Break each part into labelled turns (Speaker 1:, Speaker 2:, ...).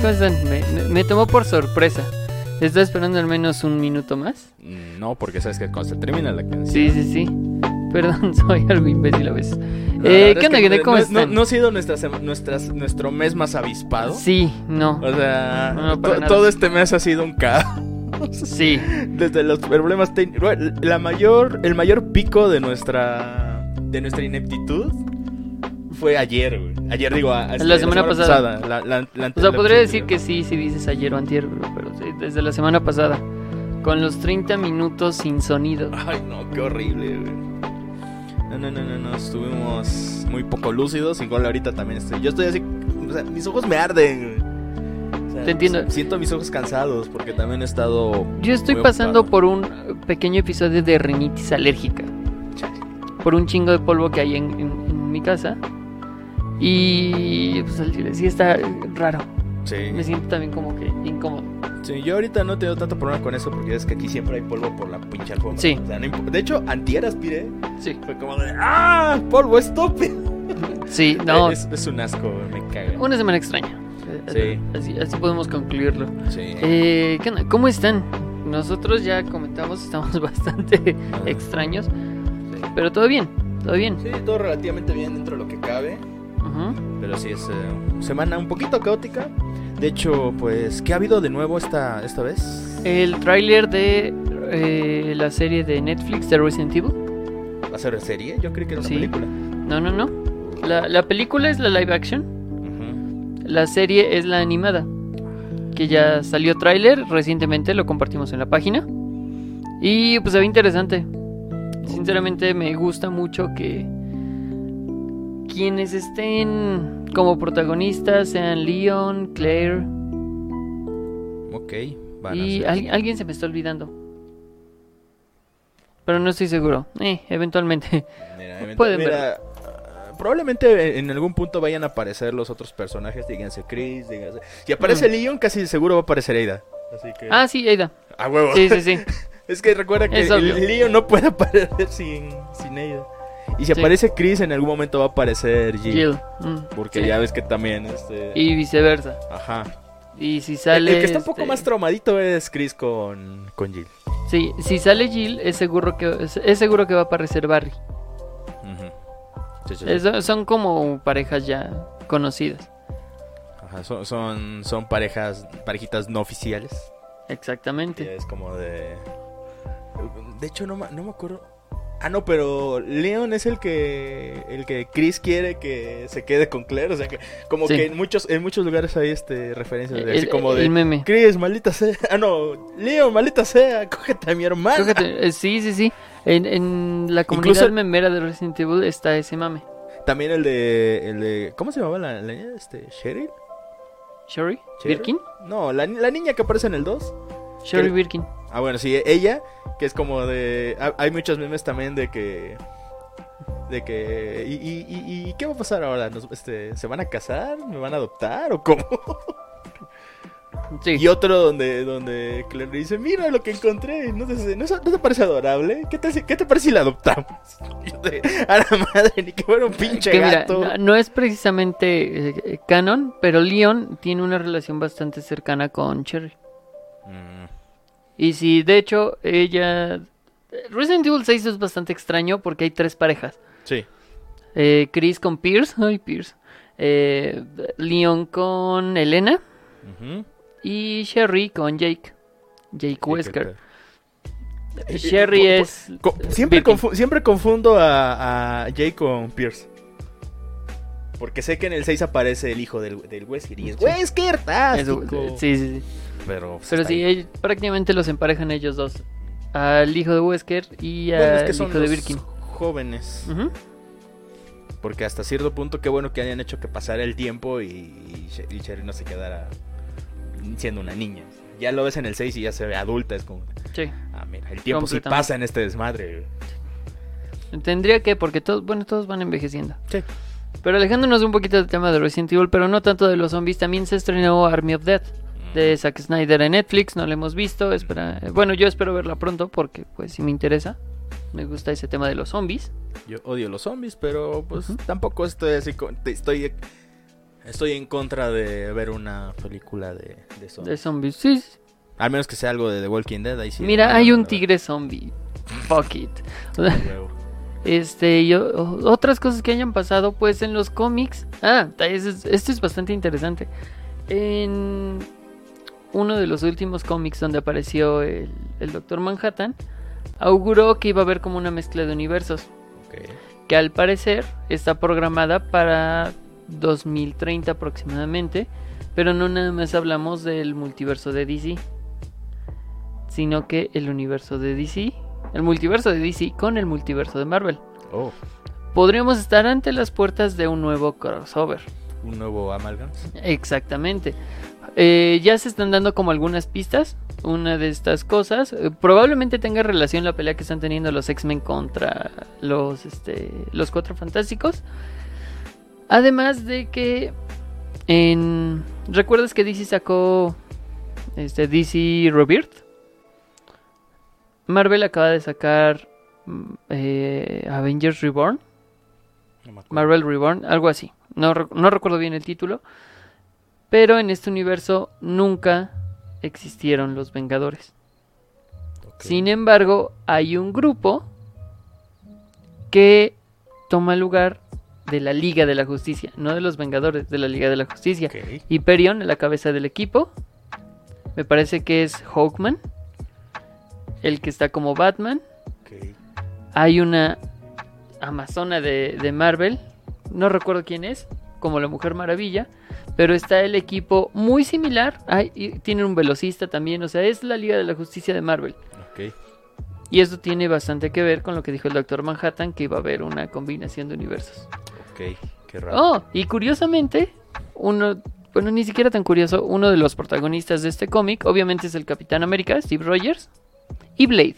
Speaker 1: ¿Qué onda, gente? ¿Cómo están? Me, me- me tomó por sorpresa. ¿Estás esperando al menos un minuto más?
Speaker 2: No, porque sabes que cuando se termina la canción.
Speaker 1: Sí, sí, sí. Perdón, soy algo imbécil a veces. Eh, ¿Qué
Speaker 2: es
Speaker 1: onda,
Speaker 2: que
Speaker 1: ¿Cómo
Speaker 2: no,
Speaker 1: están?
Speaker 2: No, no ha sido nuestra sema- nuestras, nuestro mes más avispado.
Speaker 1: Sí, no.
Speaker 2: O sea,
Speaker 1: No,
Speaker 2: to- todo este mes ha sido un caos.
Speaker 1: Sí.
Speaker 2: Desde los problemas técnicos. La mayor, el mayor pico de nuestra, de nuestra ineptitud fue ayer, güey. Ayer digo, a-
Speaker 1: La semana pasada.
Speaker 2: la- la- la-
Speaker 1: O sea, podría decir que sí, si dices ayer o antier, pero sí, desde la semana pasada. Con los 30 minutos sin sonido.
Speaker 2: Ay, no, qué horrible, güey. No, no, no, no, no, estuvimos muy poco lúcidos. Igual ahorita también estoy. Yo estoy así. O sea, mis ojos me arden, güey. O sea,
Speaker 1: Te entiendo.
Speaker 2: Siento mis ojos cansados porque también he estado.
Speaker 1: Yo estoy pasando por un pequeño episodio de rinitis alérgica. Por un chingo de polvo que hay en, en- en mi casa. Y pues al chile sí está raro.
Speaker 2: Sí.
Speaker 1: Me siento también como que incómodo.
Speaker 2: Sí, yo ahorita no tengo tanto problema con eso porque es que aquí siempre hay polvo por la pinche alfombra.
Speaker 1: Sí.
Speaker 2: O sea, no de hecho, antier aspiré.
Speaker 1: Sí.
Speaker 2: Fue como de. ¡Ah! ¡Polvo estúpido!
Speaker 1: Sí, no.
Speaker 2: Es, es un asco, me caga.
Speaker 1: Una semana extraña.
Speaker 2: Sí.
Speaker 1: Así, así podemos concluirlo.
Speaker 2: Sí.
Speaker 1: Eh. ¿Cómo están? Nosotros ya comentamos, estamos bastante
Speaker 2: Ah,
Speaker 1: extraños.
Speaker 2: sí.
Speaker 1: Pero todo bien, todo bien.
Speaker 2: Sí, todo relativamente bien dentro de lo que cabe.
Speaker 1: Ujú.
Speaker 2: Pero sí es eh, semana un poquito caótica. De hecho, pues, ¿qué ha habido de nuevo esta, esta vez?
Speaker 1: El tráiler de eh, la serie de Netflix de Resident Evil.
Speaker 2: ¿Va a ser serie? Yo creí que era una
Speaker 1: Sí.
Speaker 2: película.
Speaker 1: No, no, no. La, la película es la live action.
Speaker 2: Ujú.
Speaker 1: La serie es la animada. Que ya salió tráiler recientemente, lo compartimos en la página. Y pues se ve interesante. Sinceramente me gusta mucho que quienes estén como protagonistas sean Leon, Claire
Speaker 2: Ok, van a
Speaker 1: y
Speaker 2: ser-
Speaker 1: al- alguien se me está olvidando. Pero no estoy seguro. Eh, eventualmente.
Speaker 2: Mira,
Speaker 1: pueden
Speaker 2: mira, ah, probablemente en algún punto vayan a aparecer los otros personajes. Díganse Chris, díganse. Si aparece Leon, casi seguro va a aparecer Ada. Así que.
Speaker 1: Ah, sí, Ada.
Speaker 2: a huevo.
Speaker 1: Sí, sí, sí.
Speaker 2: Es que recuerda que Leon no puede aparecer sin, sin Ada. Y si
Speaker 1: Sí.
Speaker 2: aparece Chris, en algún momento va a aparecer Jill.
Speaker 1: Jill. mm,
Speaker 2: Porque
Speaker 1: sí.
Speaker 2: ya ves que también. Este...
Speaker 1: Y viceversa.
Speaker 2: Ajá.
Speaker 1: Y si sale.
Speaker 2: el que está un poco
Speaker 1: este,
Speaker 2: más traumadito es Chris con, con Jill.
Speaker 1: Sí, si sale Jill, es seguro que es, es seguro que va a aparecer Barry.
Speaker 2: Sí.
Speaker 1: Es- son como parejas ya conocidas.
Speaker 2: Ajá, son, son, son parejas, parejitas no oficiales.
Speaker 1: Exactamente.
Speaker 2: es como de. De hecho, no, no me acuerdo. Ah, no, pero Leon es el que el que Chris quiere que se quede con Claire. O sea que, como
Speaker 1: Sí.
Speaker 2: que en muchos, en muchos lugares hay este referencias de
Speaker 1: El,
Speaker 2: así como de.
Speaker 1: el meme.
Speaker 2: Chris, maldita sea. Ah, no, Leon, maldita sea, cógete a mi hermana.
Speaker 1: Cógete- eh, sí, sí, sí. En, en la comunidad
Speaker 2: Incluso-
Speaker 1: memera de Resident Evil está ese mame.
Speaker 2: También el de, el de. ¿Cómo se llamaba la, la niña? Este, ¿Cheryl?
Speaker 1: ¿Sherry? ¿Birkin?
Speaker 2: No, la, la niña que aparece en el 2.
Speaker 1: Sherry
Speaker 2: ¿Qué-
Speaker 1: Birkin.
Speaker 2: Ah, bueno, sí, ella, que es como de... ha- Hay muchos memes también de que... De que... ¿Y, y, y- y qué va a pasar ahora? ¿Nos- este, ¿Se van a casar? ¿Me van a adoptar? ¿O cómo?
Speaker 1: Sí.
Speaker 2: Y otro donde, donde Claire dice, mira lo que encontré, ¿no te, no, no te parece adorable? ¿Qué te, ¿Qué te parece si la adoptamos? De, a la madre, ni que fuera un pinche
Speaker 1: que mira,
Speaker 2: gato.
Speaker 1: no, no es precisamente eh, eh, canon, pero Leon tiene una relación bastante cercana con Cherry. Y si de hecho ella... Resident Evil 6 es bastante extraño porque hay tres parejas.
Speaker 2: sí.
Speaker 1: Eh, Chris con Pierce, ay Pierce. Eh, Leon con Elena y Sherry con Jake. Jake Wesker. Sherry
Speaker 2: Eh, eh,
Speaker 1: es...
Speaker 2: Co- siempre, confu- siempre confundo a, a Jay con Pierce. Porque sé que en el 6 aparece el hijo del, del Wesker y es. Wesker,
Speaker 1: es-
Speaker 2: tástico.
Speaker 1: sí, sí, sí.
Speaker 2: Pero, pues,
Speaker 1: Pero sí,
Speaker 2: ahí.
Speaker 1: ell- prácticamente los emparejan ellos dos. Al hijo de Wesker y al
Speaker 2: Bueno, es que son
Speaker 1: hijo de Birkin.
Speaker 2: jóvenes.
Speaker 1: Ujú.
Speaker 2: Porque hasta cierto punto, qué bueno que hayan hecho que pasara el tiempo y, y, She- y Sherry no se quedara siendo una niña. Ya lo ves en el 6 y ya se ve adulta. Es como,
Speaker 1: Sí.
Speaker 2: ah, mira, el tiempo sí pasa en este desmadre.
Speaker 1: Tendría que, porque todos, bueno, todos van envejeciendo.
Speaker 2: Sí.
Speaker 1: Pero alejándonos un poquito del tema de Resident Evil, pero no tanto de los zombies, también se estrenó Army of Death de Zack Snyder en Netflix, no lo hemos visto, espera, bueno, yo espero verla pronto porque pues sí me interesa. Me gusta ese tema de los zombies.
Speaker 2: Yo odio los zombies, pero pues tampoco estoy así con- estoy Estoy en contra de ver una película de, de
Speaker 1: De
Speaker 2: zombies.
Speaker 1: zombies. Sí.
Speaker 2: Al menos que sea algo de The Walking Dead. Ahí sí.
Speaker 1: Mira, hay un tigre zombie. Fuck it. Este, y o- otras cosas que hayan pasado, pues en los cómics. Ah, es- esto es bastante interesante. En uno de los últimos cómics donde apareció el, el Doctor Manhattan, auguró que iba a haber como una mezcla de universos, que al parecer está programada para 2030 aproximadamente, pero no nada más hablamos del multiverso de DC, sino que el universo de DC, el multiverso de DC con el multiverso de Marvel
Speaker 2: Oh,
Speaker 1: podríamos estar ante las puertas de un nuevo crossover.
Speaker 2: un nuevo Amalgam.
Speaker 1: Exactamente. Eh, ya se están dando como algunas pistas. Una de estas cosas eh, probablemente tenga relación la pelea que están teniendo los X-Men contra los, este, los Cuatro Fantásticos. Además de que en... ¿Recuerdas que DC sacó este, DC Rebirth? Marvel acaba de sacar mm, eh, Avengers Reborn.
Speaker 2: No.
Speaker 1: Marvel Reborn, algo así. No, no recuerdo bien el título. Pero en este universo nunca existieron los Vengadores. Sin embargo, hay un grupo que toma lugar de la Liga de la Justicia, no de los Vengadores, de la Liga de la Justicia.
Speaker 2: Ok.
Speaker 1: Hyperion, en la cabeza del equipo. Me parece que es Hawkman, el que está como Batman. Hay una Amazona de, de Marvel, no recuerdo quién es, como la Mujer Maravilla, pero está el equipo muy similar. Hay, y tienen un velocista también, o sea, es la Liga de la Justicia de Marvel.
Speaker 2: Ok.
Speaker 1: Y esto tiene bastante que ver con lo que dijo el Doctor Manhattan, que iba a haber una combinación de universos.
Speaker 2: Ok. Qué raro.
Speaker 1: Oh, y curiosamente, uno, bueno, ni siquiera tan curioso, uno de los protagonistas de este cómic, obviamente es el Capitán América, Steve Rogers, y Blade.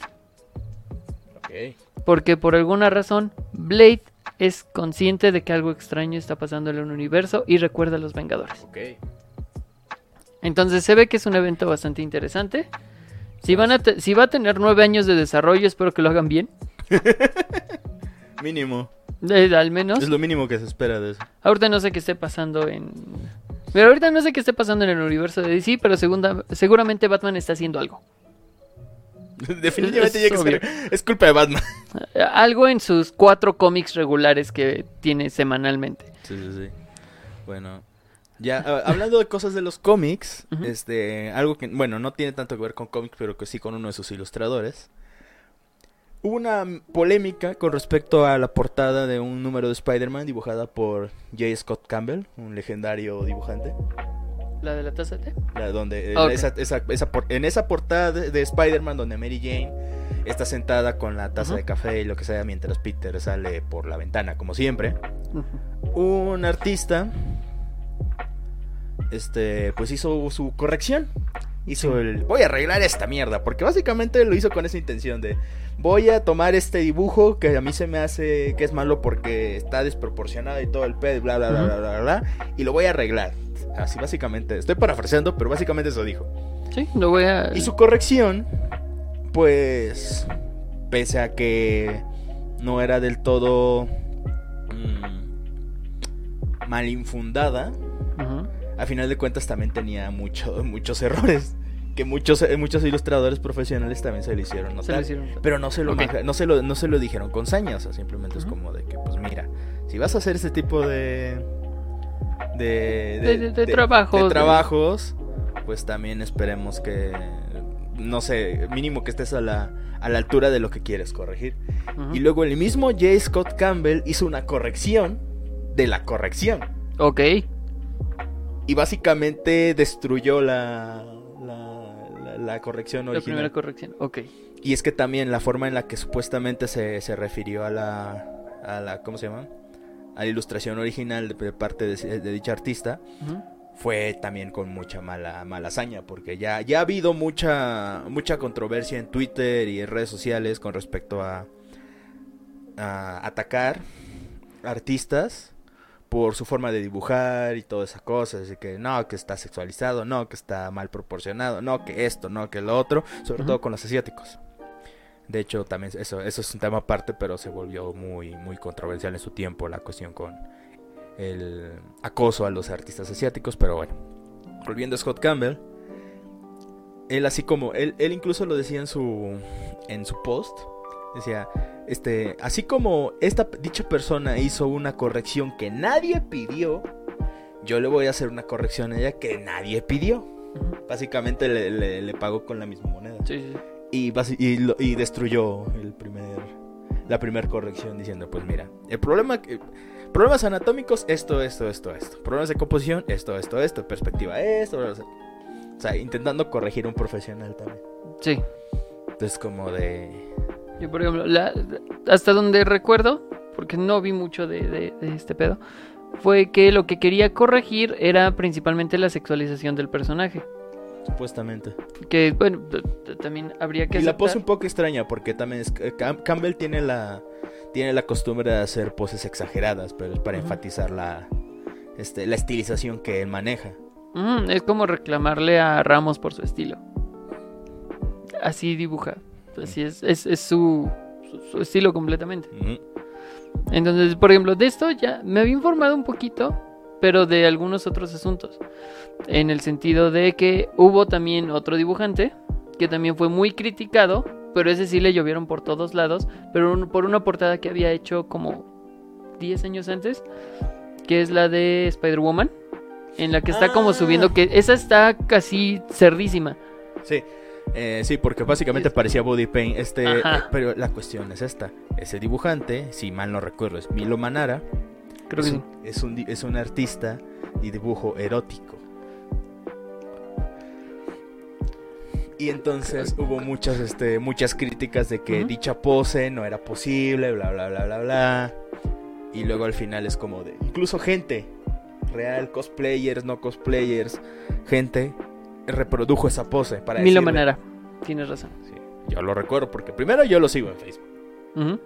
Speaker 2: Ok.
Speaker 1: Porque por alguna razón, Blade es consciente de que algo extraño está pasando en el universo y recuerda a los Vengadores.
Speaker 2: Ok.
Speaker 1: Entonces se ve que es un evento bastante interesante. Si, van a si va a tener nueve años de desarrollo, espero que lo hagan bien.
Speaker 2: Mínimo.
Speaker 1: Eh, al menos.
Speaker 2: Es lo mínimo que se espera de eso.
Speaker 1: Ahorita no sé qué esté pasando en... Pero ahorita no sé qué esté pasando en el universo de DC, pero segunda- seguramente Batman está haciendo algo.
Speaker 2: Definitivamente
Speaker 1: Es
Speaker 2: culpa de Batman.
Speaker 1: Eh, Algo en sus cuatro cómics regulares que tiene semanalmente.
Speaker 2: Sí, sí, sí. Bueno, ya ah, hablando de cosas de los cómics,
Speaker 1: Ujú.
Speaker 2: este, algo que, bueno, no tiene tanto que ver con cómics, pero que sí con uno de sus ilustradores. Hubo una polémica con respecto a la portada de un número de Spider-Man dibujada por J. Scott Campbell, un legendario dibujante.
Speaker 1: ¿La de la taza de té?
Speaker 2: La donde eh, esa, esa- esa por- en esa portada de, de Spider-Man donde Mary Jane está sentada con la taza de café y lo que sea mientras Peter sale por la ventana como siempre un artista este pues hizo su corrección. Hizo el voy a arreglar esta mierda porque básicamente lo hizo con esa intención de voy a tomar este dibujo que a mí se me hace que es malo porque está desproporcionado y todo el pedo bla bla bla bla bla bla y lo voy a arreglar así básicamente estoy parafraseando pero básicamente eso dijo
Speaker 1: Sí, lo voy a...
Speaker 2: y su corrección, pues, pese a que no era del todo mm, mal infundada, a final de cuentas también tenía mucho- muchos errores. Que muchos, eh, muchos ilustradores profesionales también se lo hicieron
Speaker 1: Se
Speaker 2: notar.
Speaker 1: lo hicieron.
Speaker 2: Pero no se, lo no, se lo, no se lo dijeron con saña, o sea, simplemente es como de que, pues mira, si vas a hacer este tipo de... De,
Speaker 1: De- trabajos,
Speaker 2: de trabajos, pues también esperemos que, no sé, mínimo que estés a la, a la altura de lo que quieres corregir. Y luego el mismo J. Scott Campbell hizo una corrección de la corrección.
Speaker 1: Ok.
Speaker 2: Y básicamente destruyó la, la, la- la corrección
Speaker 1: La
Speaker 2: original.
Speaker 1: primera corrección. Ok.
Speaker 2: Y es que también la forma en la que supuestamente se, se refirió a la, a la, ¿cómo se llama? A la ilustración original de, parte de, de dicha artista fue también con mucha mala, mala hazaña, porque ya, ya ha habido mucha, mucha controversia en Twitter y en redes sociales con respecto a, a atacar artistas por su forma de dibujar y todas esas cosas, así que no, que está sexualizado, no, que está mal proporcionado, no, que esto, no, que lo otro, sobre todo con los asiáticos. De hecho, también eso, eso es un tema aparte, pero se volvió muy, muy controversial en su tiempo la cuestión con el acoso a los artistas asiáticos, pero bueno. Volviendo a Scott Campbell, él así como, él, él incluso lo decía en su, en su post, decía, este, así como esta dicha persona hizo una corrección que nadie pidió, yo le voy a hacer una corrección a ella que nadie pidió. Básicamente le, le- le pagó con la misma moneda.
Speaker 1: Sí, sí.
Speaker 2: Y, y, y destruyó el primer, la primera corrección diciendo, pues mira, el problema, que- problemas anatómicos, esto, esto, esto, esto. Problemas de composición, esto, esto, esto. Perspectiva, esto. O sea, intentando corregir un profesional también.
Speaker 1: Sí.
Speaker 2: Entonces como de...
Speaker 1: Yo, por ejemplo, la- hasta donde recuerdo, porque no vi mucho de, de- de este pedo, fue que lo que quería corregir era principalmente la sexualización del personaje.
Speaker 2: Supuestamente.
Speaker 1: Que, bueno, también habría que
Speaker 2: Y la
Speaker 1: aceptar-
Speaker 2: pose un poco extraña porque también es, eh, Cam- Campbell tiene la tiene la costumbre de hacer poses exageradas, pero es para enfatizar la este, la estilización que él maneja.
Speaker 1: Mm, es como reclamarle a Ramos por su estilo. Así dibuja. Así es, es, es su, su- su estilo completamente. Entonces, por ejemplo, de esto ya me había informado un poquito, pero de algunos otros asuntos. En el sentido de que hubo también otro dibujante que también fue muy criticado, pero ese sí le llovieron por todos lados, pero un- por una portada que había hecho como 10 años antes, que es la de Spider-Woman, en la que está como
Speaker 2: Ah.
Speaker 1: subiendo, que esa está casi cerdísima.
Speaker 2: Sí. Eh, sí, porque básicamente
Speaker 1: Es-
Speaker 2: parecía body paint. Este, eh, pero la cuestión es esta. Ese dibujante, si mal no recuerdo, es Milo Manara.
Speaker 1: Creo que
Speaker 2: es,
Speaker 1: sí.
Speaker 2: un, es, un, di- es un artista y dibujo erótico. Y entonces hubo muchas, este, muchas críticas de que dicha pose no era posible, bla, bla, bla, bla, bla. Y luego al final es como de... Incluso gente real, cosplayers, no cosplayers, gente reprodujo esa pose para
Speaker 1: Milo
Speaker 2: decirle-
Speaker 1: Manara, tienes razón.
Speaker 2: Sí, yo lo recuerdo porque primero yo lo sigo en Facebook.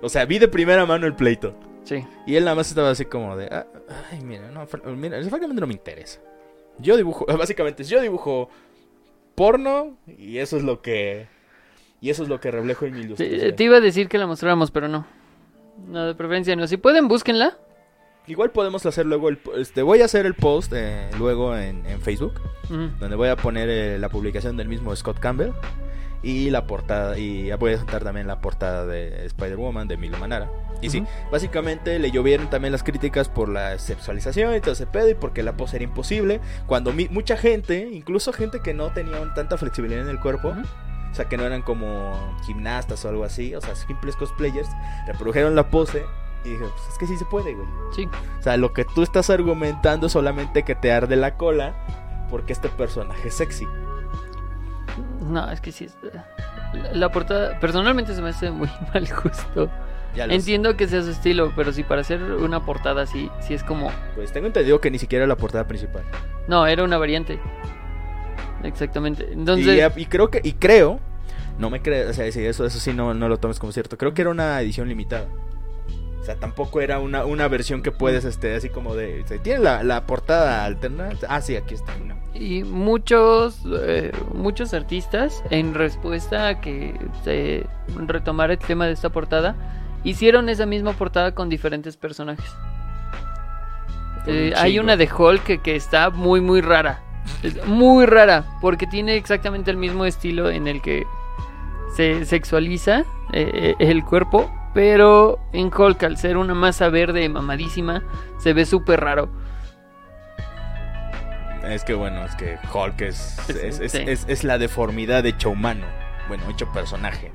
Speaker 2: O sea, vi de primera mano el pleito.
Speaker 1: Sí.
Speaker 2: Y él nada más estaba así como de, "Ah, ay, mira, no, mira, francamente no me interesa. Yo dibujo, básicamente, yo dibujo porno y eso es lo que, y eso es lo que reflejo en mi
Speaker 1: Sí,
Speaker 2: ilustración.
Speaker 1: te iba a decir que la mostráramos, pero no. No, de preferencia no. Si pueden, búsquenla.
Speaker 2: Igual podemos hacer luego el, este, voy a hacer el post eh, luego en, en Facebook, donde voy a poner eh, la publicación del mismo Scott Campbell y la portada, y voy a juntar también la portada de Spider-Woman de Milo Manara. Y sí. Básicamente le llovieron también las críticas por la sexualización y todo ese pedo y porque la pose era imposible. Cuando mi- mucha gente, incluso gente que no tenía tanta flexibilidad en el cuerpo, o sea que no eran como gimnastas o algo así, o sea, simples cosplayers, reprodujeron la pose y dije, pues es que sí se puede, güey.
Speaker 1: Sí.
Speaker 2: O sea, lo que tú estás argumentando es solamente que te arde la cola porque este personaje es sexy.
Speaker 1: No, es que sí. La, la portada, personalmente se me hace muy mal justo.
Speaker 2: Sé.
Speaker 1: Entiendo que sea su estilo, pero sí, para hacer una portada así, sí es como.
Speaker 2: Pues tengo entendido que ni siquiera la portada principal.
Speaker 1: No, era una variante. Exactamente. Entonces.
Speaker 2: Y, y creo que y creo, no me crees, o sea, eso eso sí no, no lo tomes como cierto. Creo que era una edición limitada. O sea, tampoco era una, una versión que puedes este así como de, tiene la, la portada alterna. Ah, sí, aquí está. no.
Speaker 1: Y muchos, eh, muchos artistas, en respuesta a que se retomara el tema de esta portada, hicieron esa misma portada con diferentes personajes. Eh,
Speaker 2: un
Speaker 1: hay una de Hulk que, que está muy, muy rara. Es muy rara, porque tiene exactamente el mismo estilo en el que se sexualiza eh, el cuerpo, pero en Hulk, al ser una masa verde mamadísima, se ve súper raro.
Speaker 2: Es que bueno, es que Hulk es,
Speaker 1: Es-
Speaker 2: es, es,
Speaker 1: sí.
Speaker 2: es- es la deformidad hecho humano. Bueno, hecho personaje.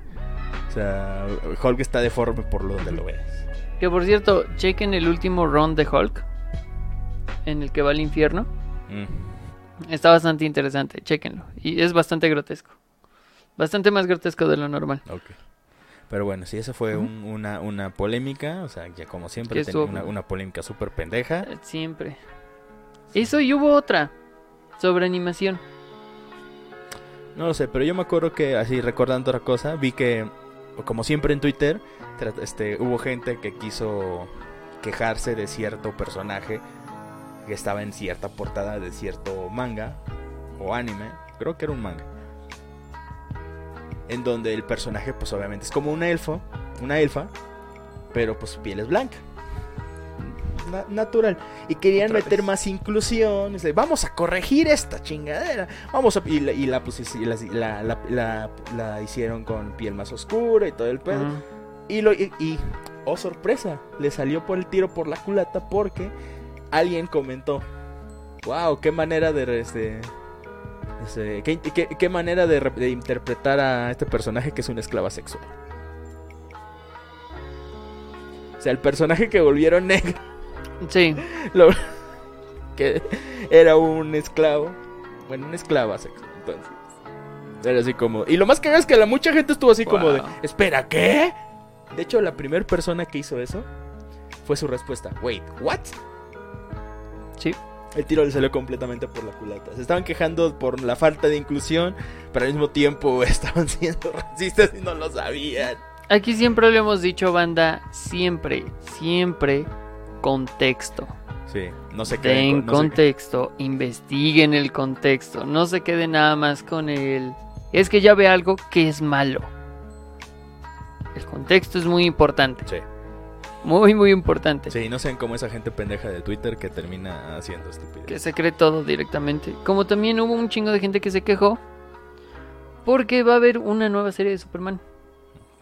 Speaker 2: O sea, Hulk está deforme por lo donde lo veas.
Speaker 1: Que por cierto, chequen el último run de Hulk, en el que va al infierno.
Speaker 2: Mm.
Speaker 1: Está bastante interesante, chequenlo. Y es bastante grotesco. Bastante más grotesco de lo normal.
Speaker 2: Ok. Pero bueno, sí, esa fue un- una, una polémica. O sea, ya como siempre, tenía una, una polémica súper pendeja.
Speaker 1: Eh, Siempre. Eso y hubo otra sobre animación.
Speaker 2: No lo sé, pero yo me acuerdo que, así recordando otra cosa, vi que, como siempre en Twitter, este, hubo gente que quiso quejarse de cierto personaje que estaba en cierta portada de cierto manga o anime. Creo que era un manga. En donde el personaje, pues obviamente es como un elfo, una elfa, pero pues su piel es blanca. Na- natural. Y querían
Speaker 1: Otra
Speaker 2: meter
Speaker 1: vez.
Speaker 2: más inclusión. vamos a corregir esta chingadera. Vamos a... Y la, y la, pues, y la, hicieron con piel más oscura y todo el pedo. Y, lo, y, y, oh sorpresa, le salió por el tiro por la culata porque alguien comentó, wow, qué manera de... Este, este, qué, qué- qué manera de, de interpretar a este personaje que es una esclava sexual. O sea, el personaje que volvieron negro,
Speaker 1: Sí,
Speaker 2: lo- que era un esclavo, bueno, una esclava sexual, entonces. Era así como... Y lo más cagado es que la mucha gente estuvo así como de... Espera, ¿qué? De hecho, la primera persona que hizo eso fue su respuesta. Wait, ¿what?
Speaker 1: sí.
Speaker 2: El tiro le salió completamente por la culata. Se estaban quejando por la falta de inclusión, pero al mismo tiempo estaban siendo racistas y no lo sabían.
Speaker 1: Aquí siempre lo hemos dicho, banda, siempre, siempre contexto.
Speaker 2: Sí, no se
Speaker 1: Den
Speaker 2: queden con- no se-
Speaker 1: contexto, investiguen el contexto, no se queden nada más con el... Es que ya ve algo que es malo. El contexto es muy importante,
Speaker 2: Sí,
Speaker 1: muy, muy importante.
Speaker 2: sí, no sean como esa gente pendeja de Twitter que termina haciendo estupidez.
Speaker 1: Que se cree todo directamente. Como también hubo un chingo de gente que se quejó porque va a haber una nueva serie de Superman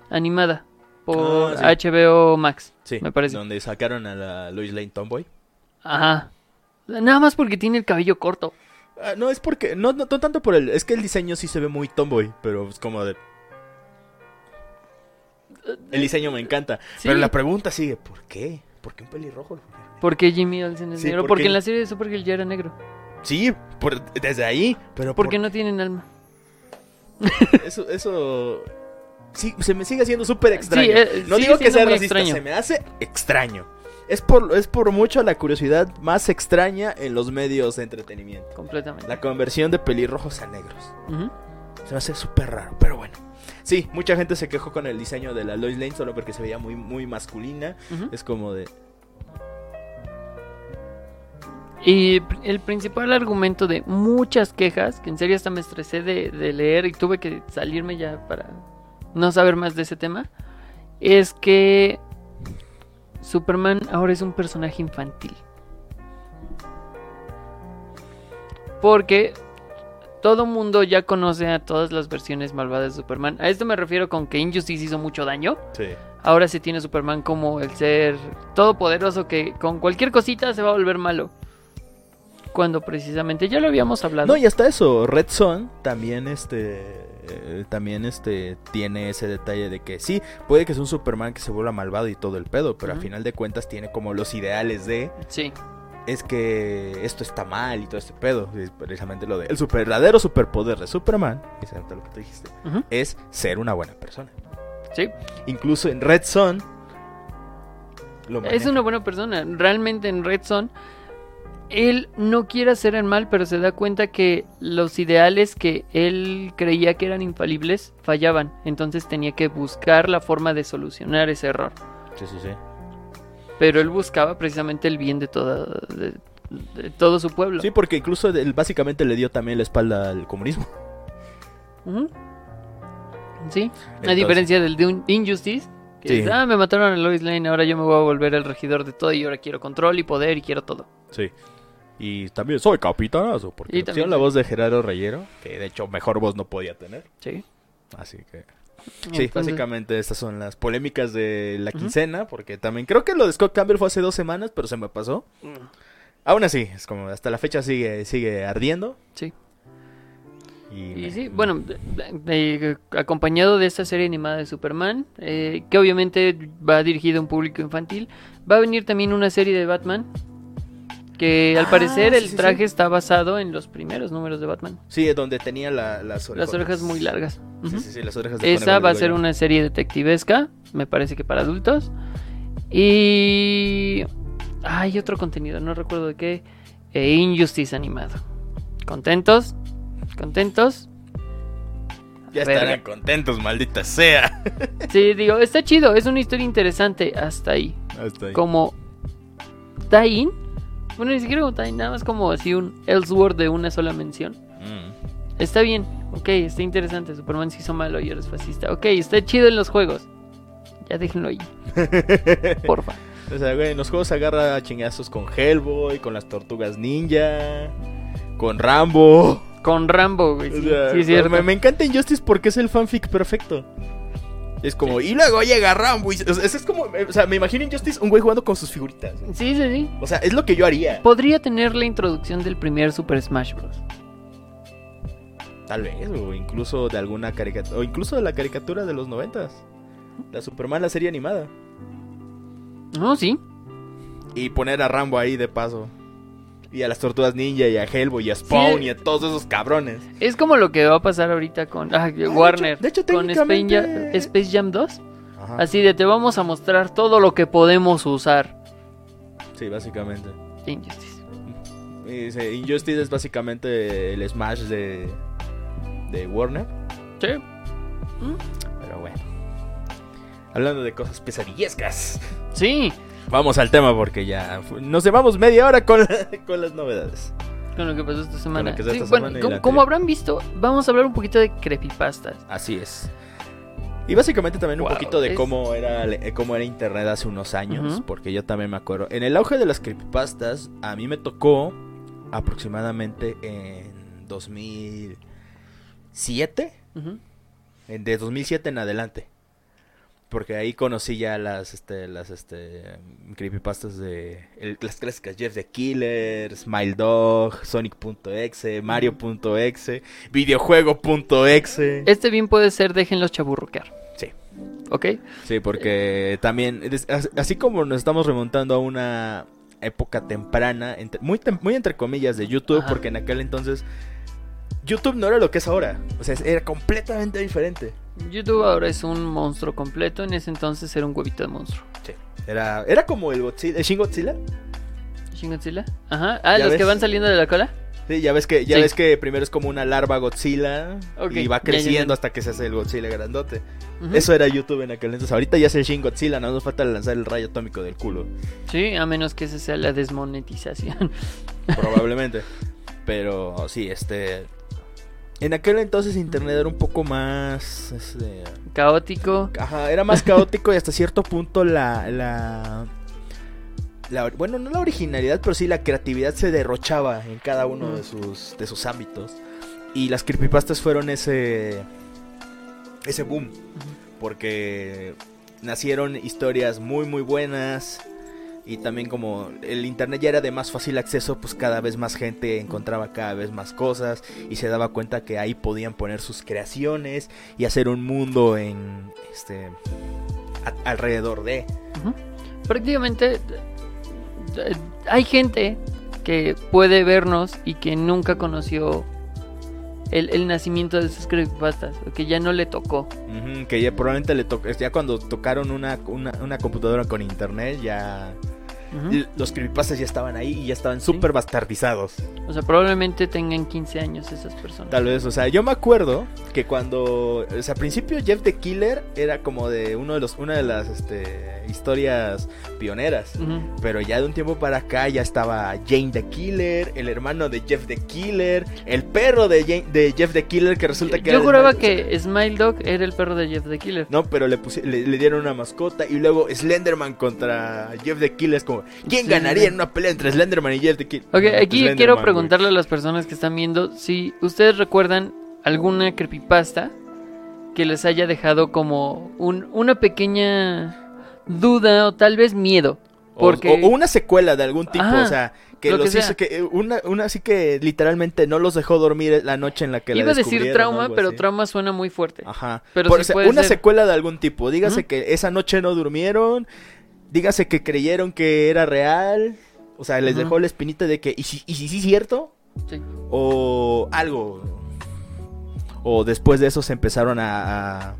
Speaker 1: animada por
Speaker 2: Ah,
Speaker 1: HBO Max,
Speaker 2: Sí,
Speaker 1: me parece.
Speaker 2: donde sacaron a la Lois Lane Tomboy.
Speaker 1: Ajá. Nada más porque tiene el cabello corto.
Speaker 2: Ah, no, es porque. No, no, no tanto por el. Es que el diseño sí se ve muy tomboy, pero es como de. El diseño me encanta.
Speaker 1: Sí.
Speaker 2: Pero la pregunta sigue: ¿por qué? ¿Por qué un pelirrojo?
Speaker 1: ¿Por qué Jimmy Olsen es negro?
Speaker 2: ¿por
Speaker 1: Porque
Speaker 2: qué?
Speaker 1: en la serie de Supergirl ya era negro.
Speaker 2: Sí, por- desde ahí. Pero
Speaker 1: Porque
Speaker 2: por-
Speaker 1: no tienen alma.
Speaker 2: eso, eso. Sí, se me sigue haciendo súper extraño.
Speaker 1: Sí, eh,
Speaker 2: no digo que sea racista,
Speaker 1: extraño.
Speaker 2: se me hace extraño. Es por, es por mucho la curiosidad más extraña en los medios de entretenimiento.
Speaker 1: Completamente.
Speaker 2: La conversión de pelirrojos a negros.
Speaker 1: Ujú.
Speaker 2: Se me hace súper raro, pero bueno. Sí, mucha gente se quejó con el diseño de la Lois Lane solo porque se veía muy, muy masculina. Es como de.
Speaker 1: Y el principal argumento de muchas quejas, que en serio hasta me estresé de, de leer y tuve que salirme ya para no saber más de ese tema, es que Superman ahora es un personaje infantil. Porque todo mundo ya conoce a todas las versiones malvadas de Superman. A esto me refiero con que Injustice hizo mucho daño.
Speaker 2: Sí.
Speaker 1: Ahora se tiene Superman como el ser todopoderoso que con cualquier cosita se va a volver malo. Cuando precisamente ya lo habíamos hablado.
Speaker 2: No, y hasta eso, Red Son también este. Eh, también este tiene ese detalle de que sí, puede que es un Superman que se vuelva malvado y todo el pedo, pero a
Speaker 1: Ujú.
Speaker 2: final de cuentas tiene como los ideales de
Speaker 1: Sí,
Speaker 2: es que esto está mal y todo este pedo. Es precisamente lo de el super- verdadero superpoder de Superman, ahorita lo que tú dijiste, es ser una buena persona.
Speaker 1: sí.
Speaker 2: Incluso en Red Son lo
Speaker 1: Es una buena persona. Realmente en Red Son, él no quiere hacer el mal, pero se da cuenta que los ideales que él creía que eran infalibles fallaban. Entonces tenía que buscar la forma de solucionar ese error.
Speaker 2: Sí, sí, sí.
Speaker 1: Pero él buscaba precisamente el bien de, toda, de, de todo su pueblo.
Speaker 2: Sí, porque incluso él básicamente le dio también la espalda al comunismo.
Speaker 1: Sí, a
Speaker 2: Entonces-
Speaker 1: diferencia del de un Injustice, que
Speaker 2: Sí.
Speaker 1: dice, ah, me mataron a Lois Lane, ahora yo me voy a volver el regidor de todo y ahora quiero control y poder y quiero todo.
Speaker 2: Sí. Y también soy capitanazo, porque
Speaker 1: Y también
Speaker 2: la voz de Gerardo Reyero, que de hecho mejor voz no podía tener.
Speaker 1: Sí.
Speaker 2: Así que... Sí,
Speaker 1: Entonces,
Speaker 2: básicamente estas son las polémicas de la quincena, porque también creo que lo de Scott Campbell fue hace dos semanas, pero se me pasó. Aún así, es como hasta la fecha sigue, sigue ardiendo.
Speaker 1: Sí.
Speaker 2: Y,
Speaker 1: Y sí, bueno, acompañado de esta serie animada de Superman, eh, que obviamente va dirigida a un público infantil, va a venir también una serie de Batman, que al
Speaker 2: Ah,
Speaker 1: parecer
Speaker 2: sí,
Speaker 1: el
Speaker 2: sí.
Speaker 1: traje está basado en los primeros números de Batman.
Speaker 2: Sí, donde tenía la- las orejas.
Speaker 1: Las orejas muy largas.
Speaker 2: Sí,
Speaker 1: Ujú.
Speaker 2: sí, sí, las orejas de
Speaker 1: Esa va a ser una serie detectivesca, me parece que para adultos. Y hay otro contenido, no recuerdo de qué. E Injustice animado. ¿Contentos? ¿Contentos?
Speaker 2: Ya
Speaker 1: Verga.
Speaker 2: estarán contentos, maldita sea.
Speaker 1: Sí, digo, está chido, es una historia interesante hasta ahí.
Speaker 2: Hasta ahí.
Speaker 1: Como tie-in. Bueno, ni siquiera tie-in, nada más como así un Elseworld de una sola mención.
Speaker 2: Mm.
Speaker 1: Está bien, ok, está interesante. Superman se hizo malo y eres fascista. Ok, está chido en los juegos. Ya déjenlo ahí, porfa.
Speaker 2: O sea, güey, en los juegos se agarra a chingazos con Hellboy, con las tortugas ninja, con Rambo.
Speaker 1: Con Rambo, güey.
Speaker 2: O
Speaker 1: Sí,
Speaker 2: sea,
Speaker 1: sí, cierto.
Speaker 2: me, me encanta Injustice porque es el fanfic perfecto. Es como, y luego llega Rambo. Y, o sea, es como, o sea, me imagino Injustice un güey jugando con sus figuritas.
Speaker 1: Sí, sí, sí.
Speaker 2: O sea, es lo que yo haría.
Speaker 1: Podría tener la introducción del primer Super Smash Bros.
Speaker 2: Tal vez, o incluso de alguna caricatura, o incluso de la caricatura de los noventas. La Superman, la serie animada.
Speaker 1: No, sí.
Speaker 2: Y poner a Rambo ahí de paso. Y a las tortugas ninja, y a Hellboy, y a Spawn,
Speaker 1: Sí.
Speaker 2: y a todos esos cabrones.
Speaker 1: Es como lo que va a pasar ahorita con ah, Warner.
Speaker 2: de hecho,
Speaker 1: con Space
Speaker 2: técnicamente-
Speaker 1: Jam, Space Jam 2.
Speaker 2: Ajá.
Speaker 1: Así de te vamos a mostrar todo lo que podemos usar.
Speaker 2: Sí, básicamente.
Speaker 1: Injustice.
Speaker 2: Y Injustice es básicamente el Smash de, de Warner.
Speaker 1: Sí.
Speaker 2: Pero bueno. Hablando de cosas pesadillescas.
Speaker 1: Sí.
Speaker 2: Vamos al tema porque ya nos llevamos media hora con, con las novedades.
Speaker 1: Con lo que pasó esta semana.
Speaker 2: que pasó
Speaker 1: Sí,
Speaker 2: esta
Speaker 1: bueno,
Speaker 2: semana y
Speaker 1: como, habrán visto, vamos a hablar un poquito de creepypastas.
Speaker 2: Así es. Y básicamente también un poquito de
Speaker 1: es-
Speaker 2: cómo era eh, cómo era internet hace unos años, porque yo también me acuerdo. En el auge de las creepypastas, a mí me tocó aproximadamente en 2007,
Speaker 1: Ujú.
Speaker 2: en- de 2007 en adelante. Porque ahí conocí ya las este las este creepypastas de el- las clásicas Jeff the Killer, Smile Dog, Sonic.exe, Mario.exe, videojuego.exe.
Speaker 1: Este bien puede ser déjenlos chaburroquear.
Speaker 2: Sí.
Speaker 1: ¿Ok?
Speaker 2: Sí, porque también, así como nos estamos remontando a una época temprana, entre- muy, tem- muy entre comillas, de YouTube,
Speaker 1: Ajá.
Speaker 2: porque en aquel entonces YouTube no era lo que es ahora. O sea, era completamente diferente.
Speaker 1: YouTube ahora es un monstruo completo. En ese entonces era un huevito de monstruo.
Speaker 2: Sí. Era, era como el, Godzilla, el Shin Godzilla.
Speaker 1: ¿Shin Godzilla? Ajá. Ah,
Speaker 2: ¿Ya
Speaker 1: los que van saliendo de la cola.
Speaker 2: Sí, ya ves que, ya
Speaker 1: Sí.
Speaker 2: ves que primero es como una larva Godzilla
Speaker 1: Ok,
Speaker 2: y va
Speaker 1: ya, ya,
Speaker 2: creciendo
Speaker 1: ya.
Speaker 2: hasta que se hace el Godzilla grandote. Eso era YouTube en aquel entonces. Ahorita ya es el Shin Godzilla, no nos falta lanzar el rayo atómico del culo.
Speaker 1: Sí, a menos que esa sea la desmonetización.
Speaker 2: probablemente. Pero sí, este. En aquel entonces internet era un poco más. este,
Speaker 1: Caótico.
Speaker 2: ajá, era más caótico y hasta cierto punto la, la. la- Bueno, no la originalidad, pero sí la creatividad se derrochaba en cada uno de sus, de sus ámbitos. Y las creepypastas fueron ese. ese boom. Porque nacieron historias muy, muy buenas. Y también como el internet ya era de más fácil acceso, pues cada vez más gente encontraba cada vez más cosas y se daba cuenta que ahí podían poner sus creaciones y hacer un mundo en este alrededor de.
Speaker 1: Prácticamente eh, hay gente que puede vernos y que nunca conoció el, el nacimiento de sus creepypastas, que ya no le tocó.
Speaker 2: Que ya probablemente le tocó, ya cuando tocaron una, una, una computadora con internet, ya Los creepypastas ya estaban ahí y ya estaban súper bastardizados.
Speaker 1: O sea, probablemente tengan 15 años esas personas.
Speaker 2: Tal vez, o sea, yo me acuerdo que cuando, o sea, al principio Jeff the Killer era como de uno de los, una de las este, historias pioneras. Pero ya de un tiempo para acá ya estaba Jane the Killer, el hermano de Jeff the Killer, el perro de, Jane- de Jeff the Killer que resulta que
Speaker 1: Yo
Speaker 2: era
Speaker 1: juraba que Smile Dog era el perro de Jeff the Killer.
Speaker 2: No, pero le, le, le dieron una mascota y luego Slenderman contra Jeff the Killer. Es como, ¿quién
Speaker 1: Sí.
Speaker 2: ganaría en una pelea entre Slenderman y Jeff the Killer?
Speaker 1: Ok,
Speaker 2: pues
Speaker 1: aquí
Speaker 2: Slenderman,
Speaker 1: quiero preguntarle a las personas que están viendo si ustedes recuerdan alguna creepypasta que les haya dejado como un- una pequeña duda o tal vez miedo.
Speaker 2: O-
Speaker 1: Porque
Speaker 2: O, o una secuela de algún tipo,
Speaker 1: Ajá,
Speaker 2: o sea, que
Speaker 1: lo que
Speaker 2: los hizo
Speaker 1: sea.
Speaker 2: que una, una así que literalmente no los dejó dormir la noche en la que la
Speaker 1: iba a decir trauma, pero
Speaker 2: así.
Speaker 1: trauma suena muy fuerte.
Speaker 2: Ajá.
Speaker 1: Pero
Speaker 2: Por-
Speaker 1: sí
Speaker 2: o sea,
Speaker 1: puede
Speaker 2: una
Speaker 1: ser.
Speaker 2: secuela de algún tipo. Dígase
Speaker 1: Ujú.
Speaker 2: que esa noche no durmieron. Dígase que creyeron que era real. O sea, les dejó la espinita de que, ¿y si, si sí es cierto?
Speaker 1: Sí.
Speaker 2: O algo. O después de eso se empezaron a. a-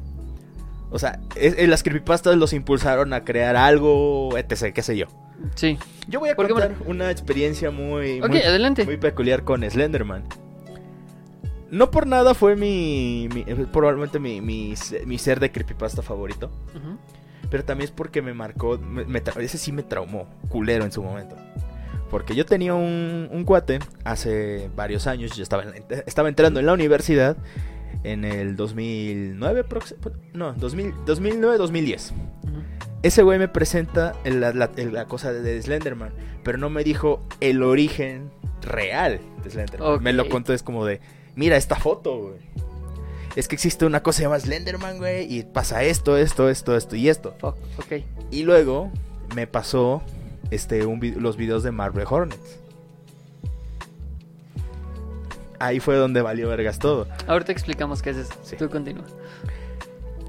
Speaker 2: o sea, es- es- las creepypastas los impulsaron a crear algo, etc. qué sé yo.
Speaker 1: Sí.
Speaker 2: Yo voy a
Speaker 1: ¿Por qué
Speaker 2: contar una experiencia muy, muy,
Speaker 1: adelante.
Speaker 2: muy peculiar con Slenderman. No por nada fue mi, mi- probablemente mi, mi, mi ser de creepypasta favorito.
Speaker 1: Ujú.
Speaker 2: Pero también es porque me marcó, me- ese sí me traumó, culero en su momento. Porque yo tenía un, un cuate hace varios años, yo estaba, en estaba entrando en la universidad en el 2009, prox- no, 2000 2009-2010.
Speaker 1: Ujú.
Speaker 2: ese güey me presenta la, la- el- la cosa de Slenderman, pero no me dijo el origen real de Slenderman. Me lo contó, es como de, mira esta foto, güey. Es que existe una cosa llamada Slenderman, güey, y pasa esto, esto, esto, esto y esto.
Speaker 1: Fuck, ok.
Speaker 2: Y luego me pasó este, un los videos de Marvel Hornets. Ahí fue donde valió vergas todo.
Speaker 1: Ahorita explicamos qué es eso.
Speaker 2: Sí.
Speaker 1: Tú continúa.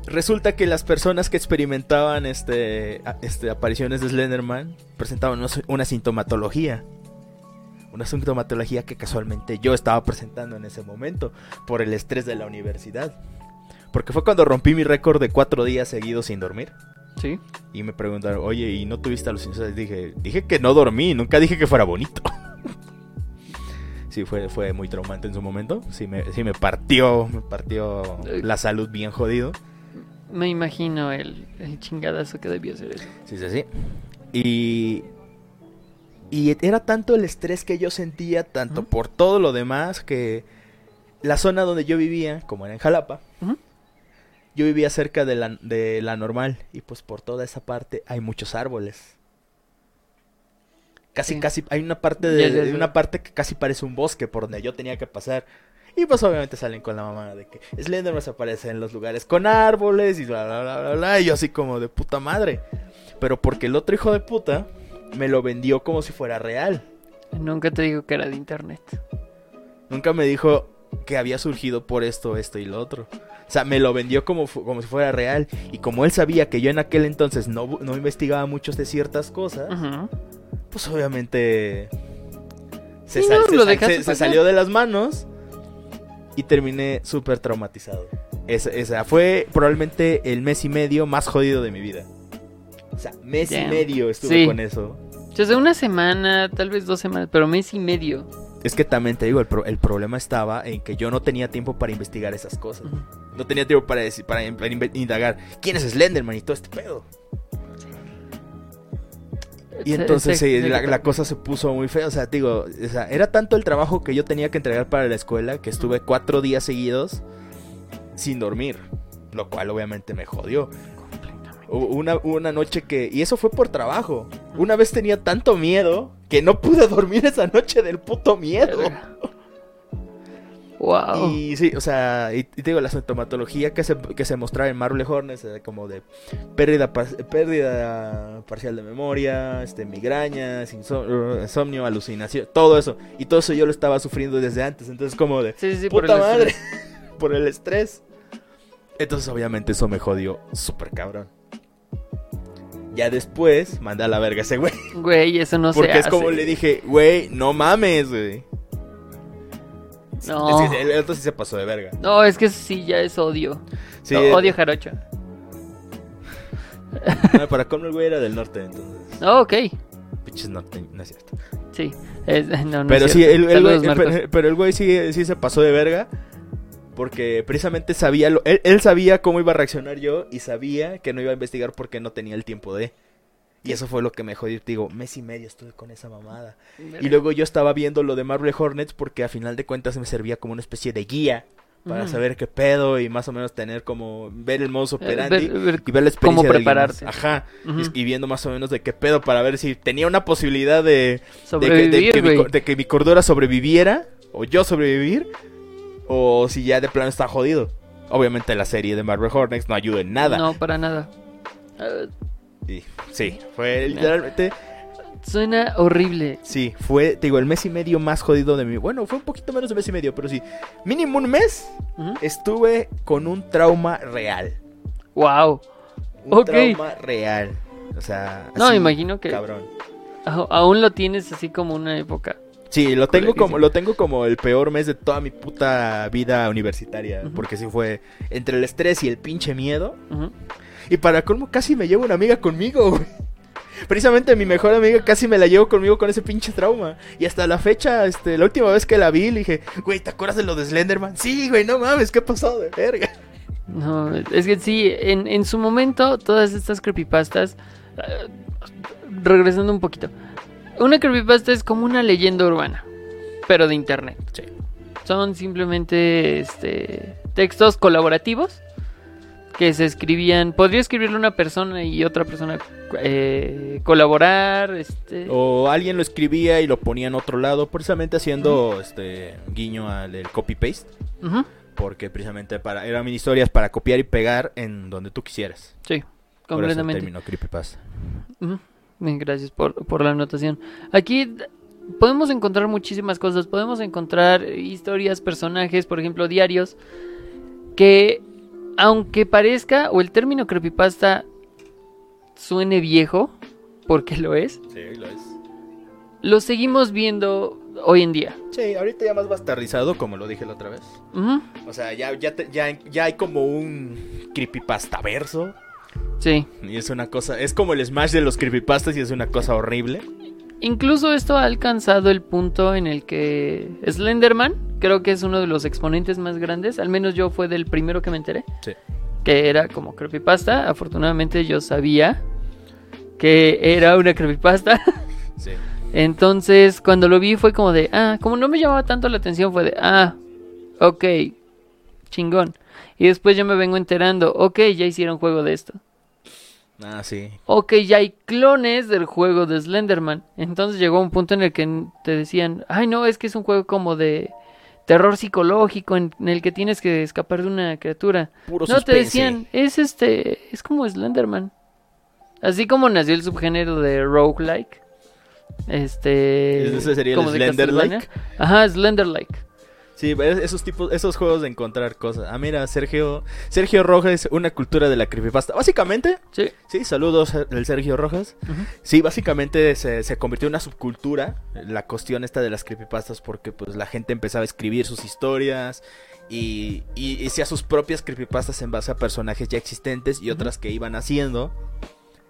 Speaker 2: Resulta que las personas que experimentaban este, este, apariciones de Slenderman presentaban una, una sintomatología. Una sintomatología que casualmente yo estaba presentando en ese momento por el estrés de la universidad. Porque fue cuando rompí mi récord de cuatro días seguidos sin dormir.
Speaker 1: Sí.
Speaker 2: Y me preguntaron, oye, ¿y no tuviste alucinaciones? Dije, dije que no dormí, nunca dije que fuera bonito. sí, fue, fue muy traumante en su momento. Sí me, sí me partió, me partió la salud bien jodido.
Speaker 1: Me imagino el, el chingadazo que debió ser eso.
Speaker 2: Sí, sí, sí. Y, y era tanto el estrés que yo sentía, tanto por todo lo demás, que la zona donde yo vivía, como era en Jalapa, yo vivía cerca de la, de la normal. Y pues por toda esa parte hay muchos árboles. Casi,
Speaker 1: Sí.
Speaker 2: casi, hay una parte de, una parte que casi parece un bosque por donde yo tenía que pasar. Y pues obviamente salen con la mamá de que Slenderman se aparece en los lugares con árboles y bla bla bla bla bla. Y yo así como de puta madre. Pero porque el otro hijo de puta me lo vendió como si fuera real.
Speaker 1: Nunca te digo que era de internet.
Speaker 2: Nunca me dijo que había surgido por esto, esto y lo otro. O sea, me lo vendió como, como si fuera real. Y como él sabía que yo en aquel entonces no, no investigaba mucho de ciertas cosas, pues obviamente se, sal-
Speaker 1: no,
Speaker 2: salió de las manos y terminé súper traumatizado. Esa, esa fue probablemente el mes y medio más jodido de mi vida. O sea, mes y medio estuve
Speaker 1: Sí.
Speaker 2: con eso.
Speaker 1: Desde una semana, tal vez dos semanas, pero mes y medio.
Speaker 2: Es que también te digo, el, pro- el problema estaba en que yo no tenía tiempo para investigar esas cosas. No tenía tiempo para, decir, para, in- para inve- indagar quién es Slenderman y todo este pedo. Y entonces sí, la, la cosa se puso muy fea. O sea, digo, o sea, era tanto el trabajo que yo tenía que entregar para la escuela que estuve cuatro días seguidos sin dormir. Lo cual obviamente me jodió. Una, una noche que... Y eso fue por trabajo. Una vez tenía tanto miedo que no pude dormir esa noche del puto miedo.
Speaker 1: Wow.
Speaker 2: Y sí, o sea, y, y te digo, la sintomatología que se, que se mostraba en Marble Hornets era como de pérdida, par- pérdida parcial de memoria, este, migrañas, inso- insomnio, alucinación, todo eso. Y todo eso yo lo estaba sufriendo desde antes, entonces como de,
Speaker 1: Sí, sí, sí, por
Speaker 2: puta madre, por el estrés. Entonces obviamente eso me jodió súper cabrón. Ya después, manda a la verga ese güey.
Speaker 1: Güey, eso no
Speaker 2: Porque
Speaker 1: se
Speaker 2: es como
Speaker 1: hace.
Speaker 2: le dije, güey, no mames, güey.
Speaker 1: No.
Speaker 2: Es que el el otro sí se pasó de verga.
Speaker 1: No, es que sí, ya es odio.
Speaker 2: Sí,
Speaker 1: No,
Speaker 2: eh,
Speaker 1: odio jarocho.
Speaker 2: No, para colmo el güey era del norte, entonces.
Speaker 1: Oh, ok.
Speaker 2: Pinches norte, no es cierto.
Speaker 1: Sí. Es- no, no
Speaker 2: pero
Speaker 1: es
Speaker 2: sí, el, el güey, pero, pero el güey sí, sí se pasó de verga. Porque precisamente sabía, lo, él, él sabía cómo iba a reaccionar yo y sabía que no iba a investigar porque no tenía el tiempo de. Y eso fue lo que me jodió. Te digo, mes y medio estuve con esa mamada. Y luego yo estaba viendo lo de Marble Hornets porque a final de cuentas me servía como una especie de guía para
Speaker 1: Mm.
Speaker 2: saber qué pedo y más o menos tener como ver el modus
Speaker 1: Eh,
Speaker 2: operandi
Speaker 1: ver- ver
Speaker 2: y ver la
Speaker 1: cómo
Speaker 2: experiencia más.
Speaker 1: prepararte.
Speaker 2: Ajá. Y, y viendo más o menos de qué pedo para ver si tenía una posibilidad de, de que, de
Speaker 1: Sobrevivir,
Speaker 2: que mi, de que mi cordura sobreviviera o yo sobrevivir o si ya de plano está jodido. Obviamente la serie de Marvel Hornets no ayuda en nada.
Speaker 1: No, para nada.
Speaker 2: Y, sí, fue literalmente
Speaker 1: suena horrible.
Speaker 2: Sí, fue, te digo, el mes y medio más jodido de mi... Bueno, fue un poquito menos de mes y medio, pero sí. Mínimo un mes estuve con un trauma real.
Speaker 1: Wow.
Speaker 2: Un trauma real. O sea...
Speaker 1: No, me imagino que
Speaker 2: Cabrón.
Speaker 1: aún lo tienes así como una época.
Speaker 2: Sí, lo tengo como, lo tengo como el peor mes de toda mi puta vida universitaria. Porque sí fue entre el estrés y el pinche miedo. Y para colmo casi me llevo una amiga conmigo, güey. Precisamente mi mejor amiga casi me la llevo conmigo con ese pinche trauma. Y hasta la fecha, este, la última vez que la vi, le dije, güey, ¿te acuerdas de lo de Slenderman? Sí, güey, no mames, ¿qué ha pasado de verga?
Speaker 1: No, es que sí, en, en su momento todas estas creepypastas, eh, regresando un poquito, una creepypasta es como una leyenda urbana, pero de internet.
Speaker 2: Sí.
Speaker 1: Son simplemente este, textos colaborativos que se escribían. Podría escribirle una persona y otra persona eh, colaborar. Este.
Speaker 2: O alguien lo escribía y lo ponía en otro lado, precisamente haciendo este guiño al copy paste.
Speaker 1: Ujú,
Speaker 2: Porque precisamente para eran historias para copiar y pegar en donde tú quisieras.
Speaker 1: Sí,
Speaker 2: Por eso el
Speaker 1: completamente.
Speaker 2: término creepypasta.
Speaker 1: Bien, Gracias por, por la anotación. Aquí podemos encontrar muchísimas cosas. Podemos encontrar historias, personajes, por ejemplo, diarios, que aunque parezca o el término creepypasta suene viejo, porque lo es,
Speaker 2: Sí, lo es.
Speaker 1: lo seguimos viendo hoy en día.
Speaker 2: Sí, ahorita ya más bastardizado, como lo dije la otra vez. O sea, ya, ya, te- ya, ya hay como un creepypasta verso.
Speaker 1: Sí.
Speaker 2: Y es una cosa, es como el smash de los creepypastas y es una cosa horrible.
Speaker 1: Incluso esto ha alcanzado el punto en el que Slenderman, creo que es uno de los exponentes más grandes, al menos yo fue del primero que me enteré,
Speaker 2: Sí.
Speaker 1: que era como creepypasta. Afortunadamente yo sabía que era una creepypasta.
Speaker 2: Sí.
Speaker 1: Entonces cuando lo vi fue como de, ah, como no me llamaba tanto la atención fue de, ah, ok, chingón. Y después yo me vengo enterando, ok, ya hicieron juego de esto.
Speaker 2: Ah, sí.
Speaker 1: Ok, ya hay clones del juego de Slenderman. Entonces llegó un punto en el que te decían, ay no, es que es un juego como de terror psicológico en, en el que tienes que escapar de una criatura.
Speaker 2: Puro
Speaker 1: no, te decían, es este, es como Slenderman. Así como nació el subgénero de roguelike. Este...
Speaker 2: Ese sería el Slenderlike.
Speaker 1: Ajá, Slenderlike.
Speaker 2: Sí, es- esos tipos, esos juegos de encontrar cosas. Ah, mira, Sergio, Sergio Rojas, una cultura de la creepypasta. Básicamente,
Speaker 1: Sí.
Speaker 2: sí, saludos el Sergio Rojas. Sí, básicamente se, se convirtió en una subcultura la cuestión esta de las creepypastas porque pues la gente empezaba a escribir sus historias y, y, y hacía sus propias creepypastas en base a personajes ya existentes y otras que iban haciendo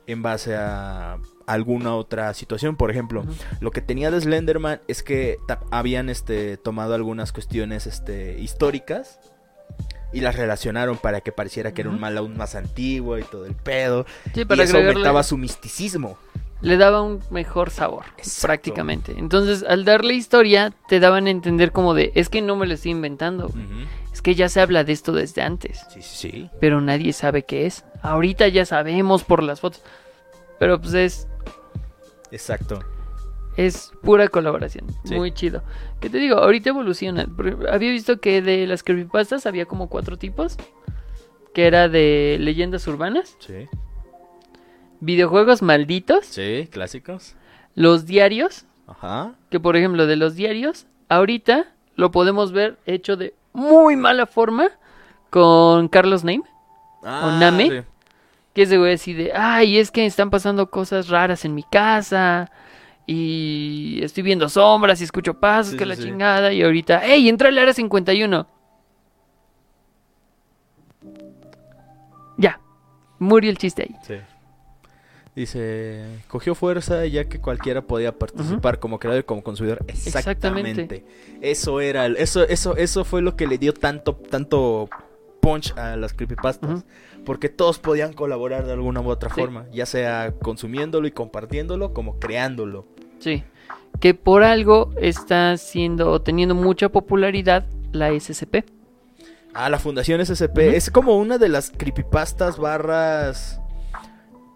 Speaker 2: en base a alguna otra situación. Por ejemplo, lo que tenía de Slenderman es que habían este, tomado algunas cuestiones este, históricas y las relacionaron para que pareciera que era un mal aún más antiguo y todo el pedo.
Speaker 1: Sí,
Speaker 2: y eso aumentaba su misticismo.
Speaker 1: le daba un mejor sabor,
Speaker 2: Exacto.
Speaker 1: prácticamente. Entonces, al darle historia, te daban a entender como de, es que no me lo estoy inventando, es que ya se habla de esto desde antes,
Speaker 2: Sí, sí, sí.
Speaker 1: pero nadie sabe qué es. Ahorita ya sabemos por las fotos, pero pues es,
Speaker 2: Exacto.
Speaker 1: es pura colaboración,
Speaker 2: Sí.
Speaker 1: muy chido. ¿Qué te digo? Ahorita evoluciona. Había visto que de las creepypastas había como cuatro tipos, que era de leyendas urbanas,
Speaker 2: Sí.
Speaker 1: videojuegos malditos,
Speaker 2: Sí, clásicos.
Speaker 1: los diarios,
Speaker 2: Ajá.
Speaker 1: que por ejemplo de los diarios, ahorita lo podemos ver hecho de muy mala forma con Carlos Name,
Speaker 2: Ah,
Speaker 1: Name?
Speaker 2: sí.
Speaker 1: Que ese güey así de, ay, es que están pasando cosas raras en mi casa y estoy viendo sombras y escucho pasos,
Speaker 2: Sí,
Speaker 1: que
Speaker 2: sí,
Speaker 1: la
Speaker 2: sí.
Speaker 1: chingada y ahorita, hey, entra al área 51. Ya, murió el chiste ahí.
Speaker 2: Dice, cogió fuerza ya que cualquiera podía participar como creador y como consumidor. Exactamente.
Speaker 1: Exactamente.
Speaker 2: Eso era, eso, eso, eso fue lo que le dio tanto, tanto punch a las creepypastas. Porque todos podían colaborar de alguna u otra
Speaker 1: Sí.
Speaker 2: forma, ya sea consumiéndolo y compartiéndolo, como creándolo.
Speaker 1: Sí, que por algo está siendo, teniendo mucha popularidad la SCP.
Speaker 2: Ah, la Fundación SCP es como una de las creepypastas barras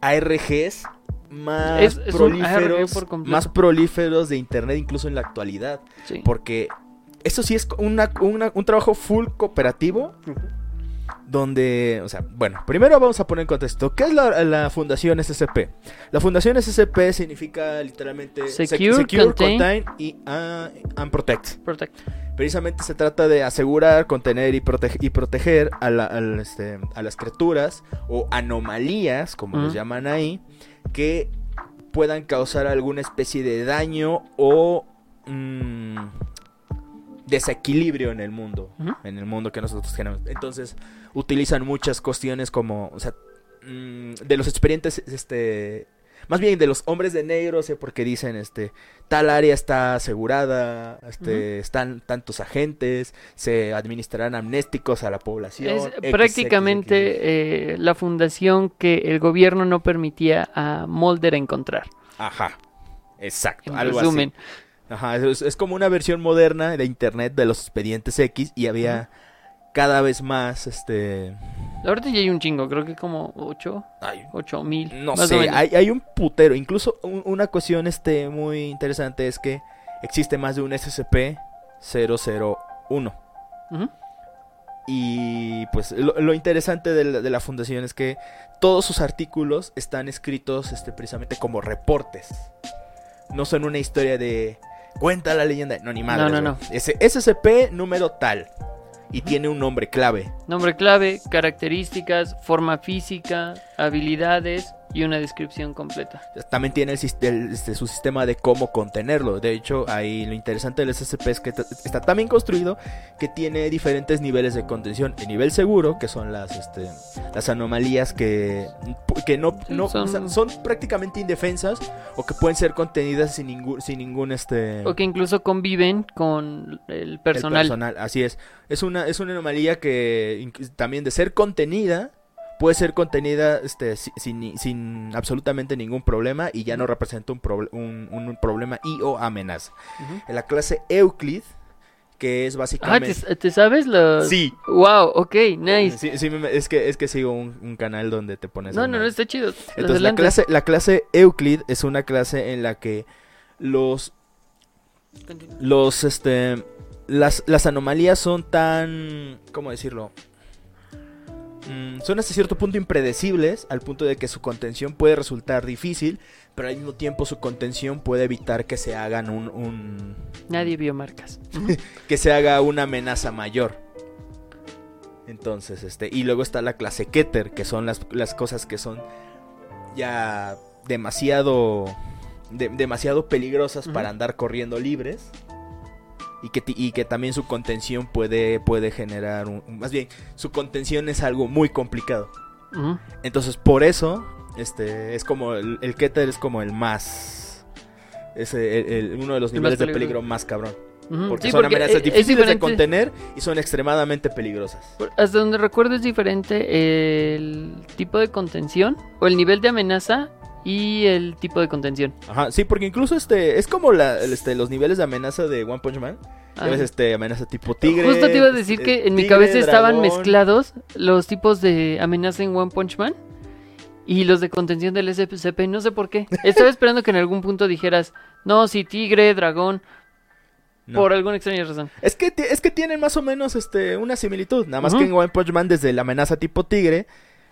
Speaker 2: ARGs más
Speaker 1: Es- es un ARG
Speaker 2: prolíferos, más prolíferos de internet incluso en la actualidad,
Speaker 1: Sí.
Speaker 2: porque eso sí es una- una- un trabajo full cooperativo donde, o sea, bueno, primero vamos a poner en contexto, ¿qué es la, la Fundación SCP? La Fundación SCP significa literalmente sec-
Speaker 1: Secure, contain-
Speaker 2: contain y and protect.
Speaker 1: Protect.
Speaker 2: Precisamente se trata de asegurar, contener y, protege- y proteger a, la- al, este, a las criaturas o anomalías, como los
Speaker 1: Ujú.
Speaker 2: llaman ahí, que puedan causar alguna especie de daño o mm, desequilibrio en el mundo, en el mundo que nosotros tenemos. Entonces utilizan muchas cuestiones como, o sea, mm, de los expedientes, este, más bien de los hombres de negro, sé porque dicen, este, tal área está asegurada, este, están tantos agentes, se administrarán amnésticos a la población.
Speaker 1: Es
Speaker 2: X, X,
Speaker 1: prácticamente eh, la fundación que el gobierno no permitía a Mulder encontrar.
Speaker 2: Ajá. Exacto,
Speaker 1: En
Speaker 2: algo
Speaker 1: resumen,
Speaker 2: así. Ajá, es, es como una versión moderna de internet de los expedientes X y había cada vez más este
Speaker 1: Ahorita ya hay un chingo, creo que como 8,
Speaker 2: Ay,
Speaker 1: 8 mil.
Speaker 2: no
Speaker 1: más o
Speaker 2: sé,
Speaker 1: menos.
Speaker 2: hay, hay un putero. Incluso un- una cuestión este, muy interesante es que existe más de un SCP-001.
Speaker 1: Ujú.
Speaker 2: Y pues lo, lo interesante de la, de la fundación es que todos sus artículos están escritos este, precisamente como reportes. No son una historia de cuenta la leyenda. No, ni madre.
Speaker 1: no, no.
Speaker 2: Ese SCP número tal. Y tiene un nombre clave.
Speaker 1: Nombre clave, características, forma física, habilidades y una descripción completa.
Speaker 2: También tiene el, este, su sistema de cómo contenerlo. De hecho, ahí lo interesante del SCP es que está tan bien construido que tiene diferentes niveles de contención. El nivel seguro, que son las, este, las anomalías que, que no,
Speaker 1: Sí,
Speaker 2: no-
Speaker 1: son-
Speaker 2: o sea, son prácticamente indefensas o que pueden ser contenidas sin ningún, sin ningún este,
Speaker 1: O que incluso conviven con el
Speaker 2: el
Speaker 1: personal.
Speaker 2: Así es. Es una, es una anomalía que también de ser contenida puede ser contenida este, si- sin, sin absolutamente ningún problema y ya no representa un, un, un- problema y o amenaza. En la clase Euclid, que es
Speaker 1: Ah,
Speaker 2: básicamente...
Speaker 1: ¿te, te sabes los...?
Speaker 2: Sí.
Speaker 1: Wow, ok, nice.
Speaker 2: Sí, sí, me- es, que, es que sigo un, un canal donde te pones...
Speaker 1: No, no, no, está chido.
Speaker 2: Entonces la clase, la clase Euclid es una clase en la que los
Speaker 1: Continúa.
Speaker 2: los este las, las anomalías son tan cómo decirlo Mm, son hasta cierto punto impredecibles al punto de que su contención puede resultar difícil pero al mismo tiempo su contención puede evitar que se hagan un, un-
Speaker 1: Nadie vio marcas.
Speaker 2: que se haga una amenaza mayor. Entonces este y luego está la clase Keter que son las, las cosas que son ya demasiado de- demasiado peligrosas para andar corriendo libres y que, y que también su contención puede, puede generar un, más bien su contención es algo muy complicado. Entonces por eso este es como el, el Keter es como el más es el- el- uno de los niveles de peligro más cabrón. Porque
Speaker 1: Sí,
Speaker 2: son
Speaker 1: porque
Speaker 2: amenazas
Speaker 1: es- es
Speaker 2: difíciles de contener y son extremadamente peligrosas.
Speaker 1: Hasta donde recuerdo es diferente el tipo de contención o el nivel de amenaza y el tipo de contención.
Speaker 2: Ajá, sí, porque incluso este es como la, este, los niveles de amenaza de One Punch Man.
Speaker 1: Ah.
Speaker 2: ves, este, amenaza tipo tigre.
Speaker 1: Justo te iba a decir
Speaker 2: eh,
Speaker 1: que en mi cabeza estaban
Speaker 2: dragón.
Speaker 1: mezclados los tipos de amenaza en One Punch Man y los de contención del SCP. No sé por qué. Estaba esperando que en algún punto dijeras, no, sí, tigre, dragón,
Speaker 2: No.
Speaker 1: por alguna extraña razón.
Speaker 2: Es que, es que tienen más o menos este, una similitud. Nada más que en One Punch Man, desde la amenaza tipo tigre,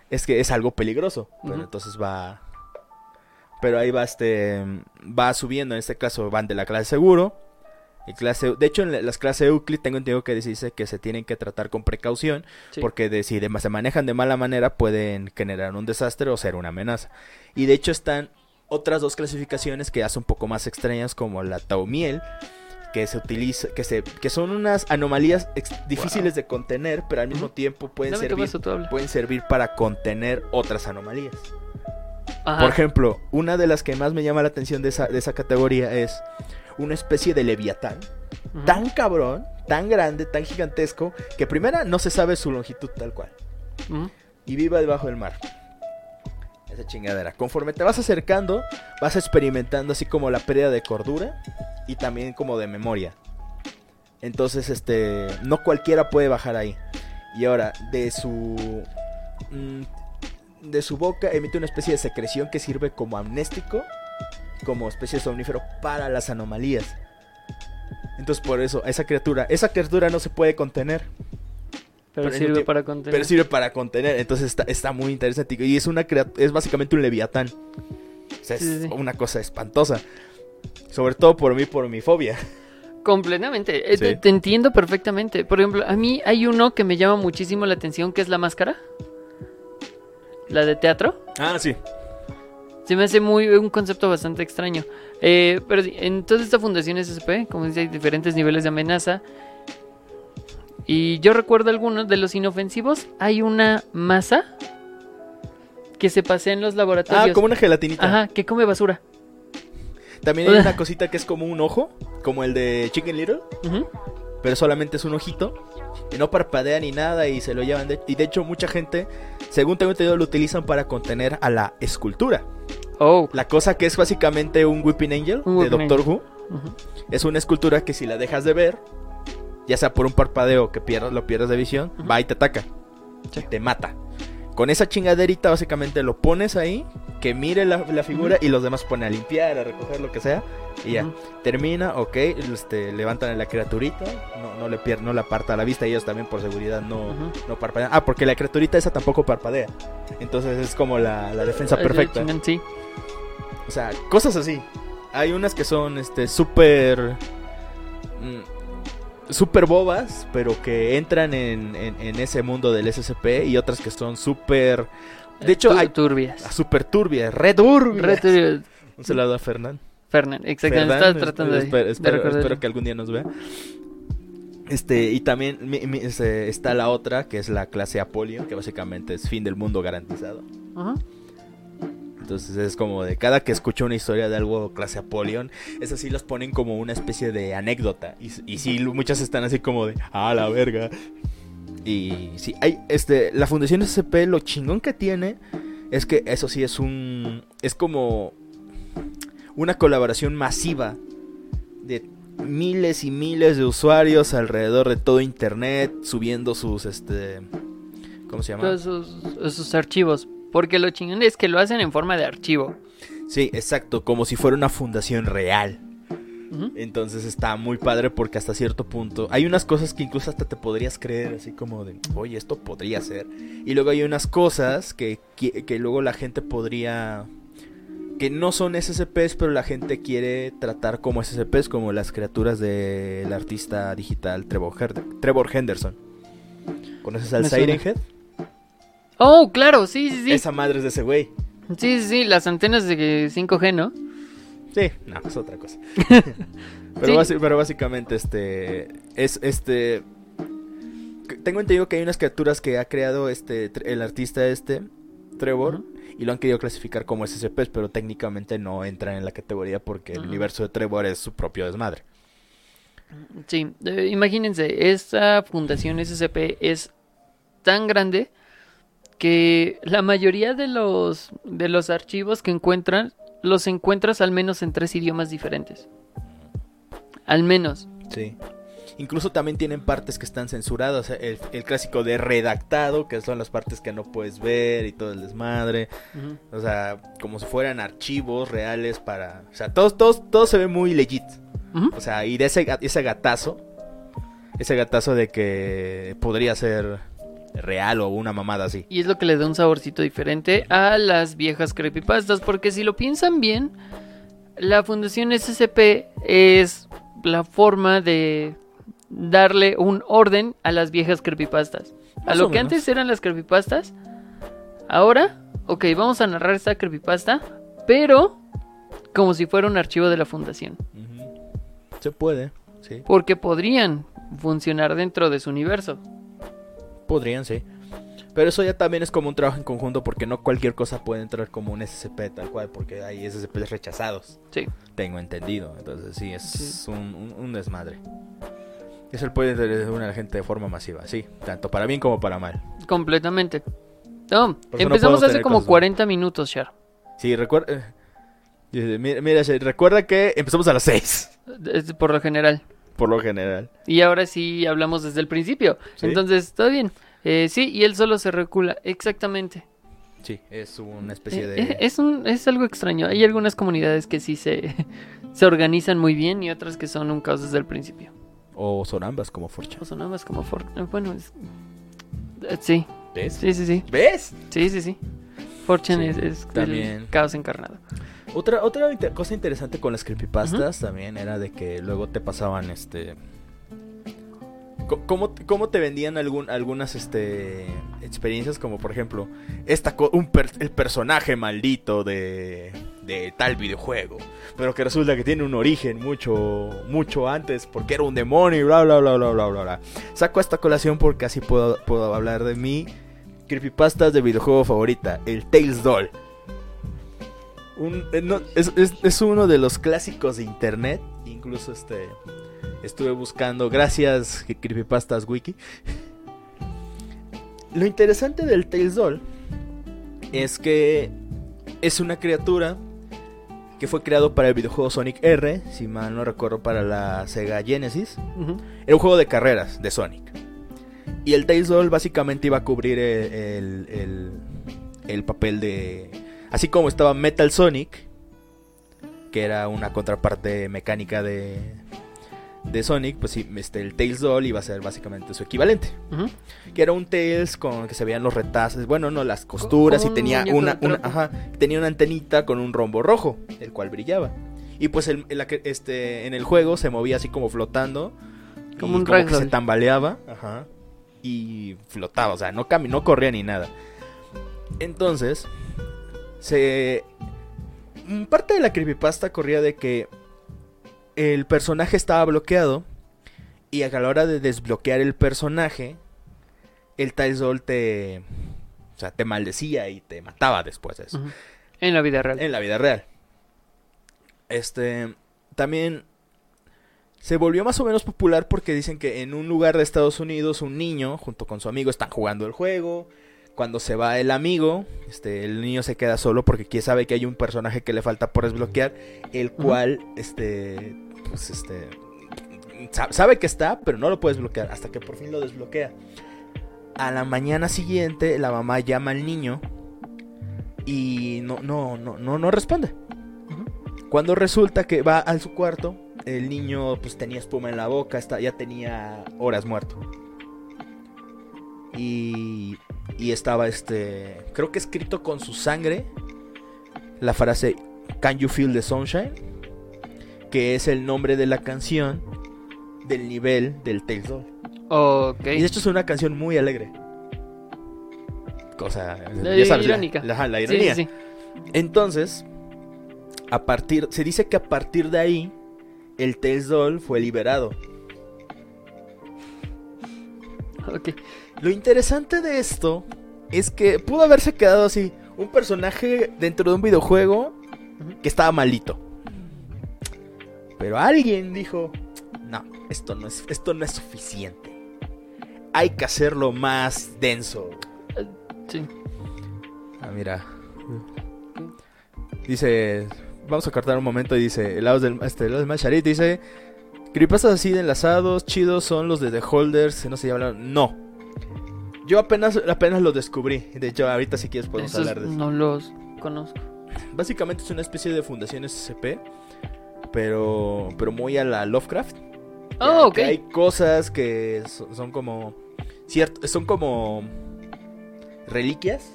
Speaker 2: es que es algo peligroso.
Speaker 1: Ujú.
Speaker 2: entonces va. Pero ahí va este. Va subiendo. En este caso van de la clase seguro. Y clase, de hecho, en la- las clases Euclid tengo entendido que dice que se tienen que tratar con precaución.
Speaker 1: Sí.
Speaker 2: Porque de, si de- se manejan de mala manera pueden generar un desastre o ser una amenaza. Y de hecho están otras dos clasificaciones que ya son un poco más extrañas como la taumiel que se utiliza que se que son unas anomalías ex- difíciles de contener pero al mismo tiempo pueden
Speaker 1: Dame
Speaker 2: servir pueden servir para contener otras anomalías
Speaker 1: Ajá.
Speaker 2: por ejemplo una de las que más me llama la atención de esa, de esa categoría es una especie de leviatán tan cabrón tan grande tan gigantesco que primera no se sabe su longitud tal cual y viva debajo del mar. Esa chingadera. Conforme te vas acercando, vas experimentando así como la pérdida de cordura y también como de memoria. Entonces, este, no cualquiera puede bajar ahí. Y ahora, de su mm, de su boca emite una especie de secreción que sirve como amnéstico, como especie de somnífero para las anomalías. Entonces, por eso, esa criatura, esa criatura no se puede contener.
Speaker 1: Pero sirve para contener.
Speaker 2: Pero sirve para contener, entonces está, está muy interesante. Y es una es básicamente un leviatán. O sea,
Speaker 1: Sí,
Speaker 2: es
Speaker 1: sí.
Speaker 2: una cosa espantosa. Sobre todo por mí, por mi fobia.
Speaker 1: Completamente. Eh,
Speaker 2: Sí.
Speaker 1: Te, te entiendo perfectamente. Por ejemplo, a mí hay uno que me llama muchísimo la atención, que es la máscara. La de teatro.
Speaker 2: Ah, sí.
Speaker 1: Se me hace muy un concepto bastante extraño. Eh, pero en toda esta fundación SCP, como dice, hay diferentes niveles de amenaza. Y yo recuerdo algunos de los inofensivos. Hay una masa que se pasea en los
Speaker 2: Ah,
Speaker 1: laboratorios.
Speaker 2: como una gelatinita.
Speaker 1: Ajá, que come basura.
Speaker 2: También hay una cosita que es como un ojo, como el de Chicken Little, pero solamente es un ojito. Y no parpadea ni nada y se lo llevan. De, y de hecho, mucha gente, según tengo entendido, lo utilizan para contener a la escultura.
Speaker 1: Oh.
Speaker 2: La cosa que es básicamente un Whipping Angel
Speaker 1: Un
Speaker 2: de Doctor Who. Es una escultura que si la dejas de ver, ya sea por un parpadeo que pierdas, lo pierdas de visión, va y te ataca.
Speaker 1: Sí.
Speaker 2: te mata. Con esa chingaderita básicamente lo pones ahí, que mire la, la figura y los demás ponen a limpiar, a recoger lo que sea. Y ya, termina, ok, este, levantan a la criaturita, no, no le pier no la aparta la vista, ellos también por seguridad no, no parpadean. Ah, porque la criaturita esa tampoco parpadea. Entonces es como la, la defensa perfecta.
Speaker 1: Sí.
Speaker 2: O sea, cosas así. Hay unas que son este súper mm, súper bobas, pero que entran en, en- en ese mundo del SCP y otras que son súper de hecho
Speaker 1: Tu-
Speaker 2: hay
Speaker 1: turbias.
Speaker 2: súper turbias, re turbias.
Speaker 1: Re turbias.
Speaker 2: Un saludo a Fernán.
Speaker 1: Fernan, exactamente. Estaba tratando
Speaker 2: espero,
Speaker 1: de
Speaker 2: espero- espero que algún día nos vea. Este, y también mi- mi- este, está la otra, que es la clase Apolion, que básicamente es fin del mundo garantizado.
Speaker 1: Ajá.
Speaker 2: Entonces es como de cada que escucho una historia de algo clase Apolion, es así los ponen como una especie de anécdota. Y, y sí, muchas están así como de, ah, la verga. Y sí, hay, este, la Fundación SCP, lo chingón que tiene es que eso sí es un, es como una colaboración masiva de miles y miles de usuarios alrededor de todo internet subiendo sus, este, ¿cómo se llama?
Speaker 1: Todos esos archivos. Porque lo chingón es que lo hacen en forma de archivo.
Speaker 2: Sí, exacto, como si fuera una fundación real. Entonces está muy padre porque hasta cierto punto hay unas cosas que incluso hasta te podrías creer, así como de, oye, esto podría ser. Y luego hay unas cosas que, que, que luego la gente podría... que no son SCPs, pero la gente quiere tratar como SCPs, como las criaturas del artista digital Trevor, Her- Trevor Henderson. ¿Conoces al. Siren Head?
Speaker 1: Oh, claro, sí, sí, sí.
Speaker 2: Esa madre es de ese güey.
Speaker 1: Sí, sí, sí, las antenas de 5G, ¿no?
Speaker 2: Sí, no, es otra cosa. pero,
Speaker 1: Sí.
Speaker 2: basi- pero básicamente, este. Es este. Tengo entendido que hay unas criaturas que ha creado este el artista este, Trevor. Y lo han querido clasificar como SCPs, pero técnicamente no entran en la categoría porque el universo de Trevor es su propio desmadre.
Speaker 1: Sí, eh, imagínense, esta fundación SCP es tan grande que la mayoría de los de los archivos que encuentran los encuentras al menos en tres idiomas diferentes. Al menos.
Speaker 2: Sí. Incluso también tienen partes que están censuradas. El, el clásico de redactado, que son las partes que no puedes ver y todo el desmadre. O sea, como si fueran archivos reales para... O sea, todo, todo, todo se ve muy legit. O sea, y de ese, ese gatazo, ese gatazo de que podría ser real o una mamada así.
Speaker 1: Y es lo que le da un saborcito diferente a las viejas creepypastas, porque si lo piensan bien, la fundación SCP es la forma de darle un orden a las viejas creepypastas. A lo que
Speaker 2: menos.
Speaker 1: antes eran las creepypastas, ahora, ok, vamos a narrar esta creepypasta, pero como si fuera un archivo de la fundación,
Speaker 2: Se puede, sí.
Speaker 1: porque podrían funcionar dentro de su universo.
Speaker 2: Podrían, sí. Pero eso ya también es como un trabajo en conjunto porque no cualquier cosa puede entrar como un SCP tal cual porque hay SCPs rechazados.
Speaker 1: Sí.
Speaker 2: Tengo entendido. Entonces sí, es
Speaker 1: Sí.
Speaker 2: Un, un- un desmadre. Eso puede reunir a la gente de forma masiva, sí. Tanto para bien como para mal.
Speaker 1: Completamente. No, empezamos hace como
Speaker 2: cosas
Speaker 1: 40 minutos, Char.
Speaker 2: Sí, recuerda... Mira, mira, recuerda que empezamos a las 6,
Speaker 1: Es por lo general.
Speaker 2: por lo general.
Speaker 1: Y ahora sí hablamos desde el principio.
Speaker 2: Sí.
Speaker 1: Entonces, todo bien. Eh, sí, y él solo se recula. Exactamente.
Speaker 2: Sí, es una especie
Speaker 1: Eh,
Speaker 2: de...
Speaker 1: eh, es, un, es algo extraño. Hay algunas comunidades que sí se, se organizan muy bien y otras que son un caos desde el principio.
Speaker 2: O son ambas como Forcha.
Speaker 1: O son ambas como for- eh, Bueno, es- eh, sí,
Speaker 2: ¿Ves?
Speaker 1: sí, sí, sí.
Speaker 2: ¿Ves?
Speaker 1: Sí, sí, sí. Fortune
Speaker 2: Sí,
Speaker 1: es, es el
Speaker 2: también.
Speaker 1: caos encarnado.
Speaker 2: Otra, otra inter- cosa interesante con las creepypastas también era de que luego te pasaban este. ¿Cómo, cómo te vendían algún, algunas este, experiencias? Como por ejemplo, esta co- un per- el personaje maldito de, de tal videojuego. Pero que resulta que tiene un origen mucho, mucho antes porque era un demonio y bla, bla, bla, bla, bla, bla. bla. Saco esta colación porque así puedo, puedo hablar de mi creepypastas de videojuego favorita, el Tales Doll. Eh, es uno de los clásicos de internet. Incluso este estuve buscando. Gracias, Creepypastas Wiki. Lo interesante del Tales Doll es que es una criatura que fue creado para el videojuego Sonic R, si mal no recuerdo, para la Sega Genesis. Era un juego de carreras de Sonic. Y el Tails Doll básicamente iba a cubrir el, el, el- el papel de... Así como estaba Metal Sonic, que era una contraparte mecánica de, de Sonic, pues sí, este, el Tails Doll iba a ser básicamente su equivalente. Que era un Tails con que se veían los retazos, bueno, no, las costuras y tenía una, ajá, tenía una antenita con un rombo rojo, el cual brillaba. Y pues el, el- este, en el juego se movía así como flotando.
Speaker 1: Como
Speaker 2: y
Speaker 1: un
Speaker 2: como que se tambaleaba. Ajá. Y flotaba, o sea, no, no corría ni nada. Entonces, se... mm, Parte de la creepypasta corría de que el personaje estaba bloqueado y a la hora de desbloquear el personaje, el Doll te... O sea, te maldecía y te mataba después de eso.
Speaker 1: En la vida real.
Speaker 2: En la vida real. Este. También. Se volvió más o menos popular porque dicen que en un lugar de Estados Unidos un niño junto con su amigo están jugando el juego. Cuando se va el amigo, este, el niño se queda solo porque quién sabe que hay un personaje que le falta por desbloquear, el cual, este, pues, este, sa- sabe que está, pero no lo puede desbloquear hasta que por fin lo desbloquea. A la mañana siguiente, la mamá llama al niño y no, no, no, no, no responde. Cuando resulta que va a su cuarto, el niño pues tenía espuma en la boca, está, ya tenía horas muerto. Y, y estaba este, creo que escrito con su sangre la frase Can you feel the sunshine? Que es el nombre de la canción del nivel del Tales.
Speaker 1: Ok.
Speaker 2: Y de hecho es una canción muy alegre. Cosa,
Speaker 1: La
Speaker 2: ya sabes, la-
Speaker 1: irónica.
Speaker 2: La, ironía.
Speaker 1: sí, sí.
Speaker 2: Entonces, a partir, se dice que a partir de ahí, el Tails Doll fue liberado.
Speaker 1: Ok.
Speaker 2: Lo interesante de esto es que pudo haberse quedado así, un personaje dentro de un videojuego que estaba malito. Pero alguien dijo, no, esto no es, esto no es suficiente. Hay que hacerlo más denso.
Speaker 1: Sí.
Speaker 2: Ah, mira. Dice, vamos a cortar un momento y dice, el lado del, este, el lado del Macharit dice, creepypastas así de enlazados, chidos son los de The Holders, no sé, ya hablaron. No. Yo apenas, apenas lo descubrí. De hecho, ahorita si quieres podemos
Speaker 1: Esos
Speaker 2: hablar de eso.
Speaker 1: no los conozco.
Speaker 2: Básicamente es una especie de fundación SCP, pero, pero muy a la Lovecraft.
Speaker 1: Oh, ok.
Speaker 2: Que hay cosas que so- son como, cierto, son como reliquias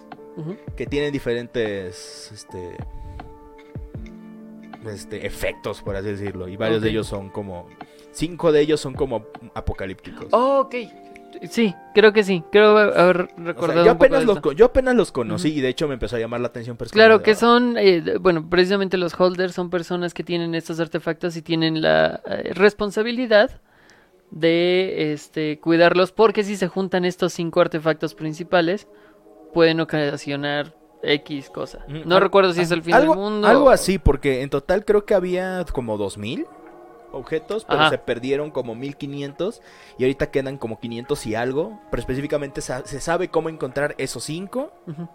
Speaker 2: que tienen diferentes este este efectos por así decirlo y varios de ellos son como cinco de ellos son como apocalípticos
Speaker 1: Oh, ok. Sí, creo que sí. Creo haber
Speaker 2: O sea,
Speaker 1: recordado.
Speaker 2: yo
Speaker 1: un poco
Speaker 2: apenas
Speaker 1: de
Speaker 2: los
Speaker 1: esto.
Speaker 2: co- yo apenas los conocí y de hecho me empezó a llamar la atención
Speaker 1: Claro que
Speaker 2: ah,
Speaker 1: son, eh, bueno, precisamente los holders son personas que tienen estos artefactos y tienen la eh, responsabilidad de este, cuidarlos porque si se juntan estos cinco artefactos principales pueden ocasionar X cosa.
Speaker 2: Mm,
Speaker 1: No recuerdo si es el fin
Speaker 2: algo,
Speaker 1: del mundo.
Speaker 2: algo
Speaker 1: o-
Speaker 2: así porque en total creo que había como 2000 objetos pero
Speaker 1: Ajá.
Speaker 2: se perdieron como 1500 y ahorita quedan como 500 y algo pero específicamente sa- se sabe cómo encontrar esos cinco
Speaker 1: Ujú.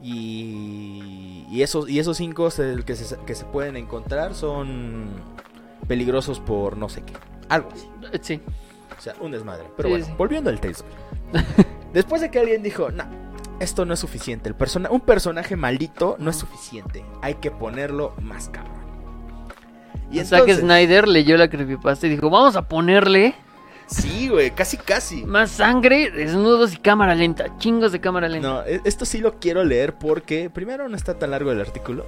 Speaker 2: Y, y esos, y esos cinco se- que, se, que se pueden encontrar son peligrosos por no sé qué. Algo así.
Speaker 1: Eh, Sí.
Speaker 2: O sea, un desmadre. Pero
Speaker 1: Sí,
Speaker 2: bueno,
Speaker 1: sí.
Speaker 2: volviendo al Tales Después de que alguien dijo, no, esto no es suficiente. El persona un personaje maldito no es suficiente. Hay que ponerlo más cabrón. Y
Speaker 1: Zack
Speaker 2: entonces,
Speaker 1: Snyder leyó la creepypasta y dijo, vamos a ponerle
Speaker 2: sí, güey, casi casi.
Speaker 1: más sangre, desnudos y cámara lenta. Chingos de cámara lenta.
Speaker 2: No, e- esto sí lo quiero leer porque primero no está tan largo el artículo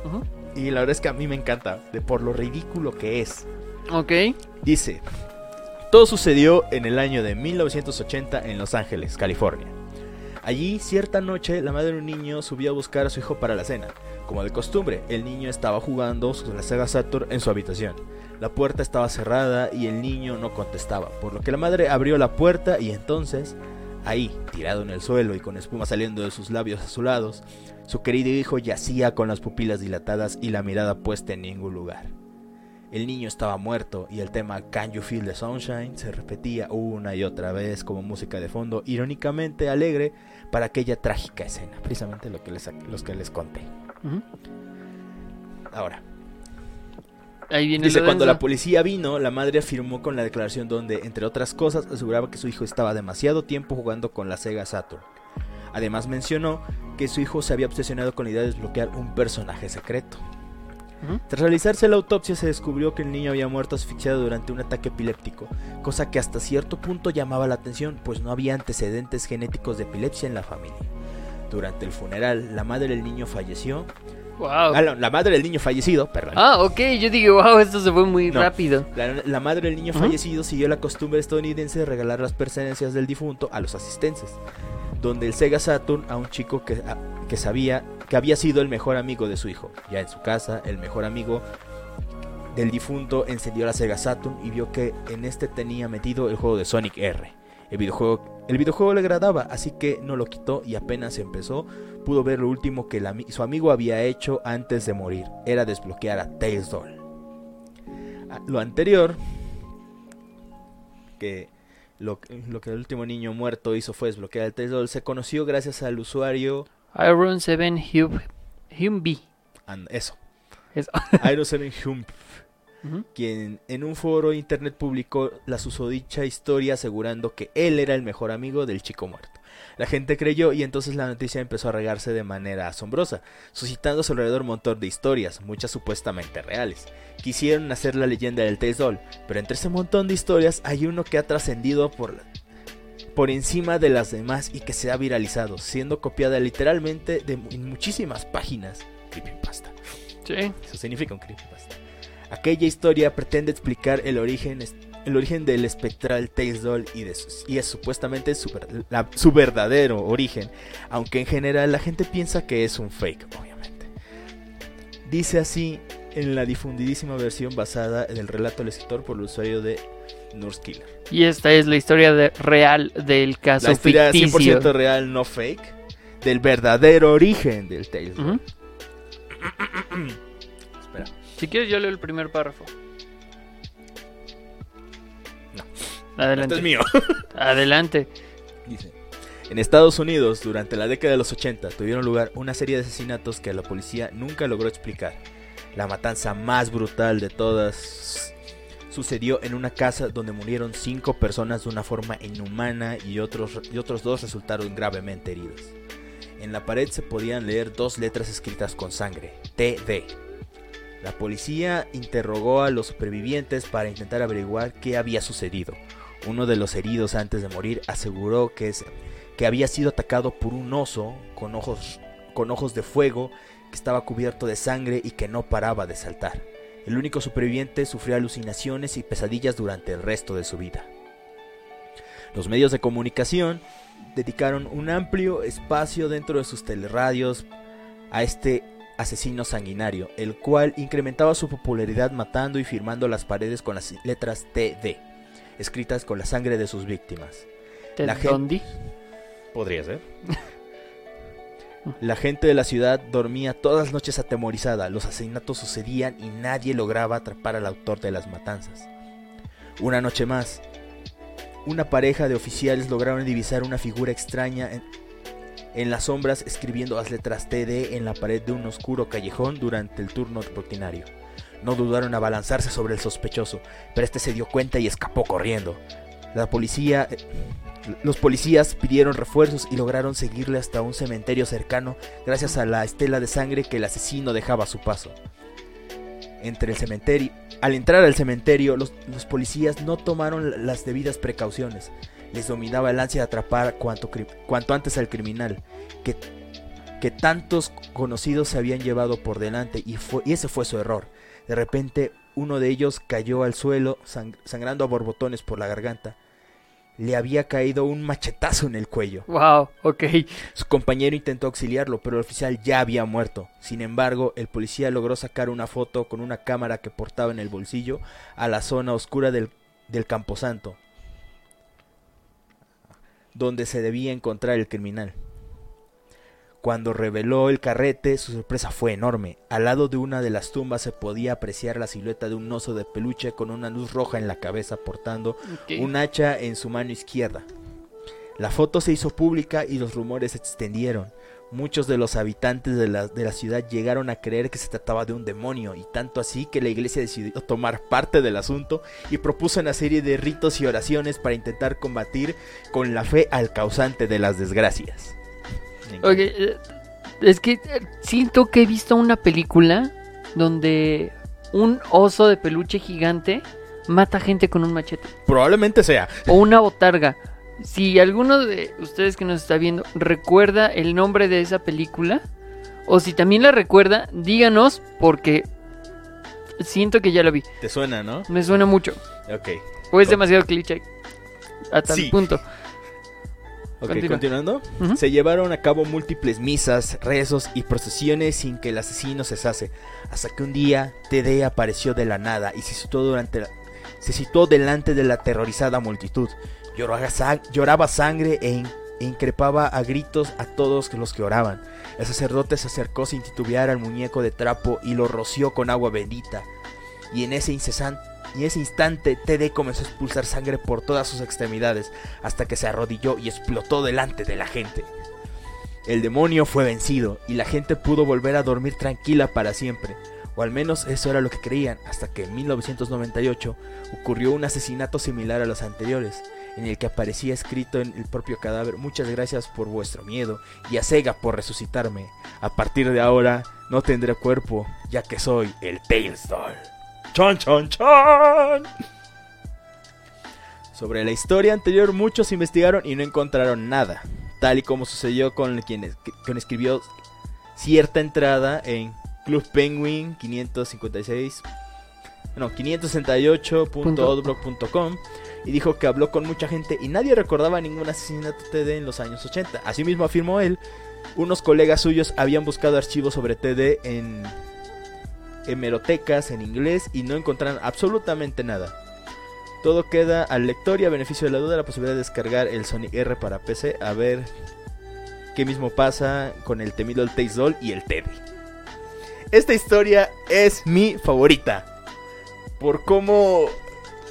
Speaker 2: y la verdad es que a mí me encanta de por lo ridículo que es.
Speaker 1: Ok.
Speaker 2: Dice, todo sucedió en el año de 1980 en Los Ángeles, California. Allí, cierta noche, la madre de un niño subió a buscar a su hijo para la cena. Como de costumbre, el niño estaba jugando con la Sega Saturn en su habitación. La puerta estaba cerrada y el niño no contestaba, por lo que la madre abrió la puerta y entonces, ahí, tirado en el suelo y con espuma saliendo de sus labios azulados, su querido hijo yacía con las pupilas dilatadas y la mirada puesta en ningún lugar. El niño estaba muerto y el tema Can You Feel the Sunshine se repetía una y otra vez como música de fondo, irónicamente alegre para aquella trágica escena, precisamente lo que les, los que les conté. Ahora,
Speaker 1: Ahí viene
Speaker 2: Dice, cuando la policía vino, la madre afirmó con la declaración donde, entre otras cosas, aseguraba que su hijo estaba demasiado tiempo jugando con la Sega Saturn. Además mencionó que su hijo se había obsesionado con la idea de desbloquear un personaje secreto. Tras realizarse la autopsia se descubrió que el niño había muerto asfixiado durante un ataque epiléptico, cosa que hasta cierto punto llamaba la atención, pues no había antecedentes genéticos de epilepsia en la familia. Durante el funeral, la madre del niño falleció.
Speaker 1: Wow.
Speaker 2: Ah, no, la madre del niño fallecido, perdón.
Speaker 1: Ah, ok, yo dije, wow, esto se fue muy
Speaker 2: No.
Speaker 1: rápido.
Speaker 2: La, la madre del niño fallecido siguió la costumbre estadounidense de regalar las pertenencias del difunto a los asistentes, donde el Sega Saturn a un chico que, a- que sabía que había sido el mejor amigo de su hijo. Ya en su casa, el mejor amigo del difunto encendió la Sega Saturn y vio que en este tenía metido el juego de Sonic R. El videojuego, le agradaba, así que no lo quitó y apenas empezó, pudo ver lo último que su amigo había hecho antes de morir, era desbloquear a Tails Doll. Lo anterior, que lo, lo que el último niño muerto hizo fue desbloquear el Tails Doll, se conoció gracias al usuario,
Speaker 1: Iron 7 Hub, Humby.
Speaker 2: eso,
Speaker 1: Eso.
Speaker 2: Iron 7 Humph,
Speaker 1: Ujú.
Speaker 2: quien en un foro de internet publicó la susodicha historia asegurando que él era el mejor amigo del chico muerto. La gente creyó y entonces la noticia empezó a regarse de manera asombrosa, suscitando a su alrededor un montón de historias, muchas supuestamente reales. Quisieron hacer la leyenda del Tails Doll, pero entre ese montón de historias hay uno que ha trascendido por, la- por encima de las demás y que se ha viralizado, siendo copiada literalmente de, en muchísimas páginas. Creepypasta.
Speaker 1: Sí.
Speaker 2: Eso significa un creepypasta. Aquella historia pretende explicar el origen, el origen del espectral Tails Doll y, de y es supuestamente su, ver- la- su verdadero origen, aunque en general la gente piensa que es un fake, obviamente. Dice así en la difundidísima versión basada en el relato del escritor por el usuario de Nurse Killer.
Speaker 1: Y esta es la historia de- real del caso
Speaker 2: La historia
Speaker 1: ficticio.
Speaker 2: 100% real, no fake, del verdadero origen del.
Speaker 1: Ujú.
Speaker 2: Espera.
Speaker 1: Si quieres, yo leo el primer párrafo.
Speaker 2: No.
Speaker 1: Adelante.
Speaker 2: Este es mío.
Speaker 1: Adelante.
Speaker 2: Dice, en Estados Unidos, durante la década de los 80, tuvieron lugar una serie de asesinatos que la policía nunca logró explicar. La matanza más brutal de todas sucedió en una casa donde murieron cinco personas de una forma inhumana y otros, otros dos resultaron gravemente heridos. En la pared se podían leer dos letras escritas con sangre, TD. La policía interrogó a los supervivientes para intentar averiguar qué había sucedido. Uno de los heridos antes de morir aseguró que, que había sido atacado por un oso con ojos, con ojos de fuego que estaba cubierto de sangre y que no paraba de saltar. El único superviviente sufrió alucinaciones y pesadillas durante el resto de su vida. Los medios de comunicación dedicaron un amplio espacio dentro de sus teleradios a este asesino sanguinario, el cual incrementaba su popularidad matando y firmando las paredes con las letras TD, escritas con la sangre de sus víctimas.
Speaker 1: Ted
Speaker 2: La gen-
Speaker 1: Bundy.
Speaker 2: Podría ser. La gente de la ciudad dormía todas las noches atemorizada, los asesinatos sucedían y nadie lograba atrapar al autor de las matanzas. Una noche más, una pareja de oficiales lograron divisar una figura extraña en, en las sombras escribiendo las letras TD en la pared de un oscuro callejón durante el turno rutinario. No dudaron a abalanzarse sobre el sospechoso, pero este se dio cuenta y escapó corriendo. La policía, los policías pidieron refuerzos y lograron seguirle hasta un cementerio cercano gracias a la estela de sangre que el asesino dejaba a su paso. Entre el cementerio, al entrar al cementerio, los, policías no tomaron las debidas precauciones. Les dominaba el ansia de atrapar cuanto, cuanto antes al criminal, que, que tantos conocidos se habían llevado por delante y, fue, y ese fue su error. De repente, uno de ellos cayó al suelo, sang- sangrando a borbotones por la garganta. Le había caído un machetazo en el cuello.
Speaker 1: Wow, ok.
Speaker 2: Su compañero intentó auxiliarlo, pero el oficial ya había muerto. Sin embargo, el policía logró sacar una foto con una cámara que portaba en el bolsillo a la zona oscura del, del camposanto, donde se debía encontrar el criminal. Cuando reveló el carrete, su sorpresa fue enorme. Al lado de una de las tumbas se podía apreciar la silueta de un oso de peluche con una luz roja en la cabeza portando un hacha en su mano izquierda. La foto se hizo pública y los rumores se extendieron. Muchos de los habitantes de la, de la ciudad llegaron a creer que se trataba de un demonio, y tanto así que la iglesia decidió tomar parte del asunto y propuso una serie de ritos y oraciones para intentar combatir con la fe al causante de las desgracias.
Speaker 1: Eh, es que eh, siento que he visto una película donde un oso de peluche gigante mata gente con un machete.
Speaker 2: Probablemente sea.
Speaker 1: O una botarga. Si alguno de ustedes que nos está viendo recuerda el nombre de esa película, o si también la recuerda, díganos porque siento que ya la vi.
Speaker 2: ¿Te suena, no?
Speaker 1: Me suena mucho.
Speaker 2: Ok.
Speaker 1: O es demasiado cliché. A tal
Speaker 2: Sí.
Speaker 1: punto.
Speaker 2: Ok,
Speaker 1: Continúa.
Speaker 2: continuando. Se llevaron a cabo múltiples misas, rezos y procesiones sin que el asesino cesase, hasta que un día TD apareció de la nada y se situó, durante la- se situó delante de la aterrorizada multitud. Lloraba, sang- lloraba sangre e, in- e increpaba a gritos a todos los que oraban. El sacerdote se acercó sin titubear al muñeco de trapo y lo roció con agua bendita. Y en ese incesante y en ese instante TD comenzó a expulsar sangre por todas sus extremidades hasta que se arrodilló y explotó delante de la gente. El demonio fue vencido y la gente pudo volver a dormir tranquila para siempre, o al menos eso era lo que creían, hasta que en 1998 ocurrió un asesinato similar a los anteriores, en el que aparecía escrito en el propio cadáver muchas gracias por vuestro miedo y a Sega por resucitarme. A partir de ahora no tendré cuerpo, ya que soy el Tails Doll. ¡Chon, chon, chon! Sobre la historia anterior muchos investigaron y no encontraron nada, tal y como sucedió con quien, es- escribió cierta entrada en Club Penguin 556, no, 568.odblog.com y dijo que habló con mucha gente y nadie recordaba ningún asesinato TD en los años 80. Asimismo afirmó él, unos colegas suyos habían buscado archivos sobre TD en hemerotecas en inglés y no encontraron absolutamente nada. Todo queda al lector y a beneficio de la duda la posibilidad de descargar el Sonic R para PC a ver qué mismo pasa con el temido el Tails Doll y el Teddy. Esta historia es mi favorita. Por cómo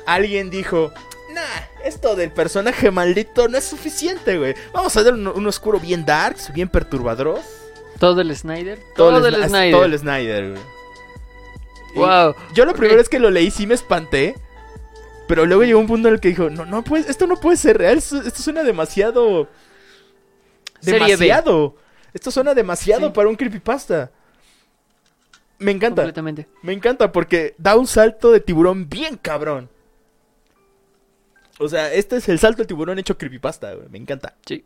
Speaker 2: alguien dijo, nah, esto del personaje maldito no es suficiente, güey. Vamos a dar un, un oscuro bien darks, bien perturbador.
Speaker 1: Todo el Snyder. Todo, el,
Speaker 2: Sna-
Speaker 1: Snyder.
Speaker 2: Todo el Snyder, güey.
Speaker 1: Wow.
Speaker 2: Yo la
Speaker 1: Ok.
Speaker 2: primera vez que lo leí sí me espanté. Pero luego llegó un punto en el que dijo, no, no puede, esto no puede ser real, esto, esto suena demasiado... Demasiado. Esto suena demasiado
Speaker 1: Sí.
Speaker 2: para un creepypasta. Me encanta,
Speaker 1: Completamente.
Speaker 2: me encanta porque da un salto de tiburón bien cabrón. O sea, este es el salto de tiburón hecho creepypasta, güey. Me encanta.
Speaker 1: Sí.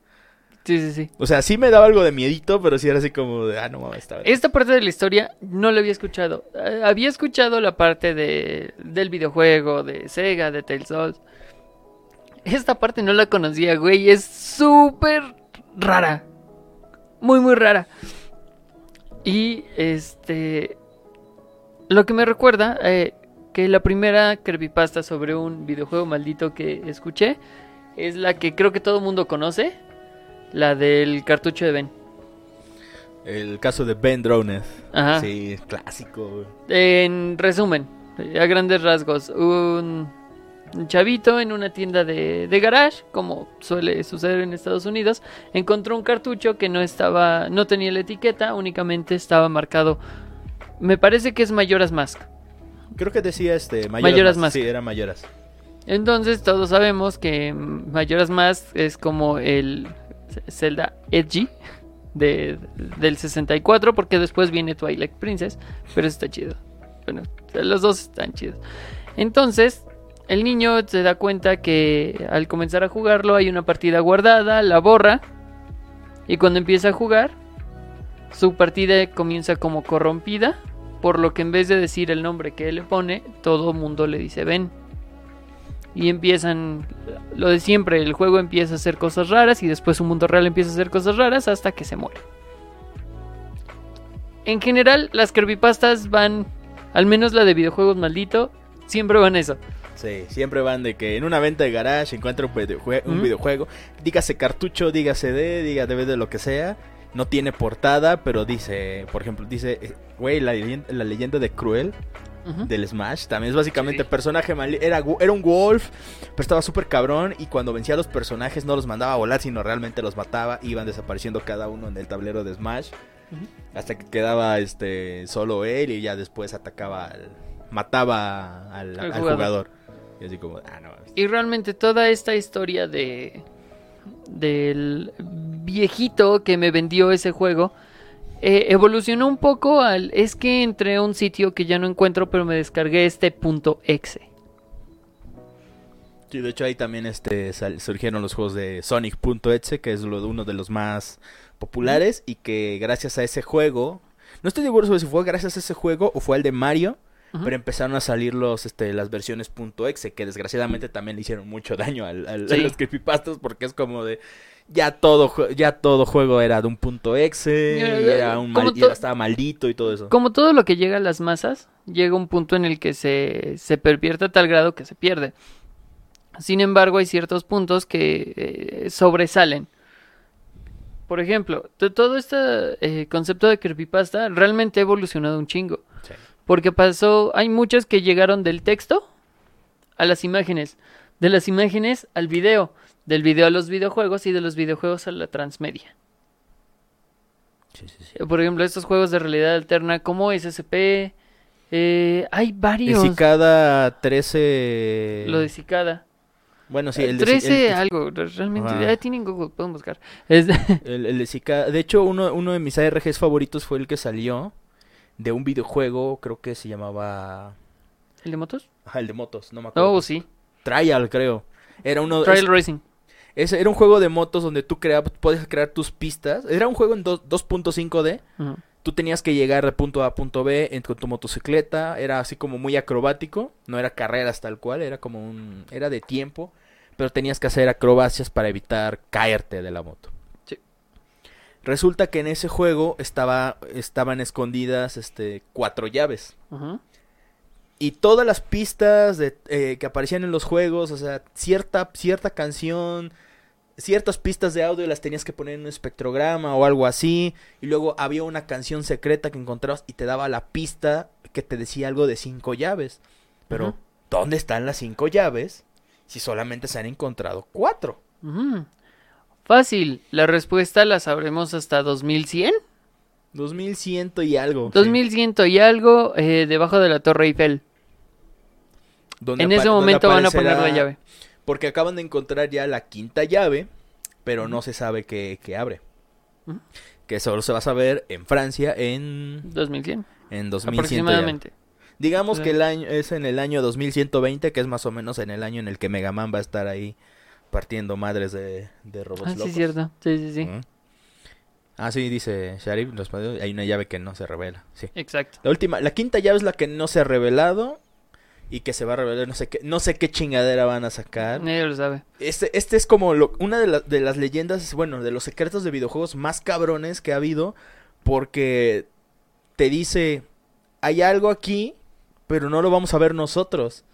Speaker 1: Sí, sí, sí.
Speaker 2: O sea, sí me daba algo de miedito, pero sí era así como de, ah, no mames, está bien.
Speaker 1: Esta parte de la historia no la había escuchado. Eh, había escuchado la parte de, del videojuego, de Sega, de Tales of. Esta parte no la conocía, güey. Es súper rara. Muy, muy rara. Y este. Lo que me recuerda eh, que la primera creepypasta sobre un videojuego maldito que escuché es la que creo que todo el mundo conoce. La del cartucho de Ben.
Speaker 2: El caso de Ben Droneth.
Speaker 1: Ajá.
Speaker 2: Sí, clásico.
Speaker 1: En resumen, a grandes rasgos, un, chavito en una tienda de, de garage, como suele suceder en Estados Unidos, encontró un cartucho que no estaba, no tenía la etiqueta, únicamente estaba marcado. Me parece que es Mayoras Mask.
Speaker 2: Creo que decía este Mayoras,
Speaker 1: Majora's
Speaker 2: Mask. Sí, era Mayoras.
Speaker 1: Entonces todos sabemos que Majora's Mask es como el Zelda Edgy de, del 64 porque después viene Twilight Princess, pero está chido. Bueno, los dos están chidos. Entonces, el niño se da cuenta que al comenzar a jugarlo hay una partida guardada, la borra y cuando empieza a jugar su partida comienza como corrompida, por lo que en vez de decir el nombre que él le pone, todo mundo le dice ven. Y empiezan lo de siempre, el juego empieza a hacer cosas raras y después su mundo real empieza a hacer cosas raras hasta que se muere. En general, las creepypastas van, al menos la de videojuegos maldito, siempre van eso.
Speaker 2: Sí, siempre van de que en una venta de garage encuentra un, videojue- un videojuego, dígase cartucho, diga CD, diga DVD, lo que sea. No tiene portada, pero dice, por ejemplo, dice, eh, güey, la, la leyenda de Cruel Del Smash. También es básicamente
Speaker 1: Sí.
Speaker 2: personaje mal- era, era un Wolf, pero estaba súper cabrón. Y cuando vencía a los personajes no los mandaba a volar, sino realmente los mataba. Iban desapareciendo cada uno en el tablero de Smash. Hasta que quedaba este solo él y ya después atacaba al- mataba al,
Speaker 1: Al
Speaker 2: al
Speaker 1: jugador.
Speaker 2: jugador. Y así como, ah, no.
Speaker 1: Y realmente toda esta historia de del viejito que me vendió ese juego eh, evolucionó un poco al es que entré a un sitio que ya no encuentro pero me descargué este punto exe.
Speaker 2: Sí, de hecho ahí también este surgieron los juegos de Sonic.exe, que es lo- uno de los más populares y que gracias a ese juego, no estoy seguro sobre si fue gracias a ese juego o fue el de Mario, pero empezaron a salir los este las versiones .exe que desgraciadamente también le hicieron mucho daño al, al- a los creepypastas porque es como de ya todo ya todo juego era de un .exe, y
Speaker 1: Eh,
Speaker 2: era un mal- estaba maldito y todo eso.
Speaker 1: Como todo lo que llega a las masas, llega un punto en el que se, se pervierte a tal grado que se pierde. Sin embargo, hay ciertos puntos que eh, sobresalen. Por ejemplo, to- todo este eh, concepto de creepypasta realmente ha evolucionado un chingo.
Speaker 2: Sí.
Speaker 1: Porque pasó, hay muchas que llegaron del texto a las imágenes, de las imágenes al video, del video a los videojuegos y de los videojuegos a la transmedia.
Speaker 2: Sí, sí, sí.
Speaker 1: Por ejemplo, estos juegos de realidad alterna como SCP, eh, hay varios.
Speaker 2: Cicada 13
Speaker 1: Lo de Cicada.
Speaker 2: Bueno, sí, el de,
Speaker 1: 13
Speaker 2: el-
Speaker 1: algo, re- realmente.
Speaker 2: Ajá.
Speaker 1: Ya tienen Google, pueden buscar. Es-
Speaker 2: El, el de Zika- De hecho, uno, uno de mis ARGs favoritos fue el que salió de un videojuego, creo que se llamaba...
Speaker 1: ¿El de motos?
Speaker 2: Ajá, el de motos, no me acuerdo.
Speaker 1: Oh, sí.
Speaker 2: Trial, creo. Era uno
Speaker 1: Trial
Speaker 2: es-
Speaker 1: Racing.
Speaker 2: Ese era un juego de motos donde tú crea, puedes crear tus pistas. Era un juego en dos- 2.5D.
Speaker 1: Ujú.
Speaker 2: Tú tenías que llegar de punto A a punto B en, con tu motocicleta. Era así como muy acrobático. No era carreras tal cual, era como un... Era de tiempo. Pero tenías que hacer acrobacias para evitar caerte de la moto.
Speaker 1: Sí.
Speaker 2: Resulta que en ese juego estaba, estaban escondidas este, cuatro llaves.
Speaker 1: Ujú.
Speaker 2: Y todas las pistas de, eh, que aparecían en los juegos, o sea, cierta, cierta canción, ciertas pistas de audio las tenías que poner en un espectrograma o algo así. Y luego había una canción secreta que encontrabas y te daba la pista que te decía algo de cinco llaves. Pero. ¿dónde están las cinco llaves si solamente se han encontrado cuatro?
Speaker 1: Fácil. La respuesta la sabremos hasta 2100.
Speaker 2: 2100 y algo. sí.
Speaker 1: 2100 y algo eh, debajo de la Torre Eiffel.
Speaker 2: Donde
Speaker 1: En ese
Speaker 2: donde
Speaker 1: momento van a poner la llave.
Speaker 2: Porque acaban de encontrar ya la quinta llave, pero no se sabe qué, qué abre.
Speaker 1: Ujú.
Speaker 2: Que solo se va a saber en Francia en,
Speaker 1: 2100.
Speaker 2: en 2100.
Speaker 1: Aproximadamente.
Speaker 2: Digamos
Speaker 1: Sí.
Speaker 2: que el año es en el año 2120, que es más o menos en el año en el que Mega Man va a estar ahí partiendo madres de, de robots
Speaker 1: Ah, sí,
Speaker 2: locos.
Speaker 1: cierto. Sí, sí, sí.
Speaker 2: Ah, sí, dice Sharif, los hay una llave que no se revela, sí.
Speaker 1: Exacto.
Speaker 2: La última, la quinta llave es la que no se ha revelado y que se va a revelar, no sé qué, no sé qué chingadera van a sacar.
Speaker 1: Nadie lo sabe.
Speaker 2: Este, este es como lo- una de, la- de las leyendas, bueno, de los secretos de videojuegos más cabrones que ha habido, porque te dice, hay algo aquí, pero no lo vamos a ver nosotros,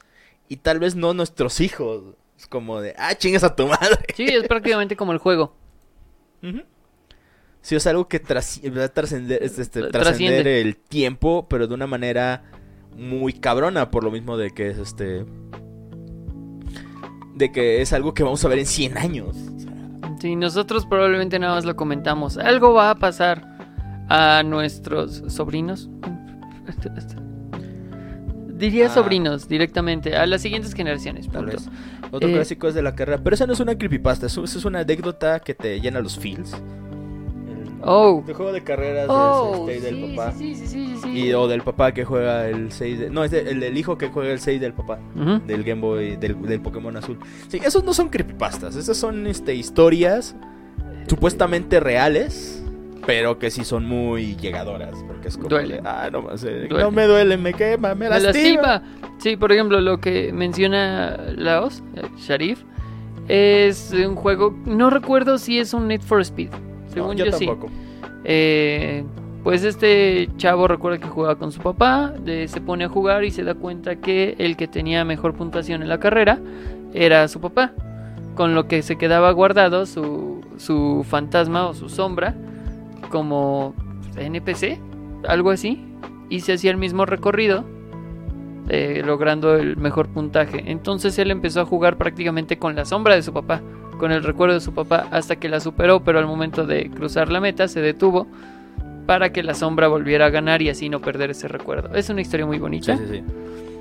Speaker 2: y tal vez no nuestros hijos. Es como de, ah, chingas a tu madre.
Speaker 1: Sí, es prácticamente como el juego.
Speaker 2: Ujú. Sí, es algo que trasci- va a trascender, es, este,
Speaker 1: trasciende.
Speaker 2: el tiempo, pero de una manera muy cabrona, por lo mismo de que es este... De que es algo que vamos a ver en 100 años.
Speaker 1: Sí, nosotros probablemente nada más lo comentamos. Algo va a pasar a nuestros sobrinos. Diría
Speaker 2: Ah.
Speaker 1: sobrinos directamente, a las siguientes generaciones.
Speaker 2: Tal
Speaker 1: punto.
Speaker 2: vez. Otro
Speaker 1: Eh,
Speaker 2: clásico es de la carrera. Pero esa no es una creepypasta, eso, eso es una anécdota que te llena los feels.
Speaker 1: Oh.
Speaker 2: el juego de carreras
Speaker 1: Oh,
Speaker 2: es este,
Speaker 1: sí,
Speaker 2: del papá.
Speaker 1: sí, sí.
Speaker 2: Y, o del papá que juega el 6 de... No, es de- el del hijo que juega el 6 del papá. Del Game Boy, del, del Pokémon azul. Sí, esos no son creepypastas, esas son este, historias supuestamente reales, pero que sí son muy llegadoras. Porque es como...
Speaker 1: Duele.
Speaker 2: de, ah, no, más, eh,
Speaker 1: Duele.
Speaker 2: no me duele, me quema, me
Speaker 1: Me
Speaker 2: lastima.
Speaker 1: lastima. Sí, por ejemplo, lo que menciona Laos, eh, Sharif, es un juego. No recuerdo si es un Need for Speed.
Speaker 2: No,
Speaker 1: Según
Speaker 2: yo,
Speaker 1: sí. Eh, pues este chavo recuerda que jugaba con su papá, de- se pone a jugar y se da cuenta que el que tenía mejor puntuación en la carrera era su papá, con lo que se quedaba guardado su, su fantasma o su sombra como NPC, algo así, y se hacía el mismo recorrido eh, logrando el mejor puntaje. Entonces él empezó a jugar prácticamente con la sombra de su papá, con el recuerdo de su papá, hasta que la superó, pero al momento de cruzar la meta se detuvo para que la sombra volviera a ganar y así no perder ese recuerdo. Es una historia muy bonita.
Speaker 2: Sí, sí, sí.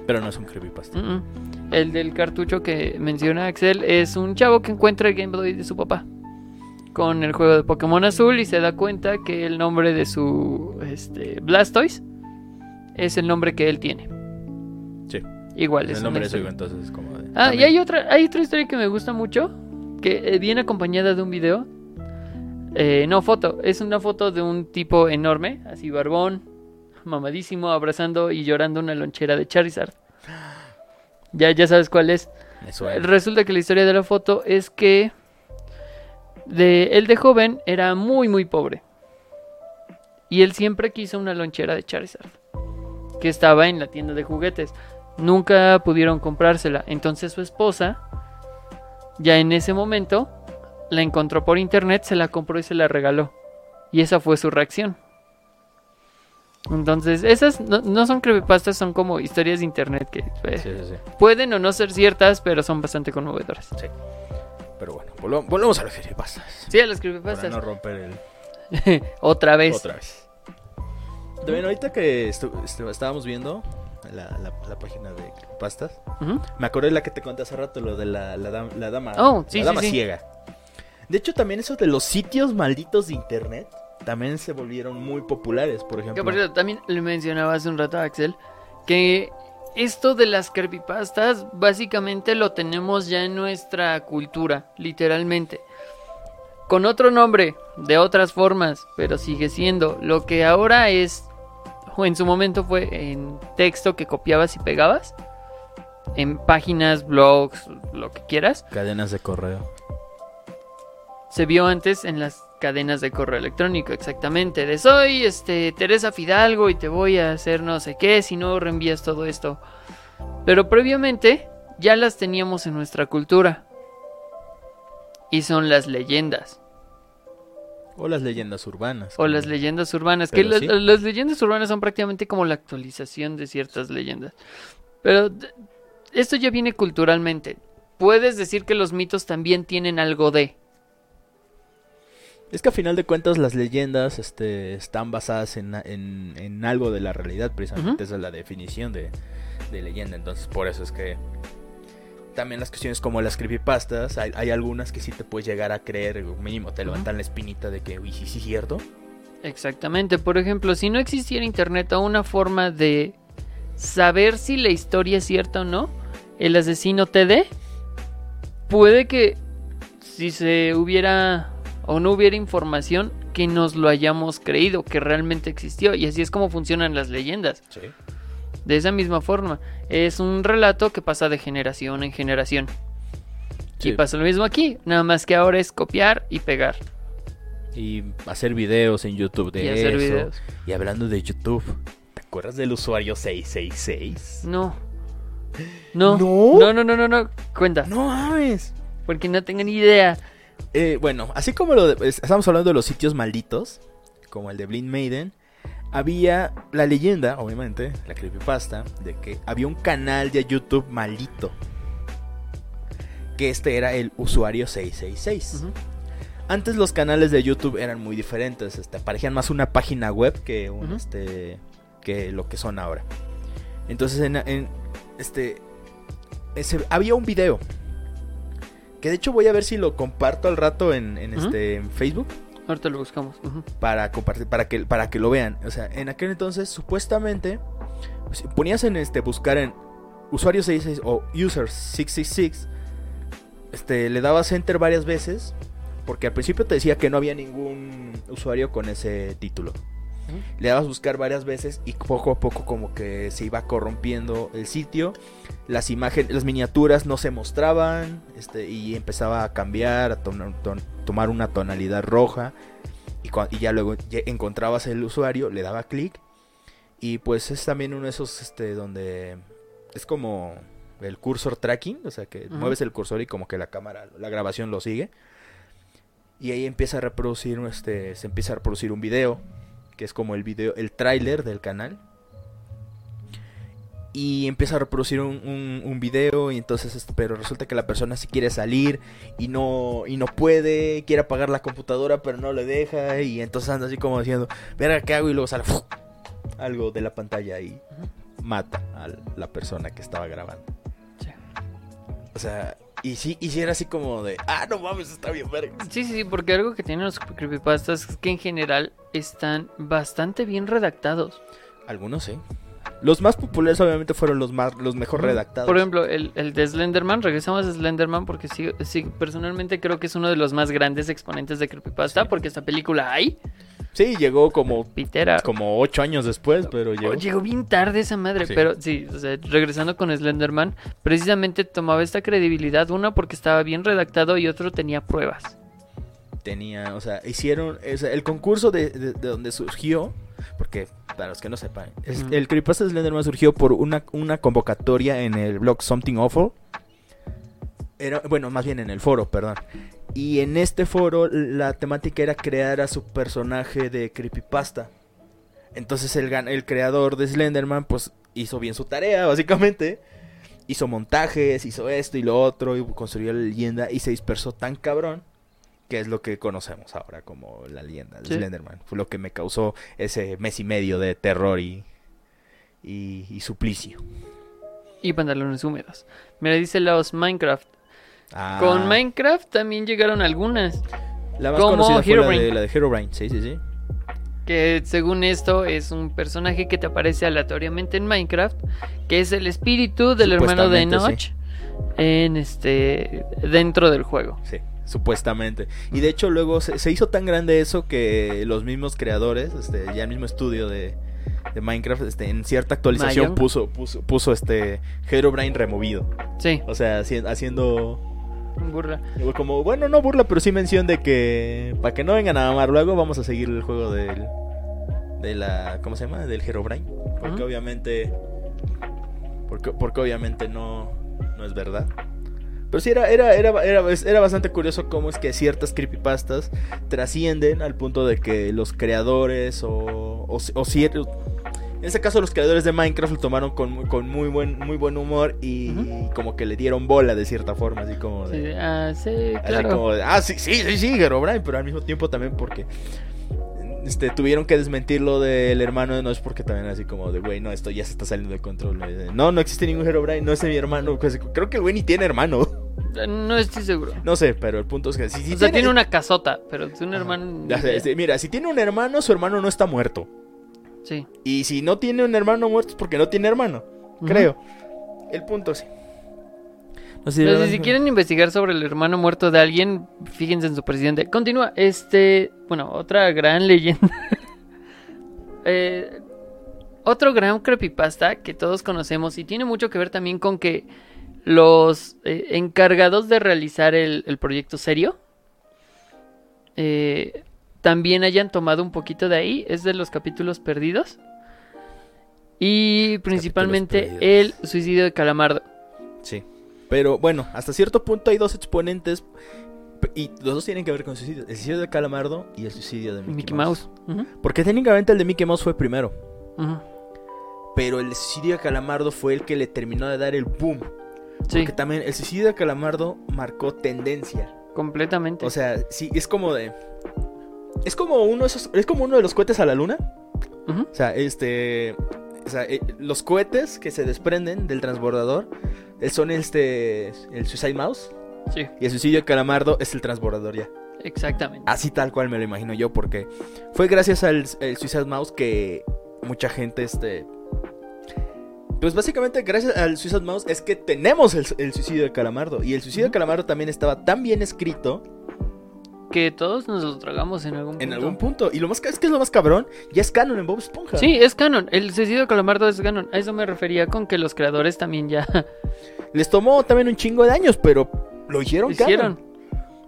Speaker 2: Pero no es un creepypasta.
Speaker 1: El del cartucho que menciona Axel es un chavo que encuentra el Game Boy de su papá con el juego de Pokémon Azul y se da cuenta que el nombre de su este, Blastoise es el nombre que él tiene.
Speaker 2: Sí.
Speaker 1: Igual es
Speaker 2: El nombre de
Speaker 1: historia.
Speaker 2: entonces es como de...
Speaker 1: Ah, y hay otra, hay otra historia que me gusta mucho, que eh, viene acompañada de un video. Eh, no, foto. Es una foto de un tipo enorme, así barbón, mamadísimo, abrazando y llorando una lonchera de Charizard. Ya, ya sabes cuál es. Resulta que la historia de la foto es que de, él de joven era muy muy pobre. Y él siempre quiso una lonchera de Charizard. Que estaba en la tienda de juguetes. Nunca pudieron comprársela. Entonces su esposa, ya en ese momento, la encontró por internet, se la compró y se la regaló. Y esa fue su reacción. Entonces, esas no, no son creepypastas, son como historias de internet que eh,
Speaker 2: Sí, sí, sí.
Speaker 1: pueden o no ser ciertas, pero son bastante conmovedoras.
Speaker 2: Pero bueno, volvamos, volvemos a los creepypastas.
Speaker 1: Sí, a las
Speaker 2: Para
Speaker 1: creepypastas.
Speaker 2: no romper el...
Speaker 1: Otra vez.
Speaker 2: Otra vez. También ahorita que estábamos viendo la, la- la página de pastas, me acordé de la que te conté hace rato, lo de la, la dam- la dama,
Speaker 1: Oh, sí,
Speaker 2: la
Speaker 1: sí,
Speaker 2: dama
Speaker 1: sí.
Speaker 2: ciega. De hecho, también eso de los sitios malditos de internet también se volvieron muy populares, por
Speaker 1: Que
Speaker 2: ejemplo.
Speaker 1: por cierto, también le mencionaba hace un rato a Axel que esto de las creepypastas básicamente lo tenemos ya en nuestra cultura, literalmente. Con otro nombre, de otras formas, pero sigue siendo. Lo que ahora es, o en su momento fue en texto que copiabas y pegabas, en páginas, blogs, lo que quieras.
Speaker 2: Cadenas de correo.
Speaker 1: se vio antes en las cadenas de correo electrónico, exactamente. De soy este Teresa Fidalgo y te voy a hacer no sé qué si no reenvías todo esto. Pero previamente ya las teníamos en nuestra cultura. Y son las leyendas.
Speaker 2: O las leyendas urbanas.
Speaker 1: O las leyendas urbanas. Que
Speaker 2: Pero
Speaker 1: las,
Speaker 2: sí.
Speaker 1: las leyendas urbanas son prácticamente como la actualización de ciertas leyendas. Pero esto ya viene culturalmente. Puedes decir que los mitos también tienen algo de.
Speaker 2: Es que a final de cuentas las leyendas este, están basadas en, en, en algo de la realidad, precisamente. Esa es la definición de, de leyenda. Entonces, por eso es que también las cuestiones como las creepypastas, hay, hay algunas que sí te puedes llegar a creer, o mínimo te levantan la espinita de que, uy, sí, sí, cierto.
Speaker 1: Exactamente, por ejemplo, si no existiera internet o una forma de saber si la historia es cierta o no, el asesino TD puede que si se hubiera o no hubiera información que nos lo hayamos creído, que realmente existió y así es como funcionan las leyendas.
Speaker 2: Sí.
Speaker 1: De esa misma forma, es un relato que pasa de generación en generación.
Speaker 2: Sí.
Speaker 1: Y pasa lo mismo aquí, nada más que ahora es copiar y pegar
Speaker 2: Y hacer videos en YouTube de
Speaker 1: y hacer
Speaker 2: eso.
Speaker 1: videos.
Speaker 2: Y hablando de YouTube, ¿te acuerdas del usuario 666?
Speaker 1: No. No.
Speaker 2: ¿No?
Speaker 1: No, no, no, no, no. Cuenta.
Speaker 2: No mames.
Speaker 1: Porque no tengo ni idea.
Speaker 2: Eh, bueno, así como lo de- es- estamos hablando de los sitios malditos, como el de Blind Maiden, había la leyenda, obviamente, la creepypasta, de que había un canal de YouTube maldito. Que este era el usuario 666.
Speaker 1: Ujú.
Speaker 2: Antes los canales de YouTube eran muy diferentes, este, parecían más una página web que un, este que lo que son ahora. Entonces en, en, este ese- había un video que de hecho voy a ver si lo comparto al rato en, este en Facebook
Speaker 1: Ahorita lo buscamos.
Speaker 2: Para compartir para que para que lo vean. O sea, en aquel entonces supuestamente si ponías en este buscar en usuario 66 o user 666 este le dabas enter varias veces porque al principio te decía que no había ningún usuario con ese título. Le dabas buscar varias veces y poco a poco como que se iba corrompiendo el sitio. Las imágenes, las miniaturas no se mostraban este, y empezaba a cambiar, a ton- ton- tomar una tonalidad roja. Y, ya luego ya encontrabas el usuario, le daba clic. Y pues es también uno de esos este, donde es como el cursor tracking, o sea que mueves el cursor y como que la cámara, la grabación lo sigue. Y ahí empieza a reproducir, este, se empieza a reproducir un video, que es como el video, el tráiler del canal. Y empieza a reproducir un, un, un video y entonces este, pero resulta que la persona sí quiere salir y no y no puede quiere apagar la computadora pero no le deja y entonces anda así como diciendo verga qué hago y luego sale algo de la pantalla y mata a la persona que estaba grabando.
Speaker 1: Sí.
Speaker 2: o sea y sí y sí era así como de ah no mames está bien verga
Speaker 1: Sí, sí, sí, porque algo que tienen los creepypastas es que en general están bastante bien redactados.
Speaker 2: algunos sí los más populares obviamente fueron los más los mejor redactados
Speaker 1: Por ejemplo, el, el de Slenderman, regresamos a Slenderman porque sí, sí, personalmente creo que es uno de los más grandes exponentes de creepypasta
Speaker 2: Sí.
Speaker 1: porque esta película hay,
Speaker 2: sí llegó como
Speaker 1: Pitera.
Speaker 2: como ocho años después pero llegó
Speaker 1: Oh, llegó bien tarde esa madre,
Speaker 2: Sí.
Speaker 1: pero sí, o sea, regresando con Slenderman, precisamente tomaba esta credibilidad, una porque estaba bien redactado y otro tenía pruebas.
Speaker 2: tenía, o sea, hicieron, o sea, el concurso de, de- de donde surgió, porque para los que no sepan, es- el Creepypasta de Slenderman surgió por una, una convocatoria en el blog Something Awful. Era, bueno, más bien en el foro, perdón. Y en este foro la temática era crear a su personaje de Creepypasta. Entonces el, el creador de Slenderman pues hizo bien su tarea, básicamente. Hizo montajes, hizo esto y lo otro, y construyó la leyenda y se dispersó tan cabrón que es lo que conocemos ahora como la leyenda de
Speaker 1: Sí.
Speaker 2: Slenderman. Fue lo que me causó ese mes y medio de terror y, y, y suplicio.
Speaker 1: Y pantalones húmedos. Mira, dice los Minecraft.
Speaker 2: Ah,
Speaker 1: Con Minecraft también llegaron algunas.
Speaker 2: la más
Speaker 1: como
Speaker 2: conocida fue la de, la de Herobrine, sí, sí, sí.
Speaker 1: Que según esto es un personaje que te aparece aleatoriamente en Minecraft. Que es el espíritu del hermano de Notch. En este. dentro del juego.
Speaker 2: Sí, supuestamente. Y de hecho luego se, se hizo tan grande eso que los mismos creadores, este, ya el mismo estudio de, de Minecraft, este, en cierta actualización puso, puso, puso este Herobrine removido.
Speaker 1: Sí,
Speaker 2: O sea, haci- haciendo
Speaker 1: burla.
Speaker 2: como, bueno, no burla, pero sí mención de que para que no vengan a amar luego vamos a seguir el juego del de la ¿cómo se llama? del Herobrine, porque obviamente porque, porque obviamente no no es verdad. Pero sí era, era, era, era, era bastante curioso cómo es que ciertas creepypastas trascienden al punto de que los creadores o, o, o en este caso los creadores de Minecraft lo tomaron con, muy- con muy buen muy buen humor y como que le dieron bola de cierta forma, así como de,
Speaker 1: Sí, ah, sí,
Speaker 2: así
Speaker 1: claro.
Speaker 2: como de, ah, sí, sí, sí, sí, Herobrine, pero al mismo tiempo también porque este, tuvieron que desmentir lo del hermano de Notch porque también así como de, güey, no, esto ya se está saliendo de control. No, no existe ningún Herobrine, no es mi hermano. pues, creo que el güey ni tiene hermano.
Speaker 1: No estoy seguro.
Speaker 2: No sé, pero el punto es que si, si
Speaker 1: o sea, tiene una casota, pero es un
Speaker 2: Ajá.
Speaker 1: hermano.
Speaker 2: Ya sé, este, mira, si tiene un hermano, su hermano no está muerto.
Speaker 1: Sí.
Speaker 2: Y si no tiene un hermano muerto es porque no tiene hermano. Creo. El punto sí.
Speaker 1: Entonces, si quieren investigar sobre el hermano muerto de alguien, fíjense en su presidente. Continúa. Este, bueno, otra gran leyenda. Eh, otro gran creepypasta que todos conocemos y tiene mucho que ver también con que los eh, encargados de realizar el, el proyecto serio eh, también hayan tomado un poquito de ahí. Es de los capítulos perdidos. Y principalmente el suicidio de Calamardo.
Speaker 2: Sí. Pero bueno, hasta cierto punto hay dos exponentes. Y los dos tienen que ver con el suicidio. El suicidio de Calamardo y el suicidio de Mickey,
Speaker 1: Mickey,
Speaker 2: Mouse. Porque técnicamente el de Mickey Mouse fue primero. Pero el suicidio de Calamardo fue el que le terminó de dar el boom.
Speaker 1: Sí,
Speaker 2: Porque también el suicidio de Calamardo marcó tendencia.
Speaker 1: completamente.
Speaker 2: O sea, sí, es como de. Es como uno de esos. Es como uno de los cohetes a la luna. O sea, este. O sea, eh, los cohetes que se desprenden del transbordador son este. El Suicide Mouse.
Speaker 1: Sí,
Speaker 2: Y el suicidio de Calamardo es el transbordador ya.
Speaker 1: exactamente.
Speaker 2: Así tal cual me lo imagino yo, porque fue gracias al el Suicide Mouse que mucha gente, este. Pues básicamente, gracias al Suicide Mouse es que tenemos el, el suicidio de Calamardo. Y el suicidio de. Calamardo también estaba tan bien escrito
Speaker 1: Que todos nos lo tragamos en algún punto.
Speaker 2: en algún punto. Y lo más es que es lo más cabrón, ya es canon en Bob Esponja.
Speaker 1: Sí, es canon. El suicidio de Calamardo es canon. A eso me refería con que los creadores también ya
Speaker 2: Les tomó también un chingo de años, pero lo hicieron,
Speaker 1: lo hicieron.
Speaker 2: canon.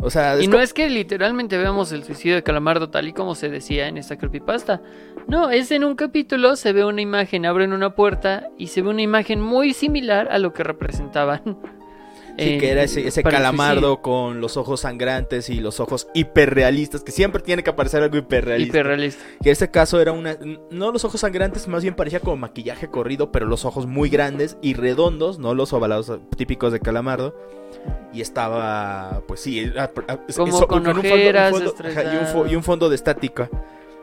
Speaker 2: O sea,
Speaker 1: Y no es que literalmente veamos el suicidio de Calamardo tal y como se decía en esta creepypasta. No, es en un capítulo, se ve una imagen, abren una puerta y se ve una imagen muy similar a lo que representaban
Speaker 2: Sí,
Speaker 1: Eh,
Speaker 2: que era ese, calamardo con los ojos sangrantes y los ojos hiperrealistas, que siempre tiene que aparecer algo hiperrealista.
Speaker 1: Hiperrealista.
Speaker 2: Que en este caso era una. No los ojos sangrantes, más bien parecía como maquillaje corrido, pero los ojos muy grandes y redondos, no los ovalados típicos de calamardo. Y estaba, pues sí, era-
Speaker 1: Como
Speaker 2: eso-
Speaker 1: con
Speaker 2: un fondo-
Speaker 1: ojeras,
Speaker 2: fondo- ajá, y, un fo-
Speaker 1: estresado.
Speaker 2: y un fondo de estática.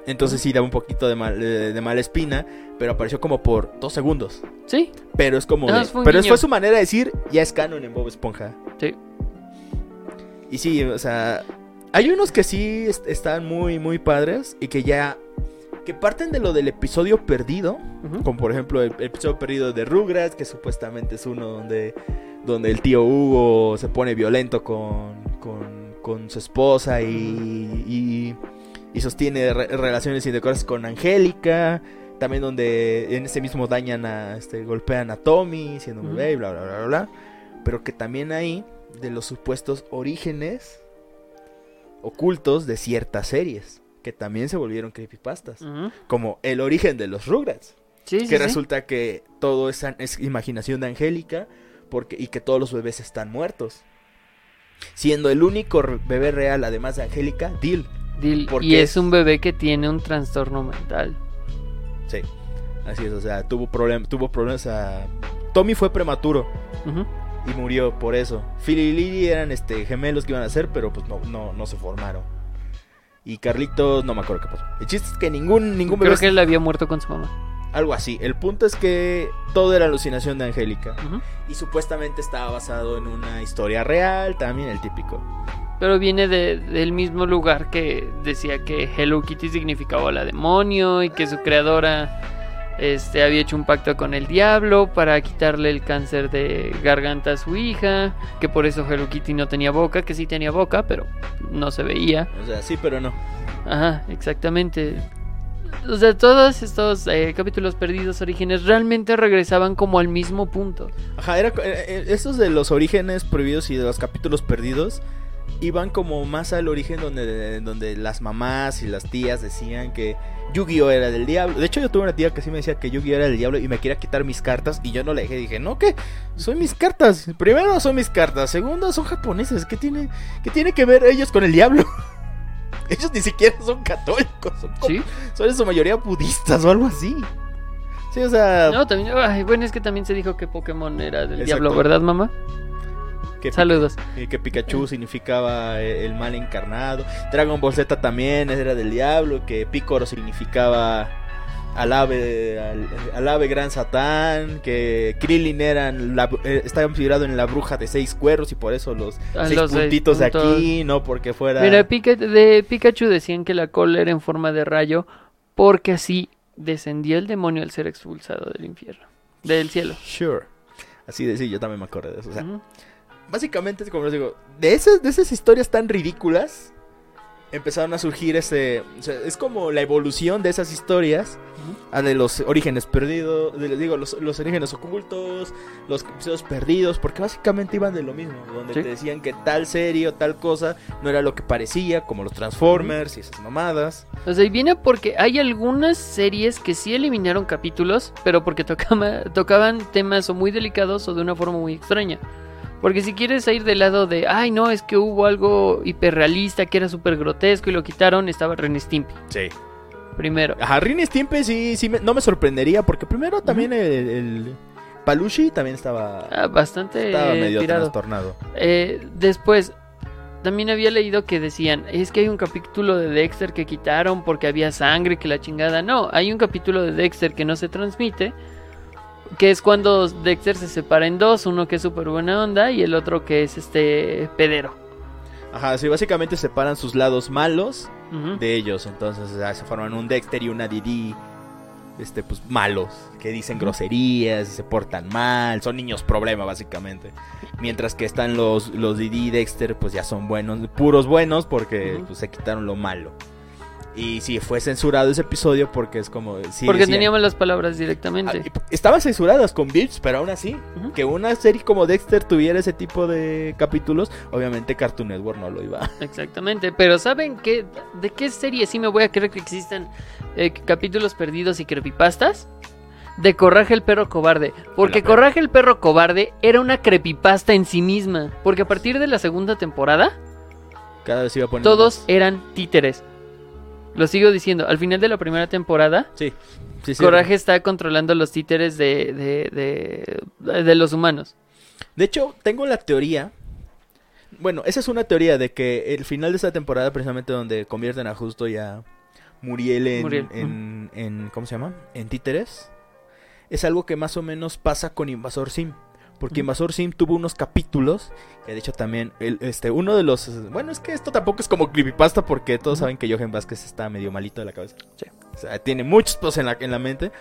Speaker 2: Entonces sí daba un poquito de, mal- de- de mala espina, pero apareció como por dos segundos.
Speaker 1: Sí,
Speaker 2: Pero es como. De-
Speaker 1: fue
Speaker 2: pero fue su manera de decir, ya es canon en Bob Esponja.
Speaker 1: sí.
Speaker 2: Y sí, o sea, hay unos que sí est- están muy, muy padres y que ya, que parten de lo del episodio perdido, como por ejemplo el, el episodio perdido de Rugrats, que supuestamente es uno donde, donde el tío Hugo se pone violento con, con, con su esposa y, y, y sostiene re- relaciones indecorosas con Angélica. También donde en ese mismo dañan a, este, golpean a Tommy siendo un bebé y bla, bla, bla, bla, bla. Pero que también hay de los supuestos orígenes ocultos de ciertas series que también se volvieron creepypastas,
Speaker 1: Ujú.
Speaker 2: como el origen de los Rugrats,
Speaker 1: Sí,
Speaker 2: que
Speaker 1: sí.
Speaker 2: resulta que todo es, es imaginación de Angélica porque y que todos los bebés están muertos. Siendo el único bebé real además de Angélica, Dil.
Speaker 1: Dil-
Speaker 2: porque
Speaker 1: Y es un bebé que tiene un trastorno mental.
Speaker 2: Sí. Así es, o sea, tuvo problem- tuvo problemas Tommy fue prematuro y murió por eso. Phil y Lily eran este gemelos que iban a ser, pero pues no no no se formaron. Y Carlitos, no me acuerdo qué pasó. El chiste es que ningún ningún bebé
Speaker 1: Creo que él había muerto con su mamá.
Speaker 2: Algo así. El punto es que todo era alucinación de Angélica. Y supuestamente estaba basado en una historia real, también el típico.
Speaker 1: Pero viene de- del mismo lugar que decía que Hello Kitty significaba la demonio y que su creadora este, había hecho un pacto con el diablo para quitarle el cáncer de garganta a su hija, que por eso Hello Kitty no tenía boca, que sí tenía boca, pero no se veía.
Speaker 2: O sea, sí, pero no.
Speaker 1: Ajá, exactamente. O sea, todos estos eh, capítulos perdidos orígenes realmente regresaban como al mismo punto.
Speaker 2: Ajá, era, eh, eh, esos de los orígenes prohibidos y de los capítulos perdidos iban como más al origen donde, donde las mamás y las tías decían que Yu-Gi-Oh era del diablo. De hecho, yo tuve una tía que sí me decía que Yu-Gi-Oh era del diablo y me quería quitar mis cartas y yo no le dejé. Dije, no, que son mis cartas. Primero son mis cartas, segundo son japoneses. ¿Qué tiene, qué tiene que ver ellos con el diablo? Ellos ni siquiera son católicos, son, como-
Speaker 1: ¿Sí?
Speaker 2: son en su mayoría budistas o algo así. Sí, o sea,
Speaker 1: No, también, ay, bueno, es que también se dijo que Pokémon era del
Speaker 2: Exacto.
Speaker 1: diablo, ¿verdad, mamá?
Speaker 2: que
Speaker 1: Saludos.
Speaker 2: Y que Pikachu significaba eh, el mal encarnado. Dragon Ball Z también era del diablo. Que Picoro significaba al ave, al, al ave gran satán. Que Krillin eran la, eh, estaba en la bruja de seis cuernos y por eso los
Speaker 1: Ah,
Speaker 2: seis
Speaker 1: los seis
Speaker 2: puntitos de aquí, no porque fuera.
Speaker 1: Mira, Pika- de Pikachu decían que la cola era en forma de rayo porque así descendía el demonio al ser expulsado del infierno, del cielo.
Speaker 2: Sure. Así de sí, yo también me acuerdo de eso. O sea,
Speaker 1: Ujú.
Speaker 2: básicamente es como les digo, de esas, de esas historias tan ridículas empezaron a surgir ese, o sea, es como la evolución de esas historias a de los orígenes perdidos, de, les digo, los, los orígenes ocultos, los episodios perdidos, porque básicamente iban de lo mismo, donde
Speaker 1: Sí.
Speaker 2: te decían que tal serie o tal cosa no era lo que parecía, como los Transformers y esas mamadas.
Speaker 1: O sea, y viene porque hay algunas series que sí eliminaron capítulos, pero porque tocaba- tocaban temas o muy delicados o de una forma muy extraña. Porque si quieres ir del lado de, ay no, es que hubo algo hiperrealista que era súper grotesco y lo quitaron, estaba Ren Stimpy.
Speaker 2: Sí.
Speaker 1: Primero.
Speaker 2: Ajá, Rin y Stimpy sí, sí me- no me sorprendería, porque primero también el, el Palushi también estaba,
Speaker 1: Ah, bastante
Speaker 2: estaba medio
Speaker 1: tirado.
Speaker 2: trastornado.
Speaker 1: Eh, después, también había leído que decían, es que hay un capítulo de Dexter que quitaron porque había sangre, que la chingada. No, hay un capítulo de Dexter que no se transmite, que es cuando Dexter se separa en dos, uno que es súper buena onda y el otro que es este pedero.
Speaker 2: Ajá, sí, básicamente separan sus lados malos de ellos. Entonces se forman un Dexter y una Didi, este, pues malos, que dicen groserías, se portan mal, son niños problema básicamente. Mientras que están los, los Didi y Dexter, pues ya son buenos, puros buenos porque pues, se quitaron lo malo. Y sí, fue censurado ese episodio porque es como... sí
Speaker 1: porque
Speaker 2: decían-
Speaker 1: teníamos las palabras
Speaker 2: Ah,
Speaker 1: directamente.
Speaker 2: y- Estaban censuradas con Vips, pero aún así, que una serie como Dexter tuviera ese tipo de capítulos, obviamente Cartoon Network no lo iba.
Speaker 1: Exactamente, pero ¿saben qué? ¿De qué serie sí me voy a creer que existan eh, capítulos perdidos y creepypastas? de Coraje el perro cobarde. Porque. Coraje el perro cobarde era una creepypasta en sí misma. Porque a partir de la segunda temporada,
Speaker 2: Cada vez iba
Speaker 1: todos
Speaker 2: más.
Speaker 1: eran títeres. Lo sigo diciendo, al final de la primera temporada,
Speaker 2: Sí. Sí, sí.
Speaker 1: Coraje está controlando los títeres de, de, de, de los humanos.
Speaker 2: De hecho, tengo la teoría. Bueno, esa es una teoría de que el final de esta temporada, precisamente donde convierten a Justo y a Muriel en,
Speaker 1: Muriel,
Speaker 2: en, en- ¿cómo se llama? En títeres. Es algo que más o menos pasa con Invasor Sim. Porque. Invasor Sim tuvo unos capítulos. Que de hecho también, el- este, uno de los. Bueno, es que esto tampoco es como creepypasta. Porque todos saben que Johan Vázquez está medio malito de la cabeza.
Speaker 1: Sí.
Speaker 2: O sea, tiene muchos pedos en la, en la mente.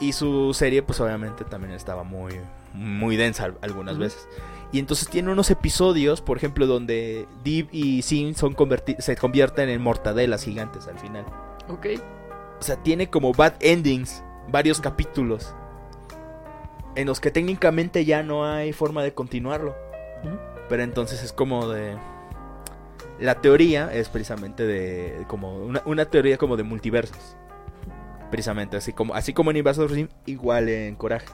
Speaker 2: Y su serie, pues obviamente también estaba muy, muy densa al- algunas veces. Y entonces tiene unos episodios, por ejemplo, donde Deep y Sim son se convierten en mortadelas gigantes al final.
Speaker 1: Ok.
Speaker 2: O sea, tiene como bad endings, varios capítulos. En los que técnicamente ya no hay forma de continuarlo. Pero entonces es como de... La teoría es precisamente de... Como una, una teoría como de multiversos. Precisamente, así como, así como en Invasor Sim, igual en Coraje.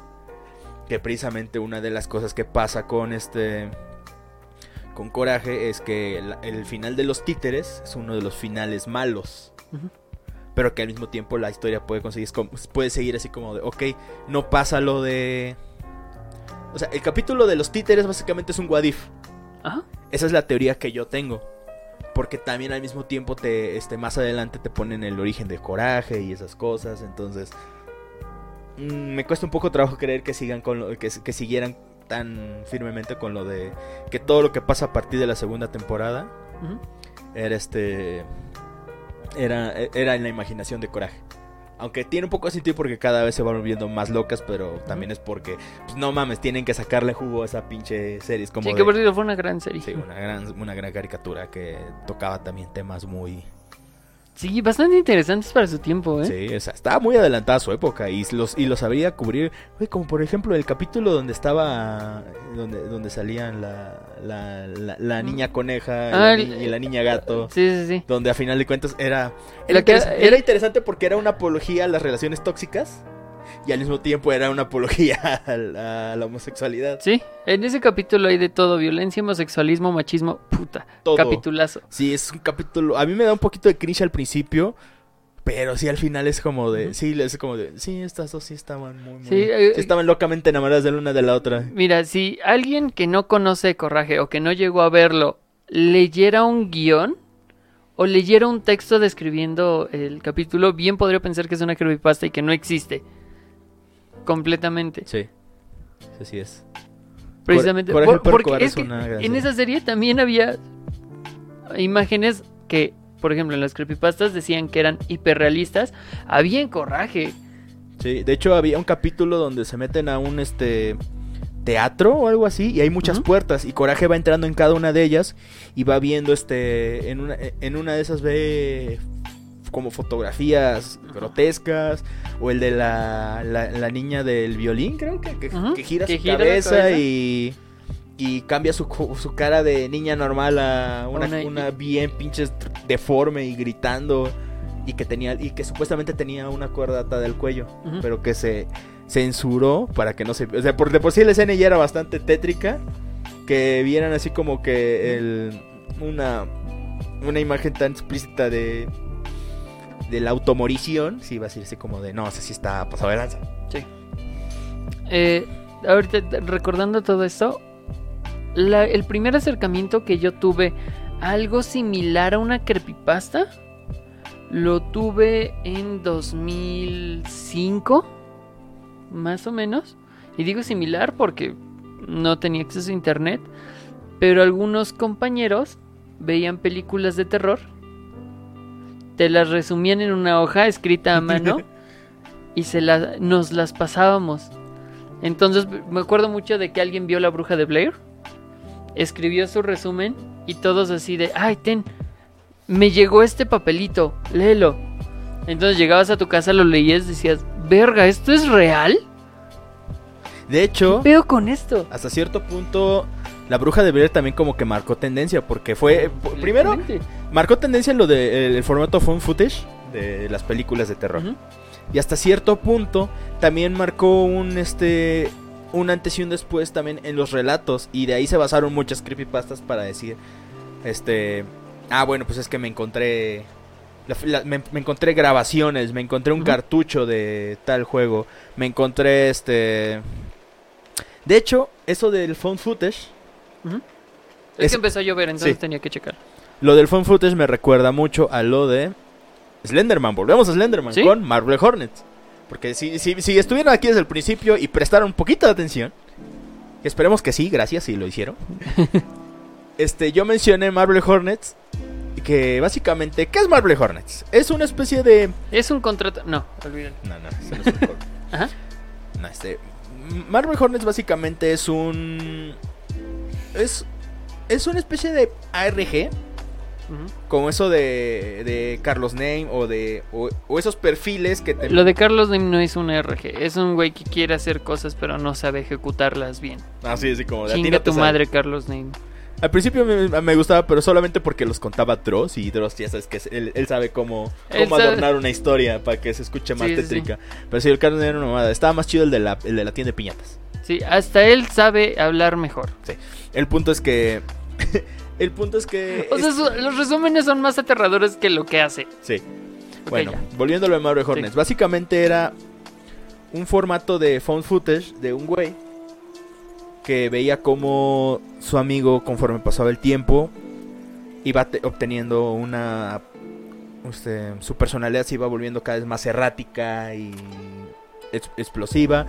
Speaker 2: Que precisamente una de las cosas que pasa con este... Con Coraje es que el final de los títeres es uno de los finales malos.
Speaker 1: Ujú.
Speaker 2: Pero que al mismo tiempo la historia puede conseguir, puede seguir así como de, ok, no pasa lo de... O sea, el capítulo de los títeres básicamente es un what if.
Speaker 1: Ajá.
Speaker 2: Esa es la teoría que yo tengo. Porque también al mismo tiempo te, este, más adelante te ponen el origen de coraje y esas cosas. Entonces, mm, me cuesta un poco trabajo creer que sigan con lo, que, que siguieran tan firmemente con lo de que todo lo que pasa a partir de la segunda temporada era este era, era en la imaginación de coraje. Aunque tiene un poco de sentido porque cada vez se van volviendo más locas, pero también es porque, pues, no mames, tienen que sacarle jugo a esa pinche serie. Como
Speaker 1: Sí,
Speaker 2: de-
Speaker 1: que por cierto fue una gran serie.
Speaker 2: Sí, una gran, una gran caricatura que tocaba también temas muy...
Speaker 1: Sí, bastante interesantes para su tiempo, ¿eh?
Speaker 2: Sí, o sea, estaba muy adelantada a su época y los, y lo sabría cubrir. Güey, como por ejemplo el capítulo donde estaba... Donde, donde salían la, la, la, la niña coneja y,
Speaker 1: Ah,
Speaker 2: la, y la niña gato.
Speaker 1: Sí, sí, sí.
Speaker 2: Donde a final de cuentas era... Era,
Speaker 1: La que-
Speaker 2: interes- era interesante porque era una apología a las relaciones tóxicas y al mismo tiempo era una apología a la, a la homosexualidad.
Speaker 1: Sí, en ese capítulo hay de todo, violencia, homosexualismo, machismo, puta,
Speaker 2: Todo.
Speaker 1: capitulazo.
Speaker 2: Sí, es un capítulo. A mí me da un poquito de cringe al principio. Pero sí, al final es como de. Sí, es como de. Sí, estas dos sí estaban muy. muy-
Speaker 1: Sí,
Speaker 2: sí,
Speaker 1: eh,
Speaker 2: estaban locamente enamoradas de la una de la otra.
Speaker 1: Mira, si alguien que no conoce Coraje o que no llegó a verlo leyera un guion o leyera un texto describiendo el capítulo, bien podría pensar que es una creepypasta y que no existe. Completamente.
Speaker 2: Sí. Así es.
Speaker 1: Precisamente. Por- porque es que en esa serie también había imágenes que, por ejemplo, en las creepypastas decían que eran hiperrealistas. Había en Coraje.
Speaker 2: Sí, de hecho había un capítulo donde se meten a un este teatro o algo así y hay muchas puertas y Coraje va entrando en cada una de ellas y va viendo este en una en una de esas ve como fotografías grotescas o el de la, la, la niña del violín creo que, que, gira
Speaker 1: que
Speaker 2: su
Speaker 1: gira
Speaker 2: cabeza. y y cambia su, su cara de niña normal a una,
Speaker 1: Una-
Speaker 2: una bien pinches deforme y gritando y que tenía y que supuestamente tenía una cuerda atada del cuello pero que se censuró para que no se o sea por de por sí la escena ya era bastante tétrica que vieran así como que el una una imagen tan explícita de de la automorición sí iba a decir así como de no sé si está pasado de lanza
Speaker 1: Eh, ahorita recordando todo esto, la- el primer acercamiento que yo tuve algo similar a una creepypasta lo tuve en 2005, más o menos. Y digo similar porque no tenía acceso a internet, pero algunos compañeros veían películas de terror, te las resumían en una hoja escrita a mano y se la- nos las pasábamos. Entonces me acuerdo mucho de que alguien vio La Bruja de Blair, escribió su resumen y todos así de, ay, ten, me llegó este papelito, léelo. Entonces llegabas a tu casa, lo leías, decías, verga, ¿esto es real?
Speaker 2: de hecho
Speaker 1: ¿Qué pedo con esto?
Speaker 2: hasta cierto punto la bruja de Blair también como que marcó tendencia porque fue p- primero marcó tendencia en lo de el, el formato phone footage de las películas de terror. Y hasta cierto punto también marcó un este un antes y un después también en los relatos y de ahí se basaron muchas creepypastas para decir este ah bueno pues es que me encontré la- la- me, me encontré grabaciones me encontré un cartucho de tal juego me encontré este de hecho eso del phone footage.
Speaker 1: Es,
Speaker 2: Es-
Speaker 1: que empezó a llover, entonces
Speaker 2: sí.
Speaker 1: tenía que checar.
Speaker 2: lo del phone footage me recuerda mucho a lo de Slenderman volvemos a Slenderman
Speaker 1: ¿Sí?
Speaker 2: con Marvel Hornets porque si, si, si estuvieron aquí desde el principio y prestaron un poquito de atención esperemos que sí, gracias si lo hicieron este, yo mencioné Marvel Hornets. Que básicamente, ¿qué es Marvel Hornets? Es una especie de.
Speaker 1: Es un contrato. No, olvídalo.
Speaker 2: No, no, no es un.
Speaker 1: Ajá.
Speaker 2: No, este. Marvel Hornets básicamente es un. Es. Es una especie de ARG. Como eso de. de Carlos Name o de. O, o esos perfiles que te.
Speaker 1: Lo de Carlos Lim no es un RG, es un güey que quiere hacer cosas pero no sabe ejecutarlas bien.
Speaker 2: Así, así como de a ti
Speaker 1: Chinga
Speaker 2: no te
Speaker 1: tu madre, Carlos Name.
Speaker 2: Al principio me, me gustaba, pero solamente porque los contaba Dross. Y Dross, ya sabes que es- él, él sabe cómo,
Speaker 1: Él
Speaker 2: cómo
Speaker 1: sabe.
Speaker 2: adornar una historia para que se escuche más
Speaker 1: Sí, sí, sí.
Speaker 2: tétrica. Pero sí, el Carlos Name era una mamada. Estaba más chido el de la, el de la tienda de piñatas.
Speaker 1: Sí, hasta él sabe hablar mejor.
Speaker 2: El punto es que. el punto es que.
Speaker 1: O sea,
Speaker 2: es-
Speaker 1: los resúmenes son más aterradores que lo que hace.
Speaker 2: Sí. Bueno,
Speaker 1: ya.
Speaker 2: volviendo a lo de Marvel Hornets. Básicamente era un formato de phone footage de un güey que veía como su amigo, conforme pasaba el tiempo, iba te- obteniendo una. este, su personalidad se iba volviendo cada vez más errática y ex- explosiva.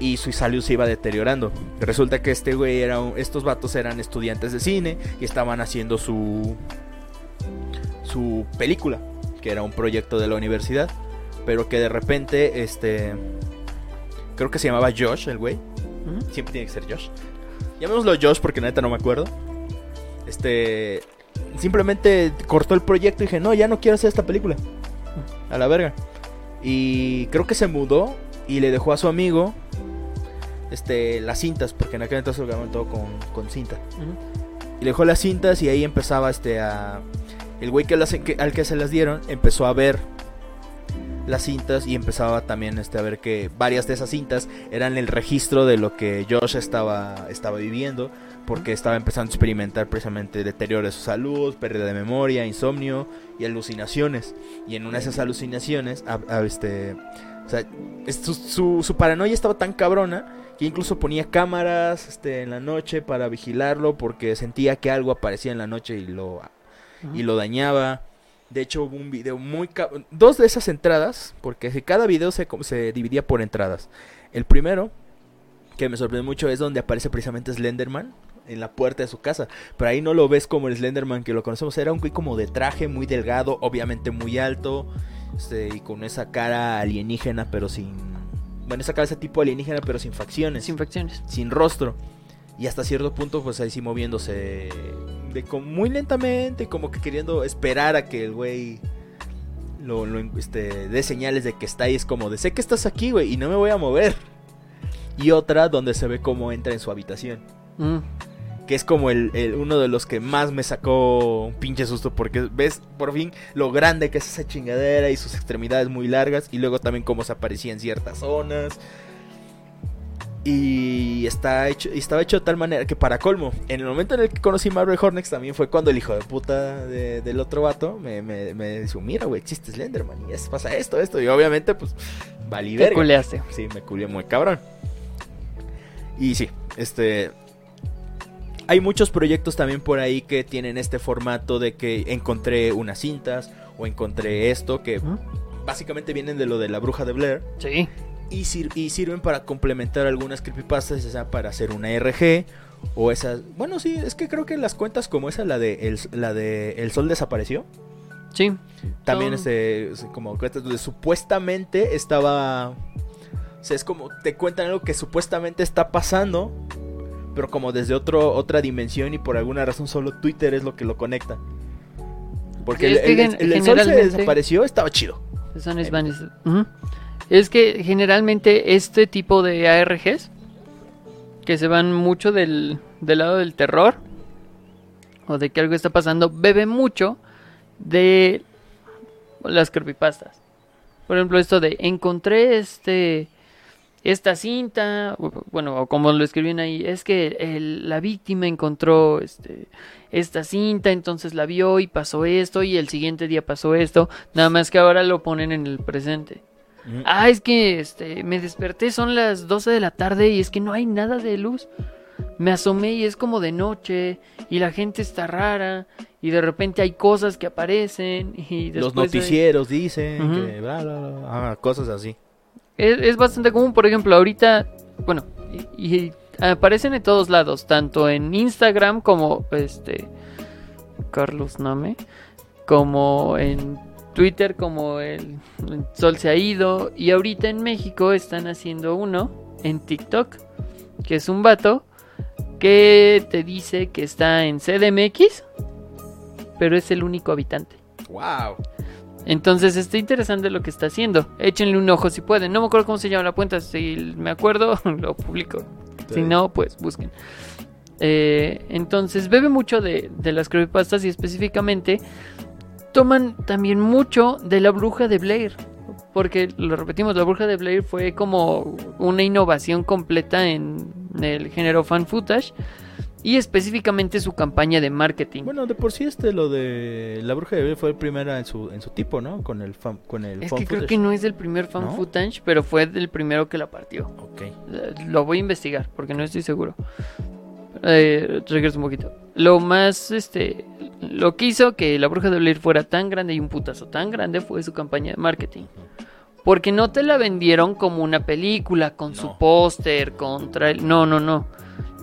Speaker 2: Y su salud se iba deteriorando. Resulta que este güey era. un- estos vatos eran estudiantes de cine y estaban haciendo su. su película que era un proyecto de la universidad, pero que de repente, este, creo que se llamaba Josh, el güey, siempre tiene que ser Josh. Llamémoslo Josh porque neta no me acuerdo. Este, simplemente cortó el proyecto y dije, no, ya no quiero hacer esta película. A la verga. Y creo que se mudó y le dejó a su amigo, este, las cintas, porque en aquel entonces lo grababan todo con, con cinta. Y le dejó las cintas y ahí empezaba este a... El güey que, las- que- al que se las dieron empezó a ver las cintas y empezaba también este, a ver que varias de esas cintas eran el registro de lo que Josh estaba, estaba viviendo porque estaba empezando a experimentar precisamente deterioro de su salud, pérdida de memoria, insomnio y alucinaciones. Y en una de esas alucinaciones, a- a- este, o sea, su, su- su paranoia estaba tan cabrona que incluso ponía cámaras este, en la noche para vigilarlo porque sentía que algo aparecía en la noche y lo, y lo dañaba. De hecho, hubo un video muy... Dos de esas entradas, porque cada video se, se dividía por entradas. El primero, que me sorprendió mucho, es donde aparece precisamente Slenderman en la puerta de su casa. Pero ahí no lo ves como el Slenderman que lo conocemos. Era un güey como de traje, muy delgado, obviamente muy alto. Este, y con esa cara alienígena, pero sin... Bueno, esa cabeza tipo alienígena, pero sin facciones
Speaker 1: Sin facciones.
Speaker 2: sin rostro. Y hasta cierto punto, pues ahí sí moviéndose de como muy lentamente, como que queriendo esperar a que el güey lo, lo, este, dé señales de que está ahí. Es como de sé que estás aquí, güey, y no me voy a mover. Y otra donde se ve cómo entra en su habitación.
Speaker 1: Mm.
Speaker 2: Que es como el, el- uno de los que más me sacó un pinche susto. Porque ves por fin lo grande que es esa chingadera y sus extremidades muy largas. Y luego también cómo se aparecía en ciertas zonas. Y está hecho, y estaba hecho de tal manera que para colmo, en el momento en el que conocí Marvel Hornets también fue cuando el hijo de puta de- del otro vato me, me, me dijo, mira güey, existe Slenderman y es, pasa esto, esto. Y obviamente pues valí
Speaker 1: Te culeaste.
Speaker 2: Sí, me culié muy cabrón. Y sí, este. Hay muchos proyectos también por ahí que tienen este formato de que encontré unas cintas o encontré esto que básicamente vienen de lo de la bruja de Blair
Speaker 1: Sí.
Speaker 2: y, sir- y sirven para complementar algunas creepypastas, ya sea para hacer una RG o esas. Bueno, sí, es que creo que las cuentas como esa, la de El, la de el Sol desapareció,
Speaker 1: Sí.
Speaker 2: también
Speaker 1: Son-
Speaker 2: este, es como cuentas donde supuestamente estaba. O sea, es como te cuentan algo que supuestamente está pasando, pero como desde otro, otra dimensión y por alguna razón solo Twitter es lo que lo conecta. Porque
Speaker 1: Sí,
Speaker 2: el, el- el sol se desapareció, estaba chido.
Speaker 1: Son Ujú. Es que generalmente este tipo de ARGs que se van mucho del, del lado del terror o de que algo está pasando, bebe mucho de las creepypastas. Por ejemplo, esto de encontré este esta cinta, bueno, o como lo escribían ahí, es que el- la víctima encontró este esta cinta, entonces la vio y pasó esto y el siguiente día pasó esto, nada más que ahora lo ponen en el presente.
Speaker 2: Ujú.
Speaker 1: Ah, es que este me desperté, son las 12 de la tarde y es que no hay nada de luz. Me asomé y es como de noche y la gente está rara y de repente hay cosas que aparecen y
Speaker 2: Los
Speaker 1: hay-
Speaker 2: noticieros dicen que bla, bla, bla, ah, cosas así.
Speaker 1: Es, es bastante común, por ejemplo, ahorita, bueno, y, aparecen en todos lados, tanto en Instagram como este Carlos Name, como en Twitter, como el, el Sol se ha ido, y ahorita en México están haciendo uno en TikTok, que es un vato que te dice que está en CDMX, pero es el único habitante.
Speaker 2: Wow.
Speaker 1: Entonces está interesante lo que está haciendo. Échenle un ojo si pueden. No me acuerdo cómo se llama la cuenta. Si me acuerdo, lo publico. Si no, pues busquen. Eh, entonces bebe mucho de, de las creepypastas y específicamente toman también mucho de la bruja de Blair. Porque lo repetimos, la bruja de Blair fue como una innovación completa en el género fan footage y específicamente su campaña de marketing.
Speaker 2: Bueno, de por sí este lo de la bruja de Blair fue primera en su en su tipo, ¿no? Con el fan, con el
Speaker 1: es
Speaker 2: fan
Speaker 1: que creo que no es el primer fan
Speaker 2: ¿No?
Speaker 1: footage, pero fue el primero que la partió.
Speaker 2: Ok.
Speaker 1: Eh, Lo voy a investigar porque no estoy seguro. Eh, regreso un poquito. Lo más, este, lo que hizo que la bruja de Blair fuera tan grande y un putazo tan grande fue su campaña de marketing. Porque no te la vendieron como una película con su póster, con. No, no, no.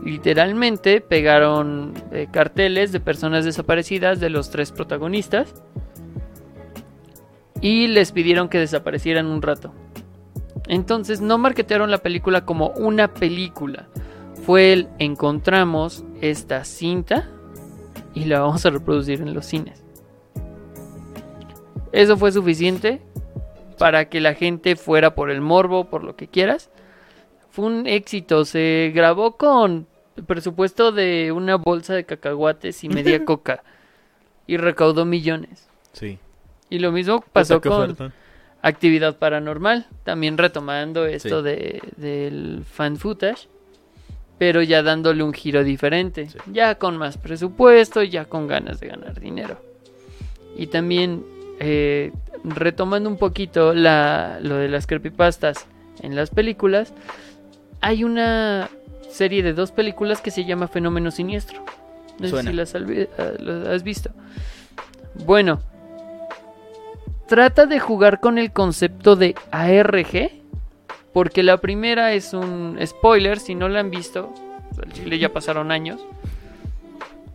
Speaker 1: Literalmente pegaron eh, carteles de personas desaparecidas de los tres protagonistas y les pidieron que desaparecieran un rato. Entonces no marketearon la película como una película. Fue el encontramos esta cinta y la vamos a reproducir en los cines. Eso fue suficiente para que la gente fuera por el morbo, por lo que quieras. Fue un éxito, se grabó con presupuesto de una bolsa de cacahuates y media coca y recaudó millones.
Speaker 2: Sí.
Speaker 1: Y lo mismo pasó con. Actividad Paranormal, también retomando esto
Speaker 2: Sí.
Speaker 1: de, del fan footage, pero ya dándole un giro diferente,
Speaker 2: Sí.
Speaker 1: ya con más presupuesto, ya con ganas de ganar dinero. Y también eh, retomando un poquito la, lo de las creepypastas en las películas, hay una serie de dos películas que se llama Fenómeno Siniestro. No sé si ah, las has visto. Bueno, trata de jugar con el concepto de ARG. Porque la primera es un spoiler, si no la han visto. Al chile ya pasaron años.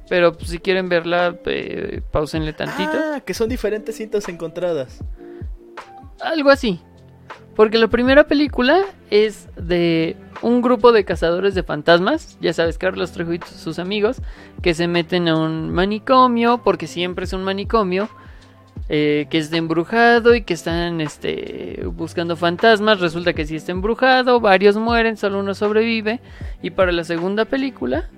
Speaker 1: Pero pues, si quieren verla, eh, pausenle tantito.
Speaker 2: Ah, que son diferentes cintas encontradas.
Speaker 1: Algo así. Porque la primera película es de un grupo de cazadores de fantasmas, ya sabes, Carlos Trejo y sus amigos, que se meten a un manicomio, porque siempre es un manicomio, eh, que es de embrujado y que están este, buscando fantasmas. Resulta que sí está embrujado, varios mueren, solo uno sobrevive. Y para la segunda película,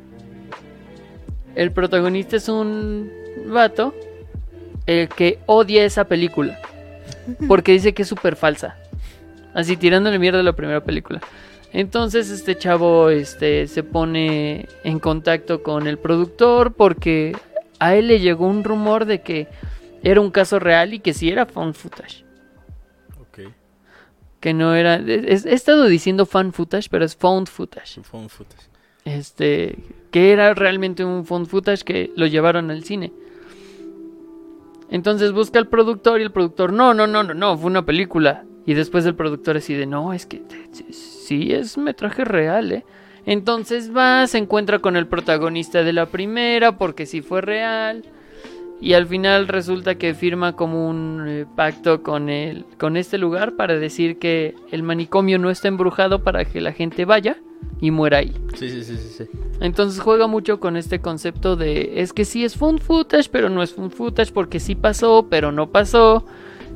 Speaker 1: el protagonista es un vato eh, que odia esa película. Porque dice que es súper falsa. Así tirándole mierda a la primera película. Entonces este chavo este, se pone en contacto con el productor porque a él le llegó un rumor de que era un caso real y que sí era fan footage.
Speaker 2: Ok.
Speaker 1: Que no era... es- he estado diciendo fan footage, pero es found footage.
Speaker 2: Phone footage.
Speaker 1: Este, que era realmente un found footage que lo llevaron al cine. Entonces busca al productor y el productor, no, no, no, no, no, fue una película. Y después el productor decide, no, es que sí es metraje real, ¿eh? Entonces va, se encuentra con el protagonista de la primera porque sí fue real. Y al final resulta que firma como un eh, pacto con, el, con este lugar para decir que el manicomio no está embrujado para que la gente vaya y muera ahí.
Speaker 2: Sí, sí, sí, sí, sí.
Speaker 1: Entonces juega mucho con este concepto de es que sí es found footage, pero no es found footage porque sí pasó, pero no pasó.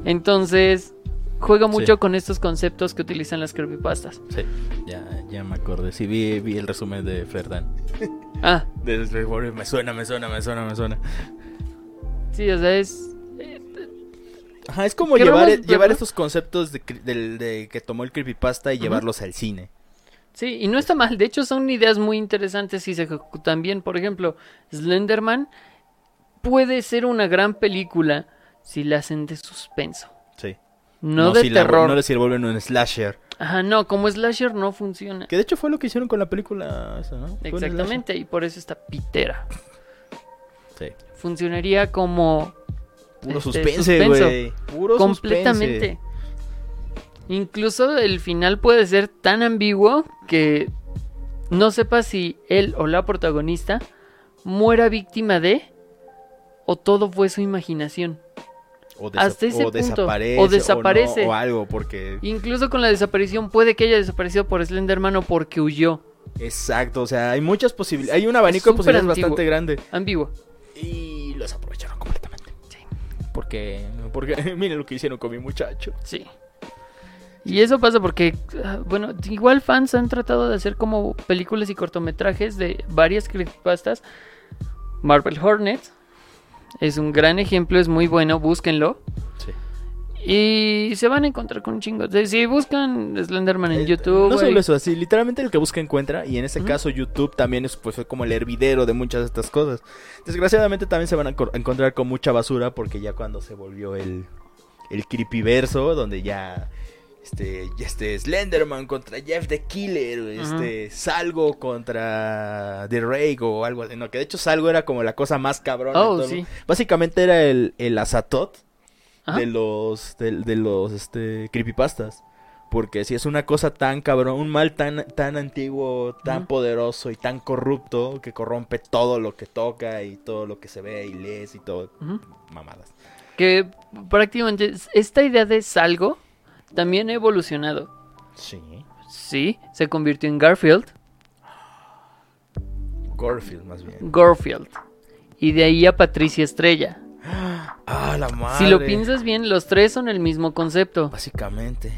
Speaker 1: Entonces juega mucho
Speaker 2: Sí.
Speaker 1: con estos conceptos que utilizan las creepypastas.
Speaker 2: Sí, ya, ya me acordé. Sí, vi, vi el resumen de Ferdan.
Speaker 1: Ah,
Speaker 2: De me suena, me suena, me suena, me suena.
Speaker 1: sí, o sea, es... eh,
Speaker 2: Ajá, es como llevar,
Speaker 1: verlo.
Speaker 2: llevar estos conceptos de, que tomó el creepypasta y llevarlos al cine.
Speaker 1: Sí, y no está mal. De hecho, son ideas muy interesantes si se ejecutan bien. Por ejemplo, Slenderman puede ser una gran película si la hacen de suspenso. No, de
Speaker 2: si la-
Speaker 1: terror.
Speaker 2: no le si vuelven un slasher.
Speaker 1: Ajá, no, como slasher no funciona.
Speaker 2: Que de hecho fue lo que hicieron con la película esa, ¿no?
Speaker 1: Exactamente, y por eso está pitera.
Speaker 2: Sí.
Speaker 1: Funcionaría como
Speaker 2: Puro
Speaker 1: Este,
Speaker 2: suspense, güey. Puro
Speaker 1: completamente.
Speaker 2: suspense.
Speaker 1: Incluso el final puede ser tan ambiguo que no sepas si él o la protagonista muera víctima de o todo fue su imaginación.
Speaker 2: O, desa-
Speaker 1: Hasta ese
Speaker 2: o
Speaker 1: punto.
Speaker 2: desaparece.
Speaker 1: O desaparece.
Speaker 2: O, algo, porque.
Speaker 1: Incluso con la desaparición puede que haya desaparecido por Slenderman o porque huyó.
Speaker 2: Exacto, o sea, hay muchas posibilidades. Hay un abanico de posibilidades
Speaker 1: antiguo.
Speaker 2: bastante grande.
Speaker 1: Ambiguo.
Speaker 2: Y los aprovecharon completamente.
Speaker 1: Sí.
Speaker 2: Porque. Porque miren lo que hicieron con mi muchacho.
Speaker 1: Sí. Y eso pasa porque, ah, bueno, igual fans han tratado de hacer como películas y cortometrajes de varias creepypastas. Marvel Hornet es un gran ejemplo, es muy bueno, búsquenlo.
Speaker 2: Sí.
Speaker 1: Y se van a encontrar con un chingo. Si buscan Slenderman en
Speaker 2: Eh,
Speaker 1: YouTube,
Speaker 2: No solo eso, así, literalmente el que busca encuentra. Y en
Speaker 1: Ujú.
Speaker 2: caso, YouTube también es pues, como el hervidero de muchas de estas cosas. Desgraciadamente también se van a encontrar con mucha basura. Porque ya cuando se volvió el, el creepyverso, donde ya. Este, este Slenderman contra Jeff the Killer, este, Salgo contra The Rake o algo así. No, que de hecho Salgo era como la cosa más cabrona.
Speaker 1: Oh, sí.
Speaker 2: Básicamente era el, el Azatoth
Speaker 1: Ajá.
Speaker 2: de los de, de los este creepypastas porque si es una cosa tan cabrón un mal tan tan antiguo tan poderoso y tan corrupto que corrompe todo lo que toca y todo lo que se ve y lees y todo
Speaker 1: Ujú.
Speaker 2: mamadas
Speaker 1: que prácticamente es- esta idea de Salgo también ha evolucionado.
Speaker 2: sí
Speaker 1: Sí, se convirtió en Garfield,
Speaker 2: Garfield más bien
Speaker 1: Garfield. Y de ahí a Patricia Estrella.
Speaker 2: ah la madre
Speaker 1: Si lo piensas bien, los tres son el mismo concepto.
Speaker 2: básicamente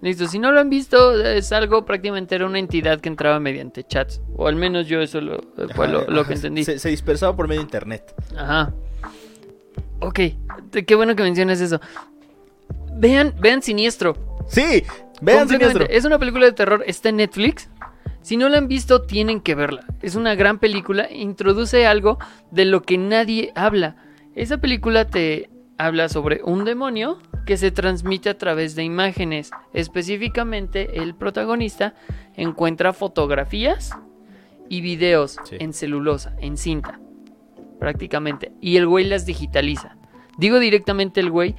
Speaker 1: Listo, si no lo han visto, es algo prácticamente era una entidad que entraba mediante chats. O al menos yo eso lo, fue lo, que entendí.
Speaker 2: se, se dispersaba por medio de internet
Speaker 1: Ajá. Ok, qué bueno que mencionas eso. Vean, vean Siniestro.
Speaker 2: sí vean siniestro
Speaker 1: Es una película de terror, está en Netflix. Si no la han visto, tienen que verla. Es una gran película, introduce algo de lo que nadie habla. Esa película te habla sobre un demonio que se transmite a través de imágenes. Específicamente, el protagonista encuentra fotografías y videos
Speaker 2: Sí.
Speaker 1: en celulosa, en cinta, prácticamente. Y el güey las digitaliza. Digo directamente el güey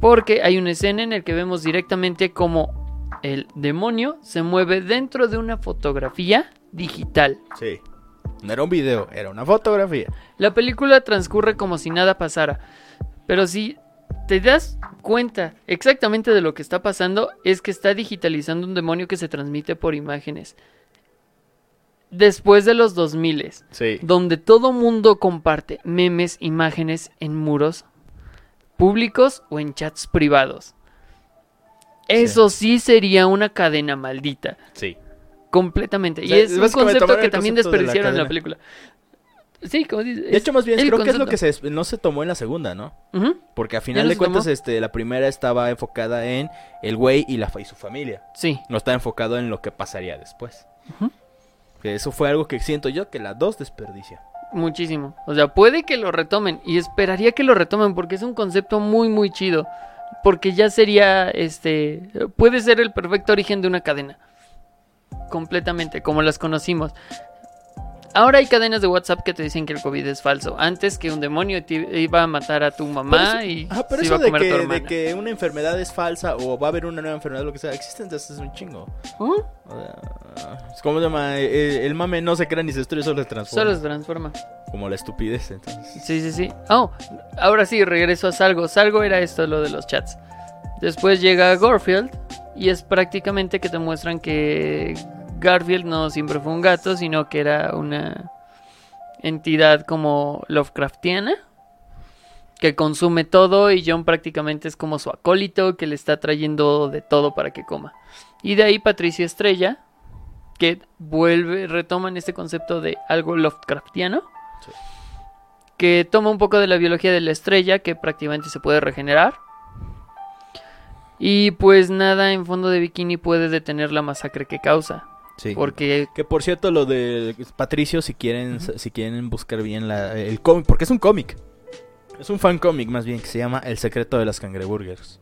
Speaker 1: porque hay una escena en la que vemos directamente cómo el demonio se mueve dentro de una fotografía digital.
Speaker 2: sí no era un video era una fotografía
Speaker 1: La película transcurre como si nada pasara, pero si te das cuenta exactamente de lo que está pasando, es que está digitalizando un demonio que se transmite por imágenes. Después de los 2000,
Speaker 2: sí
Speaker 1: donde todo mundo comparte memes, imágenes en muros públicos o en chats privados. Eso sí sería una cadena maldita.
Speaker 2: sí
Speaker 1: Completamente.
Speaker 2: O
Speaker 1: Y es un concepto que también
Speaker 2: concepto de la
Speaker 1: desperdiciaron en la película. Sí, como dices.
Speaker 2: De hecho, más bien, creo que es lo que se, no se tomó en la segunda, ¿no? Porque a final
Speaker 1: no
Speaker 2: de cuentas,
Speaker 1: tomó?
Speaker 2: este, la primera estaba enfocada en el güey y, la, fa- y su familia.
Speaker 1: Sí.
Speaker 2: No está enfocado en lo que pasaría después. Que eso fue algo que siento yo que la dos desperdicia.
Speaker 1: Muchísimo. O sea, puede que lo retomen. Y esperaría que lo retomen porque es un concepto muy, muy chido. Porque ya sería, este, puede ser el perfecto origen de una cadena. Completamente, como las conocimos. Ahora hay cadenas de WhatsApp que te dicen que el COVID es falso. Antes que un demonio te iba a matar a tu mamá
Speaker 2: eso-
Speaker 1: y
Speaker 2: Ajá, pero
Speaker 1: se iba
Speaker 2: eso
Speaker 1: a
Speaker 2: de
Speaker 1: comer a tu
Speaker 2: que, de
Speaker 1: hermana.
Speaker 2: que una enfermedad es falsa o va a haber una nueva enfermedad, lo que sea, existen desde hace un chingo. O sea, es como se llama, el mame no se crea ni se destruye, solo se transforma.
Speaker 1: Solo se transforma.
Speaker 2: Como la estupidez, entonces.
Speaker 1: Sí, sí, sí. Oh, ahora sí, regreso a Salgo. Salgo era esto, lo de los chats. Después llega Garfield y es prácticamente que te muestran que Garfield no siempre fue un gato, sino que era una entidad como Lovecraftiana que consume todo y John prácticamente es como su acólito que le está trayendo de todo para que coma. Y de ahí Patricia Estrella que vuelve, retoman este concepto de algo Lovecraftiano.
Speaker 2: Sí.
Speaker 1: que toma un poco de la biología de la estrella, que prácticamente se puede regenerar. Y pues nada en fondo de bikini puede detener la masacre que causa.
Speaker 2: Sí.
Speaker 1: Porque
Speaker 2: Que por cierto, lo de Patricio, si quieren, si quieren buscar bien la, el cómic, porque es un cómic. Es un fan cómic más bien que se llama El secreto de las cangreburgers.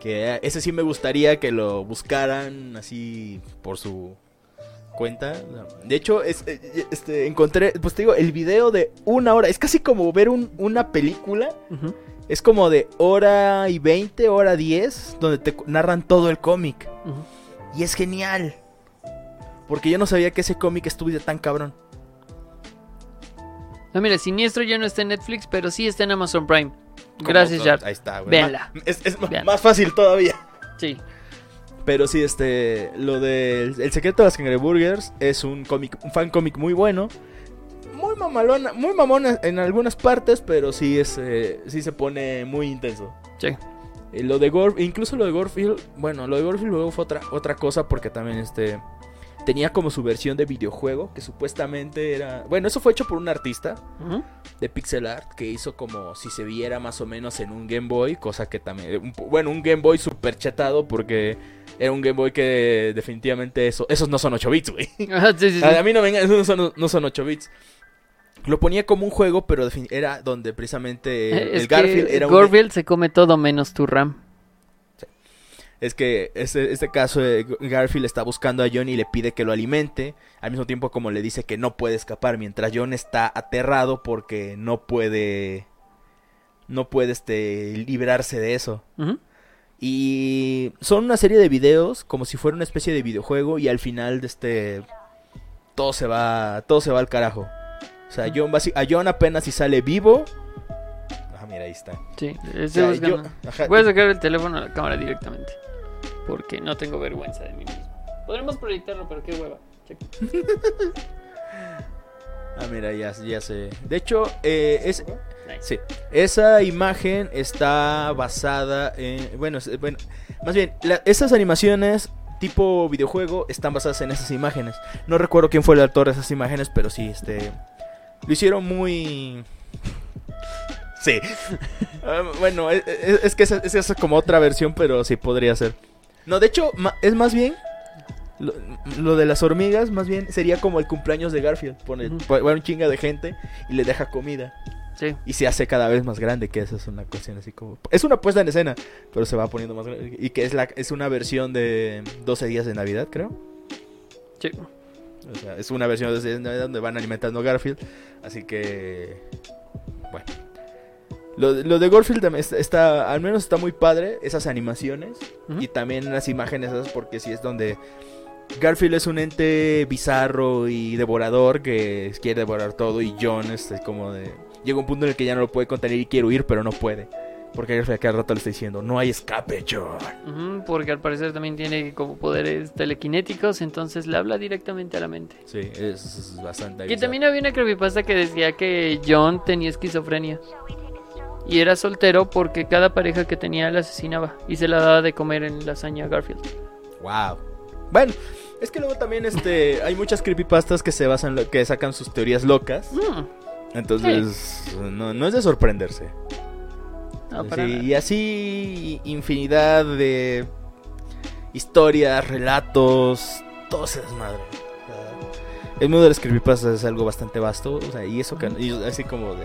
Speaker 2: Que ese sí me gustaría que lo buscaran así por su cuenta. De hecho, es, eh, este, encontré, pues te digo, el video de una hora. Es casi como ver un- una película. Es como de hora y 20, hora 10, donde te narran todo el cómic. Y es genial. Porque yo no sabía que ese cómic estuviera tan cabrón.
Speaker 1: No, mira, Siniestro ya no está en Netflix, pero sí está en Amazon Prime. Gracias, Jar.
Speaker 2: Ahí está, güey.
Speaker 1: Véanla.
Speaker 2: Es, es ma-
Speaker 1: Véanla.
Speaker 2: más fácil todavía.
Speaker 1: Sí.
Speaker 2: Pero sí, este, lo del El secreto de las cangreburgers es un cómic, un fan cómic muy bueno. Muy mamalona, muy mamona en algunas partes, pero sí es, eh, sí se pone muy intenso.
Speaker 1: Sí.
Speaker 2: Eh, lo de Gore, incluso lo de Gorfield, bueno, lo de Gorfield luego fue otra, otra cosa porque también este tenía como su versión de videojuego que supuestamente era, bueno, eso fue hecho por un artista de pixel art que hizo como si se viera más o menos en un Game Boy, cosa que también, un- bueno, un Game Boy super chatado porque era un Game Boy que definitivamente eso, esos no son 8 bits, güey.
Speaker 1: Ajá, sí, sí, sí.
Speaker 2: A, mí no me engañan, esos no son, no son 8 bits. Lo ponía como un juego, pero era donde precisamente
Speaker 1: Eh,
Speaker 2: el Garfield era un...
Speaker 1: Garfield se come todo menos tu RAM.
Speaker 2: Es que este, este caso de Garfield está buscando a John y le pide que lo alimente. Al mismo tiempo como le dice que no puede escapar. Mientras John está aterrado porque no puede. No puede este, librarse de eso. Y son una serie de videos como si fuera una especie de videojuego. Y al final de este. Todo se va. Todo se va al carajo. O sea, John a John apenas si sale vivo. Ah, mira, ahí está.
Speaker 1: Sí,
Speaker 2: O sea, yo-
Speaker 1: Voy a sacar el teléfono a la cámara directamente. Porque no tengo vergüenza de mí mismo. Podremos proyectarlo, pero qué hueva. Checa.
Speaker 2: Ah, mira, ya, ya sé. De hecho, eh, es, sí, esa imagen está basada en... Bueno, es- bueno más bien, la- esas animaciones tipo videojuego están basadas en esas imágenes. No recuerdo quién fue el autor de esas imágenes, pero sí, este... Lo hicieron muy... Sí. Ah, bueno, es, es- es que esa, es esa como otra versión, pero sí podría ser. No, de hecho, es más bien... Lo, lo de las hormigas, más bien, sería como el cumpleaños de Garfield. Pone, pone un chinga de gente y le deja comida.
Speaker 1: Sí.
Speaker 2: Y se hace cada vez más grande, que esa es una cuestión así como... Es una puesta en escena, pero se va poniendo más grande. Y que es, la, es una versión de 12 días de Navidad, creo.
Speaker 1: Sí.
Speaker 2: O sea, es una versión de 12 días de Navidad donde van alimentando a Garfield. Así que... Bueno. Lo, lo de Garfield también está, está- al menos está muy padre, esas animaciones. Y también las imágenes esas, porque sí es donde... Garfield es un ente bizarro y devorador que quiere devorar todo y John es como de... Llega un punto en el que ya no lo puede contener y quiere huir, pero no puede. Porque Garfield cada rato le está diciendo, no hay escape, John.
Speaker 1: Porque al parecer también tiene como poderes telequinéticos, entonces le habla directamente a la mente.
Speaker 2: Sí, es, es bastante...
Speaker 1: Y
Speaker 2: bizarro.
Speaker 1: también había una creepypasta que decía que John tenía esquizofrenia. Y era soltero porque cada pareja que tenía la asesinaba y se la daba de comer en lasaña Garfield.
Speaker 2: Wow. Bueno, es que luego también este hay muchas creepypastas que se basan que sacan sus teorías locas.
Speaker 1: Mm,
Speaker 2: Entonces, no, no es de sorprenderse.
Speaker 1: no, para
Speaker 2: Sí, y así infinidad de historias, relatos, todo se desmadre. El mundo de las creepypastas es algo bastante vasto, o sea, y eso que y así como de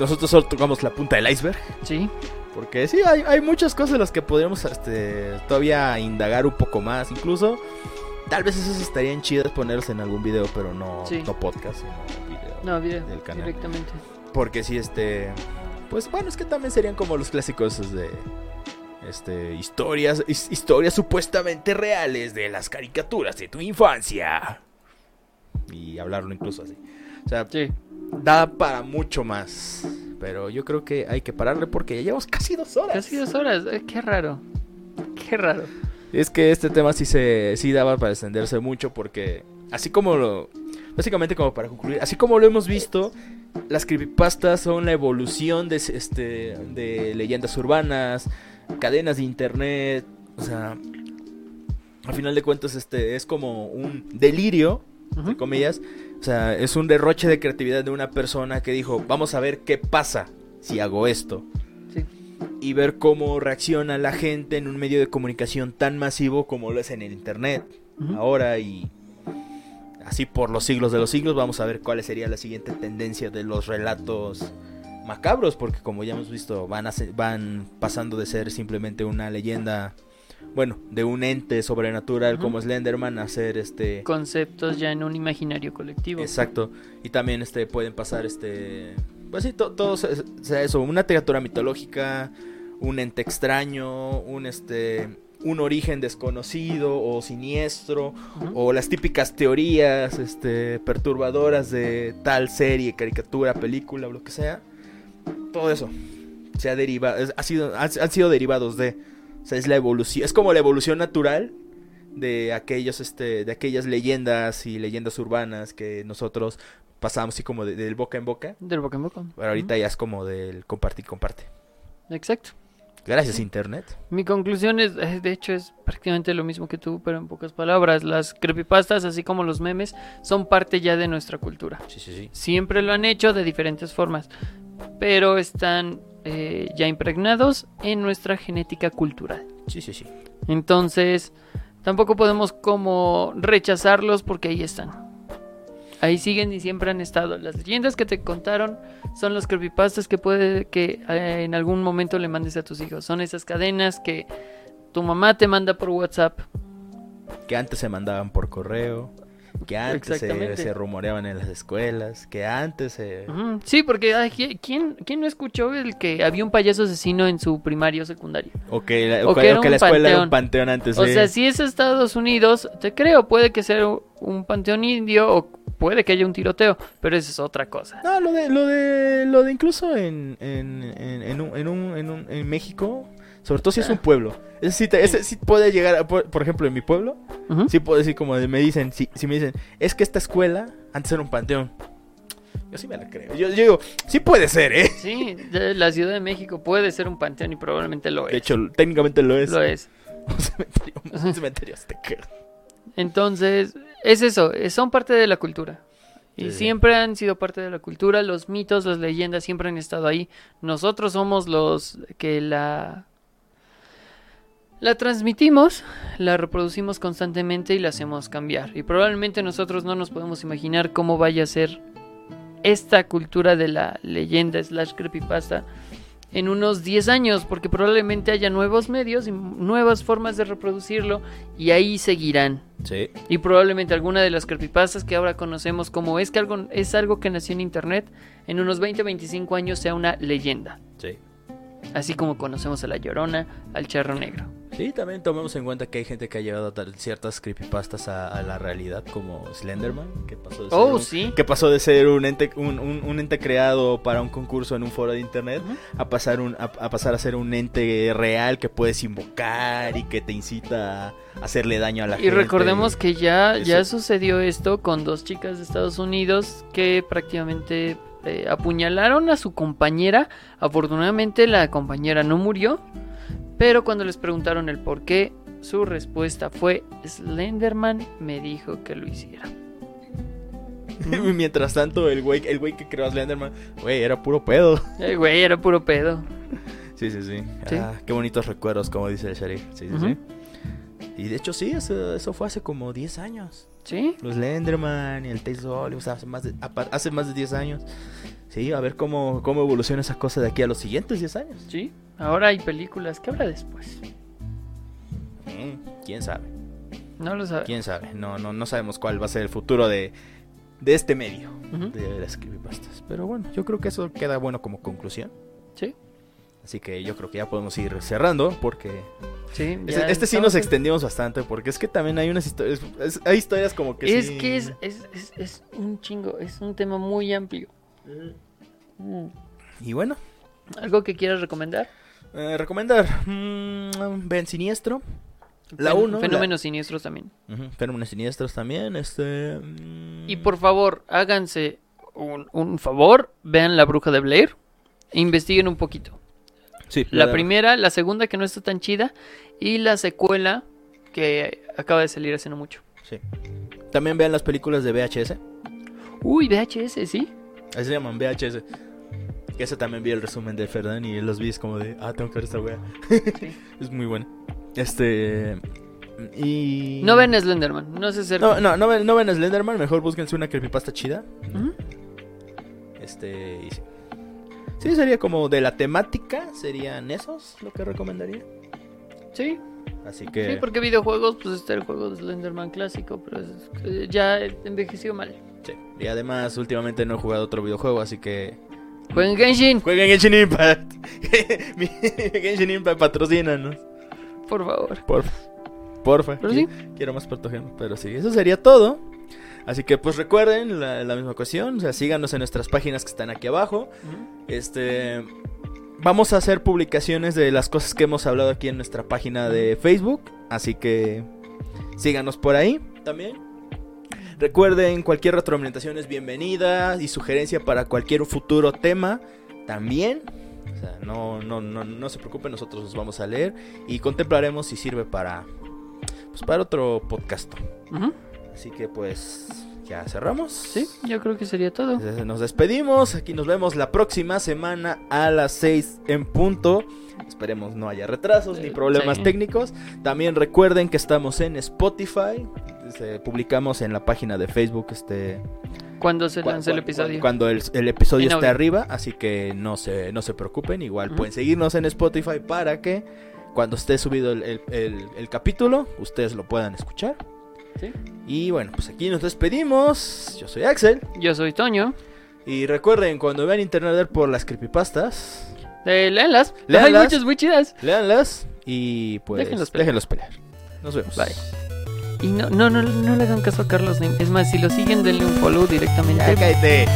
Speaker 2: nosotros solo tocamos la punta del iceberg,
Speaker 1: Sí,
Speaker 2: porque sí hay, hay muchas cosas en las que podríamos este, todavía indagar un poco más, incluso tal vez esas estarían chidas ponerlas en algún video, pero no,
Speaker 1: Sí.
Speaker 2: no podcast, sino video.
Speaker 1: no, video,
Speaker 2: Del canal.
Speaker 1: directamente.
Speaker 2: Porque sí, este. Pues bueno, es que también serían como los clásicos de. Este. Historias. his- Historias supuestamente reales de las caricaturas de tu infancia. Y hablarlo incluso así. O sea,
Speaker 1: Sí,
Speaker 2: da para mucho más. Pero yo creo que hay que pararle porque ya llevamos casi dos horas.
Speaker 1: casi dos horas. eh, qué raro. Qué raro.
Speaker 2: Es que este tema sí se sí daba para extenderse mucho porque así como lo básicamente como para concluir, así como lo hemos visto, las creepypastas son la evolución de este de leyendas urbanas, cadenas de internet, o sea, al final de cuentas este es como un delirio entre comillas. O sea, es un derroche de creatividad de una persona que dijo, vamos a ver qué pasa si hago esto.
Speaker 1: Sí.
Speaker 2: Y ver cómo reacciona la gente en un medio de comunicación tan masivo como lo es en el Internet. Ahora y así por los siglos de los siglos, vamos a ver cuál sería la siguiente tendencia de los relatos macabros, porque como ya hemos visto, van, a van pasando de ser simplemente una leyenda, bueno, de un ente sobrenatural como Slenderman a ser este...
Speaker 1: Conceptos ya en un imaginario colectivo.
Speaker 2: Exacto, y también este pueden pasar este... Pues sí, to- todo se- sea eso, una criatura mitológica, un ente extraño, un este... Un origen desconocido o siniestro, o las típicas teorías este, perturbadoras de tal serie, caricatura, película o lo que sea. Todo eso se ha derivado, ha sido, han sido derivados de, o sea, es la evolución, es como la evolución natural de aquellos, este, de aquellas leyendas y leyendas urbanas que nosotros pasamos así como de- del boca en boca.
Speaker 1: Del boca en boca.
Speaker 2: Pero ahorita ya es como del compartir, comparte.
Speaker 1: Exacto.
Speaker 2: Gracias internet.
Speaker 1: Mi conclusión es, eh, de hecho, es prácticamente lo mismo que tú, pero en pocas palabras. Las creepypastas, así como los memes, son parte ya de nuestra cultura.
Speaker 2: Sí, sí, sí.
Speaker 1: Siempre lo han hecho de diferentes formas, pero están eh, ya impregnados en nuestra genética cultural.
Speaker 2: Sí, sí, sí.
Speaker 1: Entonces, tampoco podemos como rechazarlos porque ahí están. Ahí siguen y siempre han estado. Las leyendas que te contaron son los creepypastas que puede que eh, en algún momento le mandes a tus hijos. Son esas cadenas que tu mamá te manda por WhatsApp.
Speaker 2: que antes se mandaban por correo, que antes se, se rumoreaban en las escuelas, que antes se...
Speaker 1: Sí, porque ay, ¿qui- ¿quién, ¿quién no escuchó el que había un payaso asesino en su primario o secundario?
Speaker 2: O que la,
Speaker 1: O que era
Speaker 2: o que
Speaker 1: un
Speaker 2: la escuela era
Speaker 1: panteón.
Speaker 2: un panteón antes
Speaker 1: O
Speaker 2: de...
Speaker 1: sea, si es Estados Unidos, te creo, puede que sea un panteón indio o puede que haya un tiroteo, pero eso es otra cosa.
Speaker 2: No, lo de, lo de, lo de incluso en, en, en, en un, en, un, en, un- en México, sobre todo si es un pueblo. Ese sí, te- ese sí puede llegar, a- por, ejemplo, en mi pueblo,
Speaker 1: Ujú.
Speaker 2: sí puedo decir como me dicen, si, si me dicen, es que esta escuela antes era un panteón. Yo sí me la creo. Yo, yo digo, sí puede ser, ¿eh?
Speaker 1: Sí, la Ciudad de México puede ser un panteón y probablemente lo es.
Speaker 2: De hecho, técnicamente lo es.
Speaker 1: lo es.
Speaker 2: Un cementerio, un cementerio azteca.
Speaker 1: Entonces, es eso, son parte de la cultura. Y
Speaker 2: Sí, sí.
Speaker 1: siempre han sido parte de la cultura, los mitos, las leyendas siempre han estado ahí. Nosotros somos los que la la transmitimos, la reproducimos constantemente y la hacemos cambiar. Y probablemente nosotros no nos podemos imaginar cómo vaya a ser esta cultura de la leyenda slash creepypasta en unos 10 años, porque probablemente haya nuevos medios y nuevas formas de reproducirlo y ahí seguirán.
Speaker 2: Sí.
Speaker 1: Y probablemente alguna de las creepypastas que ahora conocemos como es que algo es algo que nació en internet, en unos 20 25 años sea una leyenda.
Speaker 2: Sí.
Speaker 1: Así como conocemos a la Llorona, al Charro Negro.
Speaker 2: Sí, también tomemos en cuenta que hay gente que ha llevado ciertas creepypastas a, a la realidad, como Slenderman, que pasó de ser,
Speaker 1: Oh,
Speaker 2: un,
Speaker 1: sí.
Speaker 2: que pasó de ser un, ente, un, un- un ente creado para un concurso en un foro de internet a, pasar un, a, a pasar a ser un ente real que puedes invocar y que te incita a hacerle daño a la
Speaker 1: Y
Speaker 2: gente.
Speaker 1: recordemos que ya, ya sucedió esto con dos chicas de Estados Unidos que prácticamente eh, apuñalaron a su compañera. Afortunadamente la compañera no murió, pero cuando les preguntaron el por qué, su respuesta fue Slenderman me dijo que lo hiciera.
Speaker 2: Mientras tanto, el güey, el güey que creó a Slenderman, güey, era puro pedo.
Speaker 1: El güey era puro pedo.
Speaker 2: Sí, sí, sí.
Speaker 1: Sí.
Speaker 2: Ah, qué bonitos recuerdos, como dice el sheriff. Sí, sí, sí. Y de hecho, sí, eso, eso fue hace como 10 años.
Speaker 1: ¿Sí?
Speaker 2: Los Lenderman y el Tales of Olive, o sea, hace más de, hace más de 10 años. Sí, a ver cómo, cómo evoluciona esa cosa de aquí a los siguientes 10 años.
Speaker 1: Sí. Ahora hay películas. ¿Qué habrá después?
Speaker 2: Mm, ¿Quién sabe?
Speaker 1: No lo sabe.
Speaker 2: ¿Quién sabe? No, no, no sabemos cuál va a ser el futuro de, de este medio,
Speaker 1: Ujú.
Speaker 2: de las creepypastas. Pero bueno, yo creo que eso queda bueno como conclusión.
Speaker 1: Sí.
Speaker 2: Así que yo creo que ya podemos ir cerrando porque
Speaker 1: Sí.
Speaker 2: este, este sí nos
Speaker 1: en-
Speaker 2: extendimos bastante porque es que también hay unas historias, es- hay historias como que
Speaker 1: Es
Speaker 2: sí-
Speaker 1: que es, es, es, es un chingo. Es un tema muy amplio. Mm.
Speaker 2: Y bueno,
Speaker 1: ¿Algo que quieras recomendar?
Speaker 2: Eh, recomendar, mm, ven Siniestro, la
Speaker 1: Fen-
Speaker 2: 1,
Speaker 1: Fenómenos siniestros también.
Speaker 2: Fenómenos Siniestros también, este... mm,
Speaker 1: Y por favor, háganse un, un favor. Vean La Bruja de Blair. E investiguen un poquito.
Speaker 2: sí,
Speaker 1: La primera, la segunda que no está tan chida. Y la secuela que acaba de salir hace no mucho.
Speaker 2: Sí. También vean las películas de VHS.
Speaker 1: Uy, VHS, ¿sí?
Speaker 2: Así se llaman, VHS. Que ese también vi el resumen de Ferdinand y los vi es como de, ah, tengo que ver esta wea.
Speaker 1: Sí.
Speaker 2: es muy bueno. Este. Y.
Speaker 1: No ven Slenderman, no se acerquen.
Speaker 2: No, no, no ven, no ven Slenderman, mejor búsquense una creepypasta chida. Este. y sí. Sí, sería como de la temática, serían esos lo que recomendaría.
Speaker 1: Sí,
Speaker 2: Así que.
Speaker 1: sí, porque videojuegos, pues está el juego de Slenderman clásico, pero es- ya envejeció mal.
Speaker 2: sí. Y además, últimamente no he jugado otro videojuego, así que.
Speaker 1: Jueguen Genshin,
Speaker 2: Jueguen Genshin Impact. Genshin Impact patrocínanos.
Speaker 1: por favor.
Speaker 2: Porfa. Porfa.
Speaker 1: Pero sí.
Speaker 2: Quiero más patógeno. Pero sí, eso sería todo. Así que pues recuerden la, la misma cuestión. O sea, síganos en nuestras páginas que están aquí abajo. Este. Vamos a hacer publicaciones de las cosas que hemos hablado aquí en nuestra página de Facebook. Así que síganos por ahí también. Recuerden, cualquier retroalimentación es bienvenida y sugerencia para cualquier futuro tema también. O sea, no, no, no, no se preocupen, nosotros los vamos a leer y contemplaremos si sirve para, pues, para otro podcast. Así que pues ya cerramos.
Speaker 1: Sí, yo creo que sería todo.
Speaker 2: Nos despedimos. Aquí nos vemos la próxima semana a las 6 en punto. Esperemos no haya retrasos ni
Speaker 1: Eh,
Speaker 2: problemas
Speaker 1: sí.
Speaker 2: técnicos. También recuerden que estamos en Spotify. Publicamos en la página de Facebook este
Speaker 1: Cuando se lance el episodio.
Speaker 2: Cuando el, el episodio esté arriba, así que no se, no se preocupen. Igual pueden seguirnos en Spotify para que cuando esté subido el, el- capítulo, ustedes lo puedan escuchar.
Speaker 1: Sí.
Speaker 2: Y bueno, pues aquí nos despedimos. Yo soy Axel.
Speaker 1: Yo soy Toño.
Speaker 2: Y recuerden, cuando vean internet por las creepypastas,
Speaker 1: Eh, léanlas.
Speaker 2: Léanlas.
Speaker 1: Hay muchas muy chidas.
Speaker 2: léanlas y pues
Speaker 1: Déjenlos
Speaker 2: déjenlos
Speaker 1: pelear.
Speaker 2: pelear. Nos vemos.
Speaker 1: Bye. Y no, no, no, no le hagan caso a Carlos. Es más, si lo siguen, denle un follow directamente.
Speaker 2: Ya cállate.